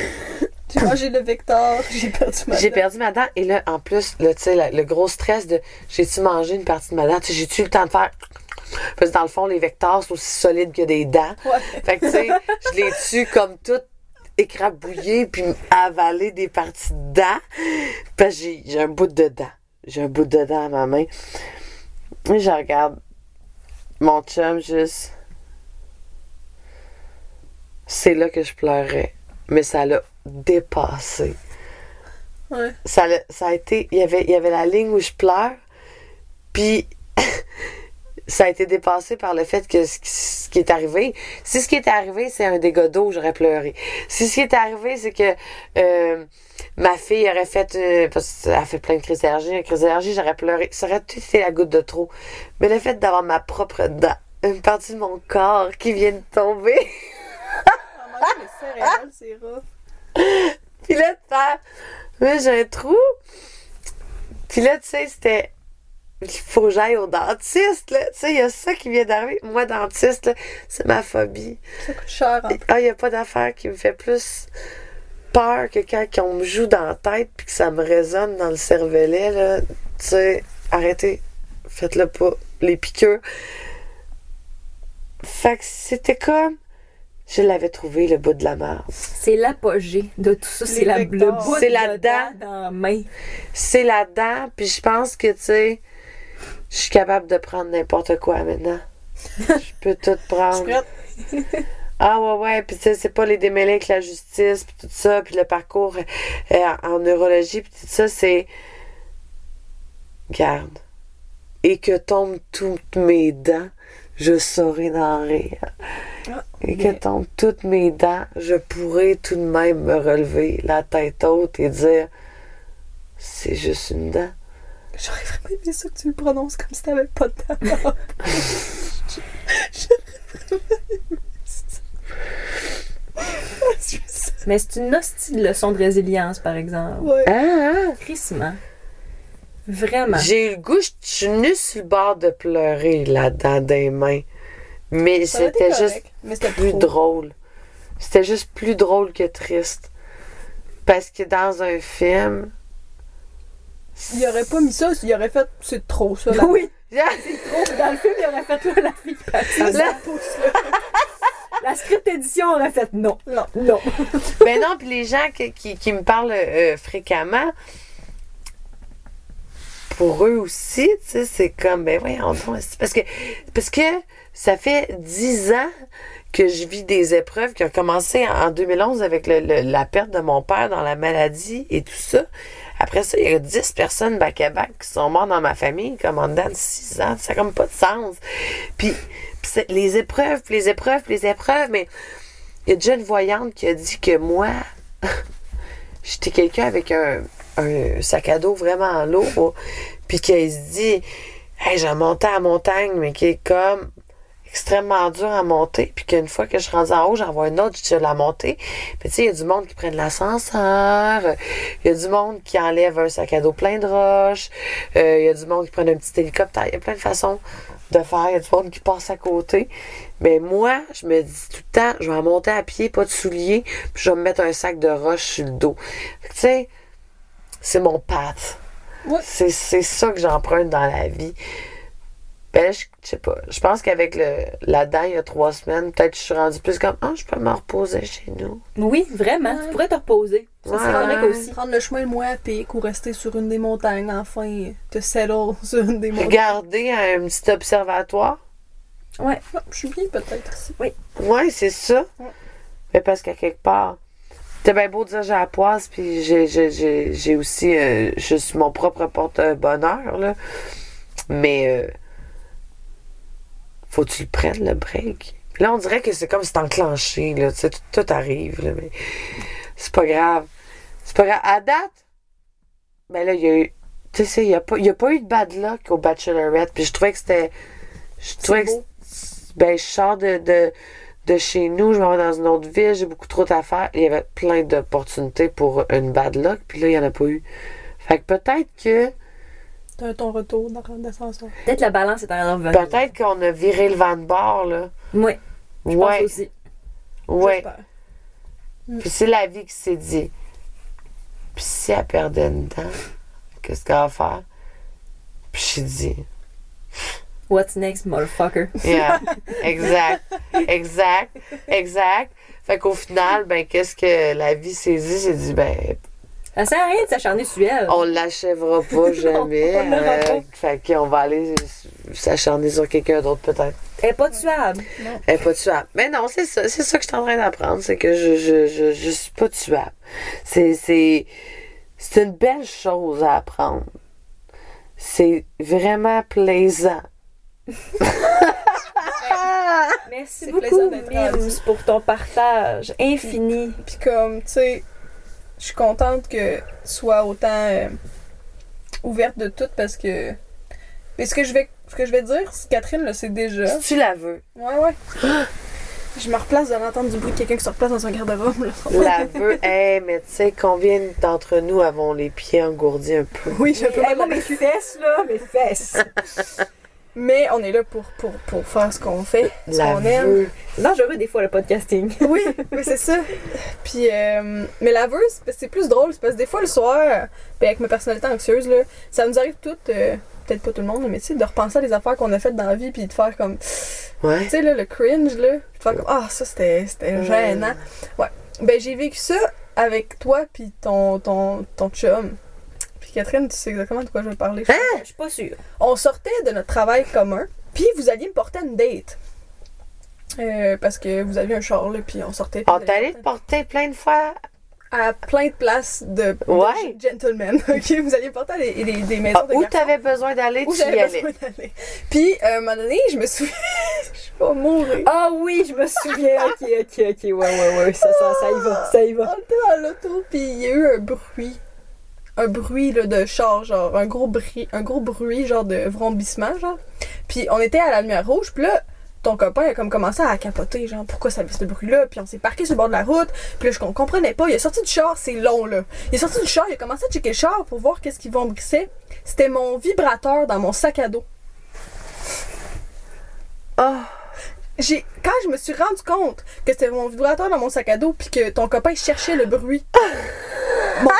J'ai mangé le Vector, j'ai perdu ma J'ai dent. perdu ma dent et là, en plus, là, tu sais, la- le gros stress de j'ai-tu mangé une partie de ma dent? J'ai-tu eu le temps de faire. *clears throat* Parce que dans le fond, les vecteurs, c'est aussi solide que des dents. Ouais. Fait que, tu sais, je l'ai *laughs* tu comme tout écrabouillé puis avalé des parties de dents. Parce que j'ai j'ai un bout de dent. J'ai un bout de dent à ma main. Et je regarde mon chum juste. C'est là que je pleurais. Mais ça l'a dépassé Ouais. ça, a été. Il y, avait, il y avait la ligne où je pleure, puis *laughs* ça a été dépassé par le fait que ce, qui- ce qui est arrivé. Si ce qui est arrivé, c'est un dégât d'eau, j'aurais pleuré. Si ce qui est arrivé, c'est que euh, ma fille aurait fait. euh, parce qu'elle a fait plein de crises d'allergie, une crise d'allergie, j'aurais pleuré. Ça aurait tout été la goutte de trop. Mais le fait d'avoir ma propre dent, une partie de mon corps qui vient de tomber. *laughs* Les céréales, c'est rough. Puis là, de faire, mais j'ai un trou. Puis là, tu sais, c'était, il faut que j'aille au dentiste, là. Tu sais, il y a ça qui vient d'arriver. Moi, dentiste, là, c'est ma phobie. Ça coûte cher. En... Ah, il n'y a pas d'affaire qui me fait plus peur que quand on me joue dans la tête puis que ça me résonne dans le cervelet, là. Tu sais, arrêtez. Faites-le pas. Les piqûres. Fait que c'était comme, je l'avais trouvé, le bout de la mare. C'est l'apogée de tout ça. C'est la, le bout C'est de la dent dent. dans la main. C'est là-dedans, puis je pense que, tu sais, je suis capable de prendre n'importe quoi maintenant. Je peux tout *laughs* prendre. Ah ouais, ouais, puis tu sais, c'est pas les démêlés avec la justice, puis tout ça, puis le parcours euh, en neurologie, puis tout ça, c'est... Garde. Et que tombent toutes mes dents, je saurai d'en rire. Ah, Et que tombent toutes mes dents, je pourrai tout de même me relever la tête haute et dire c'est juste une dent. J'aurais vraiment aimé ça que tu le prononces comme si t'avais pas de dents. *laughs* J'aurais vraiment aimé ça. Mais c'est une hostie de leçon de résilience, par exemple. Ouais. Ah, ah. Crissement. Vraiment. J'ai eu le goût, je suis venue sur le bord de pleurer là-dedans des mains. Mais c'était juste mais plus trop. drôle. C'était juste plus drôle que triste. Parce que dans un film. Il aurait pas mis ça, il aurait fait c'est trop ça. là. *laughs* Oui, Ah, trop. Dans le film, il aurait fait là, la fille *laughs* ça. Là- *laughs* La script édition aurait fait non. Non. Non. ben non, puis les gens qui, qui- qui me parlent euh, fréquemment, pour eux aussi, tu sais, c'est comme, ben voyons donc, parce que, parce que ça fait dix ans que je vis des épreuves qui ont commencé en, en 2011 avec la perte de mon père dans la maladie et tout ça. Après ça, il y a 10 personnes back-à-back qui sont mortes dans ma famille, comme en dedans de 6 ans. Ça n'a comme pas de sens. Puis, puis les épreuves, puis les épreuves, puis les épreuves, mais il y a déjà une voyante qui a dit que moi, *laughs* j'étais quelqu'un avec un, un sac à dos vraiment lourd, puis qu'elle se dit, hey, j'ai monté à la montagne, mais qui est comme extrêmement dur à monter, puis qu'une fois que je rendue en haut, j'en vois une autre, je la monter. Puis tu sais, il y a du monde qui prennent l'ascenseur, il y a du monde qui enlève un sac à dos plein de roches, euh, il y a du monde qui prend un petit hélicoptère, il y a plein de façons de faire, il y a du monde qui passe à côté. Mais moi, je me dis tout le temps, je vais monter à pied, pas de souliers, puis je vais me mettre un sac de roches sur le dos. Tu sais, c'est mon path. Ouais. C'est, c'est ça que j'emprunte dans la vie. Ben, je, je sais pas. Je pense qu'avec le, la dent, il y a trois semaines, peut-être que je suis rendue plus comme, ah, je peux me reposer chez nous. Oui, vraiment. Ouais. Tu pourrais te reposer. Ça, c'est Ouais. correct aussi. Prendre le chemin le moins à pic ou rester sur une des montagnes, enfin, te settle *laughs* sur une des montagnes. Regarder un petit observatoire? Ouais. Non, je suis bien peut-être ici. Ouais, c'est ça. Ouais. Mais parce qu'à quelque part, t'as bien beau dire j'ai la poisse, puis j'ai, aussi, euh, je suis mon propre porte-bonheur, là. Mais, euh, faut que tu le prennes, le break. Là, on dirait que c'est comme si c'est enclenché, là. Tu sais, tout, tout arrive, là. Mais c'est pas grave. C'est pas grave. À date, ben là, il y a eu. Tu sais, il n'y a, pas- y a pas eu de bad luck au Bachelorette. Puis je trouvais que c'était. Je trouvais que ben, je sors de, de, de chez nous, je m'en vais dans une autre ville, j'ai beaucoup trop d'affaires. Il y avait plein d'opportunités pour une bad luck, puis là, il n'y en a pas eu. Fait que peut-être que T'as ton retour dans l'ascenseur. Peut-être la balance est en revenue. peut-être qu'on a viré le vent de bord, là. Oui, je ouais, pense aussi. ouais. J'espère. Puis c'est la vie qui s'est dit. Puis si elle perdait une dent, qu'est-ce qu'elle va faire? Puis j'ai dit, What's next, motherfucker? yeah, *laughs* exact, exact, exact. Fait qu'au final, ben, qu'est-ce que la vie s'est dit? C'est dit, ben, Ça sert à rien de s'acharner sur elle. On l'achèvera pas jamais. *laughs* on l'aura euh, pas. fait qu'on va aller s'acharner sur quelqu'un d'autre peut-être. Elle est pas tuable. Elle est pas tuable. Mais non, c'est ça. C'est ça que je suis en train d'apprendre. C'est que je, je, je, je suis pas tuable. C'est, c'est, c'est une belle chose à apprendre. C'est vraiment plaisant. *laughs* Merci beaucoup, Mims, pour ton partage infini. Puis comme, tu sais, je suis contente que tu sois autant euh, ouverte de tout parce que. Mais ce que je vais, ce que je vais dire, Catherine le sait déjà. Si tu la veux, Ouais, ouais. Je me replace de l'entendre du bruit de quelqu'un qui se replace dans un garde-robe. la veux. Hey, mais tu sais, combien d'entre nous avons les pieds engourdis un peu? Oui, j'ai un peu Hey, mal moi, mes fesses, là, mes fesses. Mais on est là pour, pour, pour faire ce qu'on fait, ce qu'on aime. dangereux, des fois, le podcasting. *laughs* Oui, oui, c'est ça. Puis, euh, mais la veuse, c'est plus drôle. C'est parce que des fois, le soir, ben, avec ma personnalité anxieuse, là, ça nous arrive toutes, euh, peut-être pas tout le monde, mais tu sais, de repenser à des affaires qu'on a faites dans la vie, puis de faire comme, Ouais. tu sais, là, le cringe, là, puis de faire comme, ah, ça, c'était gênant. Ouais. Ben, j'ai vécu ça avec toi puis ton, ton, ton chum. Puis Catherine, tu sais exactement de quoi je vais parler. je Hein? Je suis pas sûre. On sortait de notre travail commun, puis vous alliez me porter une date. Euh, parce que vous aviez un char, là, puis on sortait. puis On vous t'a alliez allé te porter plein de fois. à plein de places de, gentlemen. *laughs* ok, vous alliez porter à des, des, des maisons Ah, de où t'avais besoin d'aller, tu y allais? Puis, euh, à un moment donné, je me souviens. *laughs* je vais mourir. Ah oui, je me souviens. *laughs* ok, ok, ok. Ouais, ouais, ouais. Ça, ça, ça y va. Ça y va. On était dans l'auto, puis il y a eu un bruit. Un bruit là, de char, genre, un gros bruit, un gros bruit, genre de vrombissement, genre. Puis on était à la lumière rouge, puis là, ton copain a comme commencé à capoter, genre, pourquoi ça fait ce bruit-là, puis on s'est parqué sur le bord de la route, puis là, je com- comprenais pas, il est sorti du char, c'est long, là. Il est sorti du char, il a commencé à checker le char pour voir qu'est-ce qui vombrissait. C'était mon vibrateur dans mon sac à dos. Ah, J'ai, quand je me suis rendu compte que c'était mon vibrateur dans mon sac à dos, puis que ton copain cherchait le bruit, *laughs* *laughs*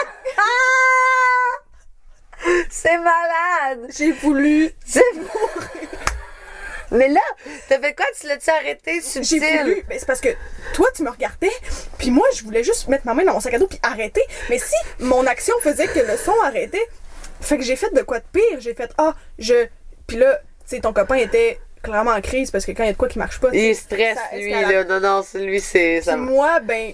c'est malade! j'ai voulu C'est Mais là, t'as fait quoi? Tu l'as-tu arrêté J'ai subtil? voulu. Ben, c'est parce que toi, tu me regardais, puis moi, je voulais juste mettre ma main dans mon sac à dos puis arrêter. Mais si mon action faisait que le son arrêtait, fait que j'ai fait de quoi de pire. J'ai fait Ah, je. Puis là, tu sais, ton copain était clairement en crise parce que quand il y a de quoi qui marche pas. Il stresse, ça lui, là. Non, non, lui, c'est... Ça... Moi, ben.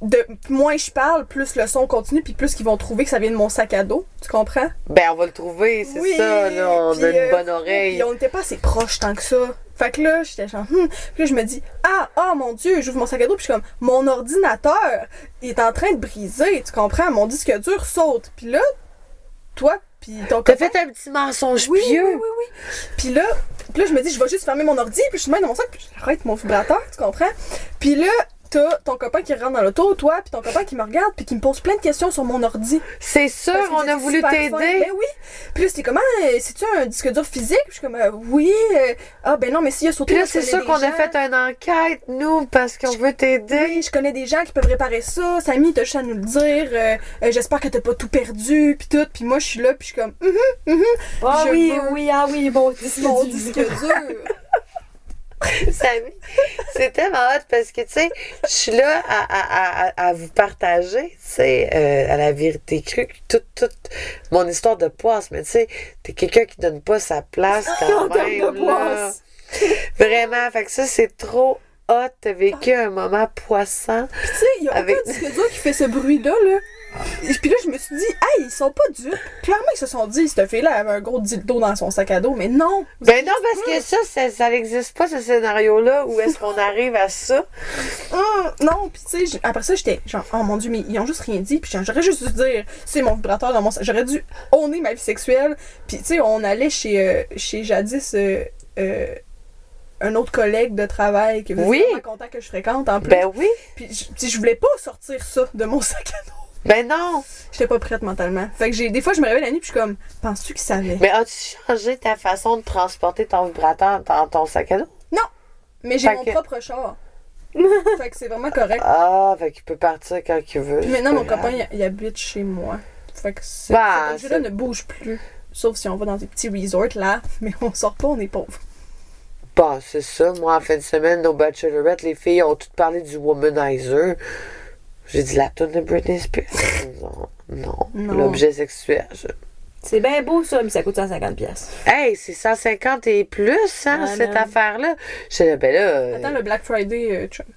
De moins je parle, plus le son continue, puis plus qu'ils vont trouver que ça vient de mon sac à dos. Tu comprends? Ben, on va le trouver, c'est Oui, ça, là. On a une euh, bonne oreille. Puis on n'était pas assez proches tant que ça. Fait que là, j'étais genre, hmm. Puis là, je me dis, ah, oh mon Dieu, j'ouvre mon sac à dos, puis je suis comme, mon ordinateur, il est en train de briser, tu comprends? Mon disque dur saute. Puis là, toi, puis ton T'as fait un petit mensonge oui, oui, pieux. oui, oui. Puis là, puis là, je me dis, je vais juste fermer mon ordi, puis je suis même dans mon sac, puis j'arrête mon vibrateur, tu comprends? Puis là, t'as ton copain qui rentre dans l'auto, toi, puis ton copain qui me regarde, puis qui me pose plein de questions sur mon ordi. C'est sûr, on a voulu t'aider. Ben oui. Puis là, c'était comment? euh, C'est-tu un disque dur physique? Puis je suis comme, euh, oui. euh, ah, ben non, mais s'il y a surtout. Puis là, c'est sûr qu'on a fait une enquête, nous, parce qu'on veut t'aider. Oui, je connais des gens qui peuvent réparer ça. Samy, t'as juste à nous le dire. euh, J'espère que t'as pas tout perdu, puis tout. Puis moi, je suis là, puis je suis comme, hum, Ah Je oui, veux- oui, ah oui, bon, disque mon disque dur. *laughs* Samy, c'est tellement hot parce que, tu sais, je suis là à, à, à, à vous partager, tu sais, euh, à la vérité crue, toute, toute mon histoire de poisse, mais tu sais, t'es quelqu'un qui donne pas sa place *laughs* quand même, de là. poisse. Vraiment, fait que ça, c'est trop hot. T'as vécu un moment poissant. Puis tu sais, il y a Avec- aucun qui fait ce bruit-là, là. Et puis là, je me suis dit, hey, ils sont pas dupes. Clairement, ils se sont dit, cette fille-là avait un gros dildo dans son sac à dos, mais non. Ben non, parce que ça, ça, ça n'existe pas, ce scénario-là, où est-ce qu'on *laughs* arrive à ça? Hum, non, puis tu sais, après ça, j'étais genre, oh mon dieu, mais ils ont juste rien dit. Puis j'aurais juste dû dire, c'est mon vibrateur dans mon sac. J'aurais dû honner ma vie sexuelle. Puis tu sais, on allait chez, euh, chez jadis euh, euh, un autre collègue de travail que vous Oui. content que je fréquente en plus. Ben oui. Puis je voulais pas sortir ça de mon sac à dos. Ben non. J'étais pas prête mentalement. Fait que j'ai des fois, je me réveille la nuit, puis je suis comme, penses-tu qu'il savait? Mais as-tu changé ta façon de transporter ton vibrateur dans ton sac à dos? Mais j'ai mon que- propre char. *laughs* fait que c'est vraiment correct. Ah, fait qu'il peut partir quand il veut. Puis maintenant, mon copain, il, il habite chez moi. Fait que c'est- Bah, c'est- ne bouge plus. Sauf si on va dans des petits resorts là, *laughs* mais on sort pas, on est pauvres. Bon, c'est ça. Moi, en fin de semaine, nos bachelorettes, les filles ont toutes parlé du womanizer. J'ai dit la tonne de Britney Spears. non, non. Non. L'objet sexuel. je- C'est bien beau ça, mais ça coûte 150 pièces. Hey, c'est 150 et plus, hein, Ah, cette affaire-là. Je dis, ben là. euh, Attends le Black Friday, euh, Trump.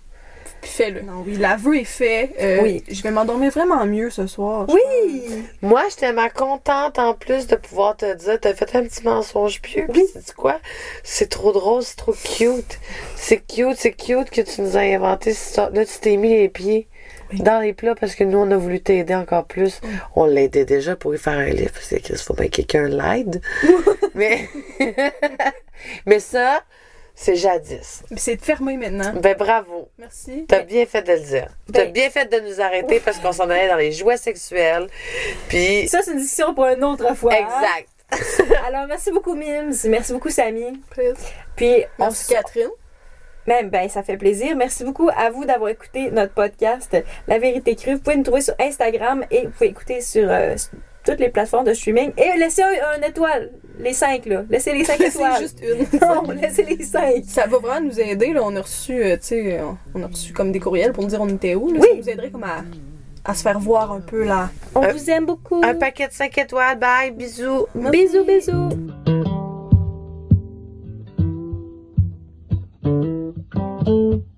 Puis fais-le. Non, oui, l'aveu est fait. Euh, Oui. Je vais m'endormir vraiment mieux ce soir. Oui! Moi, j'étais tellement contente en plus de pouvoir te dire, t'as fait un petit mensonge pieux. Puis, sais quoi? C'est trop drôle, c'est trop cute. C'est cute, c'est cute que tu nous as inventé cette histoire. Là, tu t'es mis les pieds Oui. Dans les plats parce que nous, on a voulu t'aider encore plus. On l'aidait déjà pour y faire un livre parce qu'il faut bien que quelqu'un l'aide. *laughs* Mais, *laughs* mais ça, c'est jadis. C'est fermé maintenant. Ben, bravo. Merci. T'as bien fait de le dire. T'as Ben- bien fait de nous arrêter parce qu'on s'en allait dans les jouets sexuels. Puis, Ça, c'est une discussion pour une autre fois. hein? exact. *laughs* Alors, merci beaucoup, Mims. Merci beaucoup, Samy. Puis, on Merci se... Catherine. Même, ben, ça fait plaisir. Merci beaucoup à vous d'avoir écouté notre podcast La Vérité Crue. Vous pouvez nous trouver sur Instagram et vous pouvez écouter sur euh, toutes les plateformes de streaming. Et laissez un, un étoile. les cinq, là. Laissez les cinq C'est étoiles. juste une. *laughs* Non, laissez les cinq. Ça va vraiment nous aider. Là. On a reçu, euh, tu sais, on a reçu comme des courriels pour nous dire on était où. Là. Oui. Ça nous aiderait comme à, à se faire voir un peu là. On Euh, vous aime beaucoup. Un paquet de 5 étoiles. Bye. Bisous. Bisous, bisous. Thank you.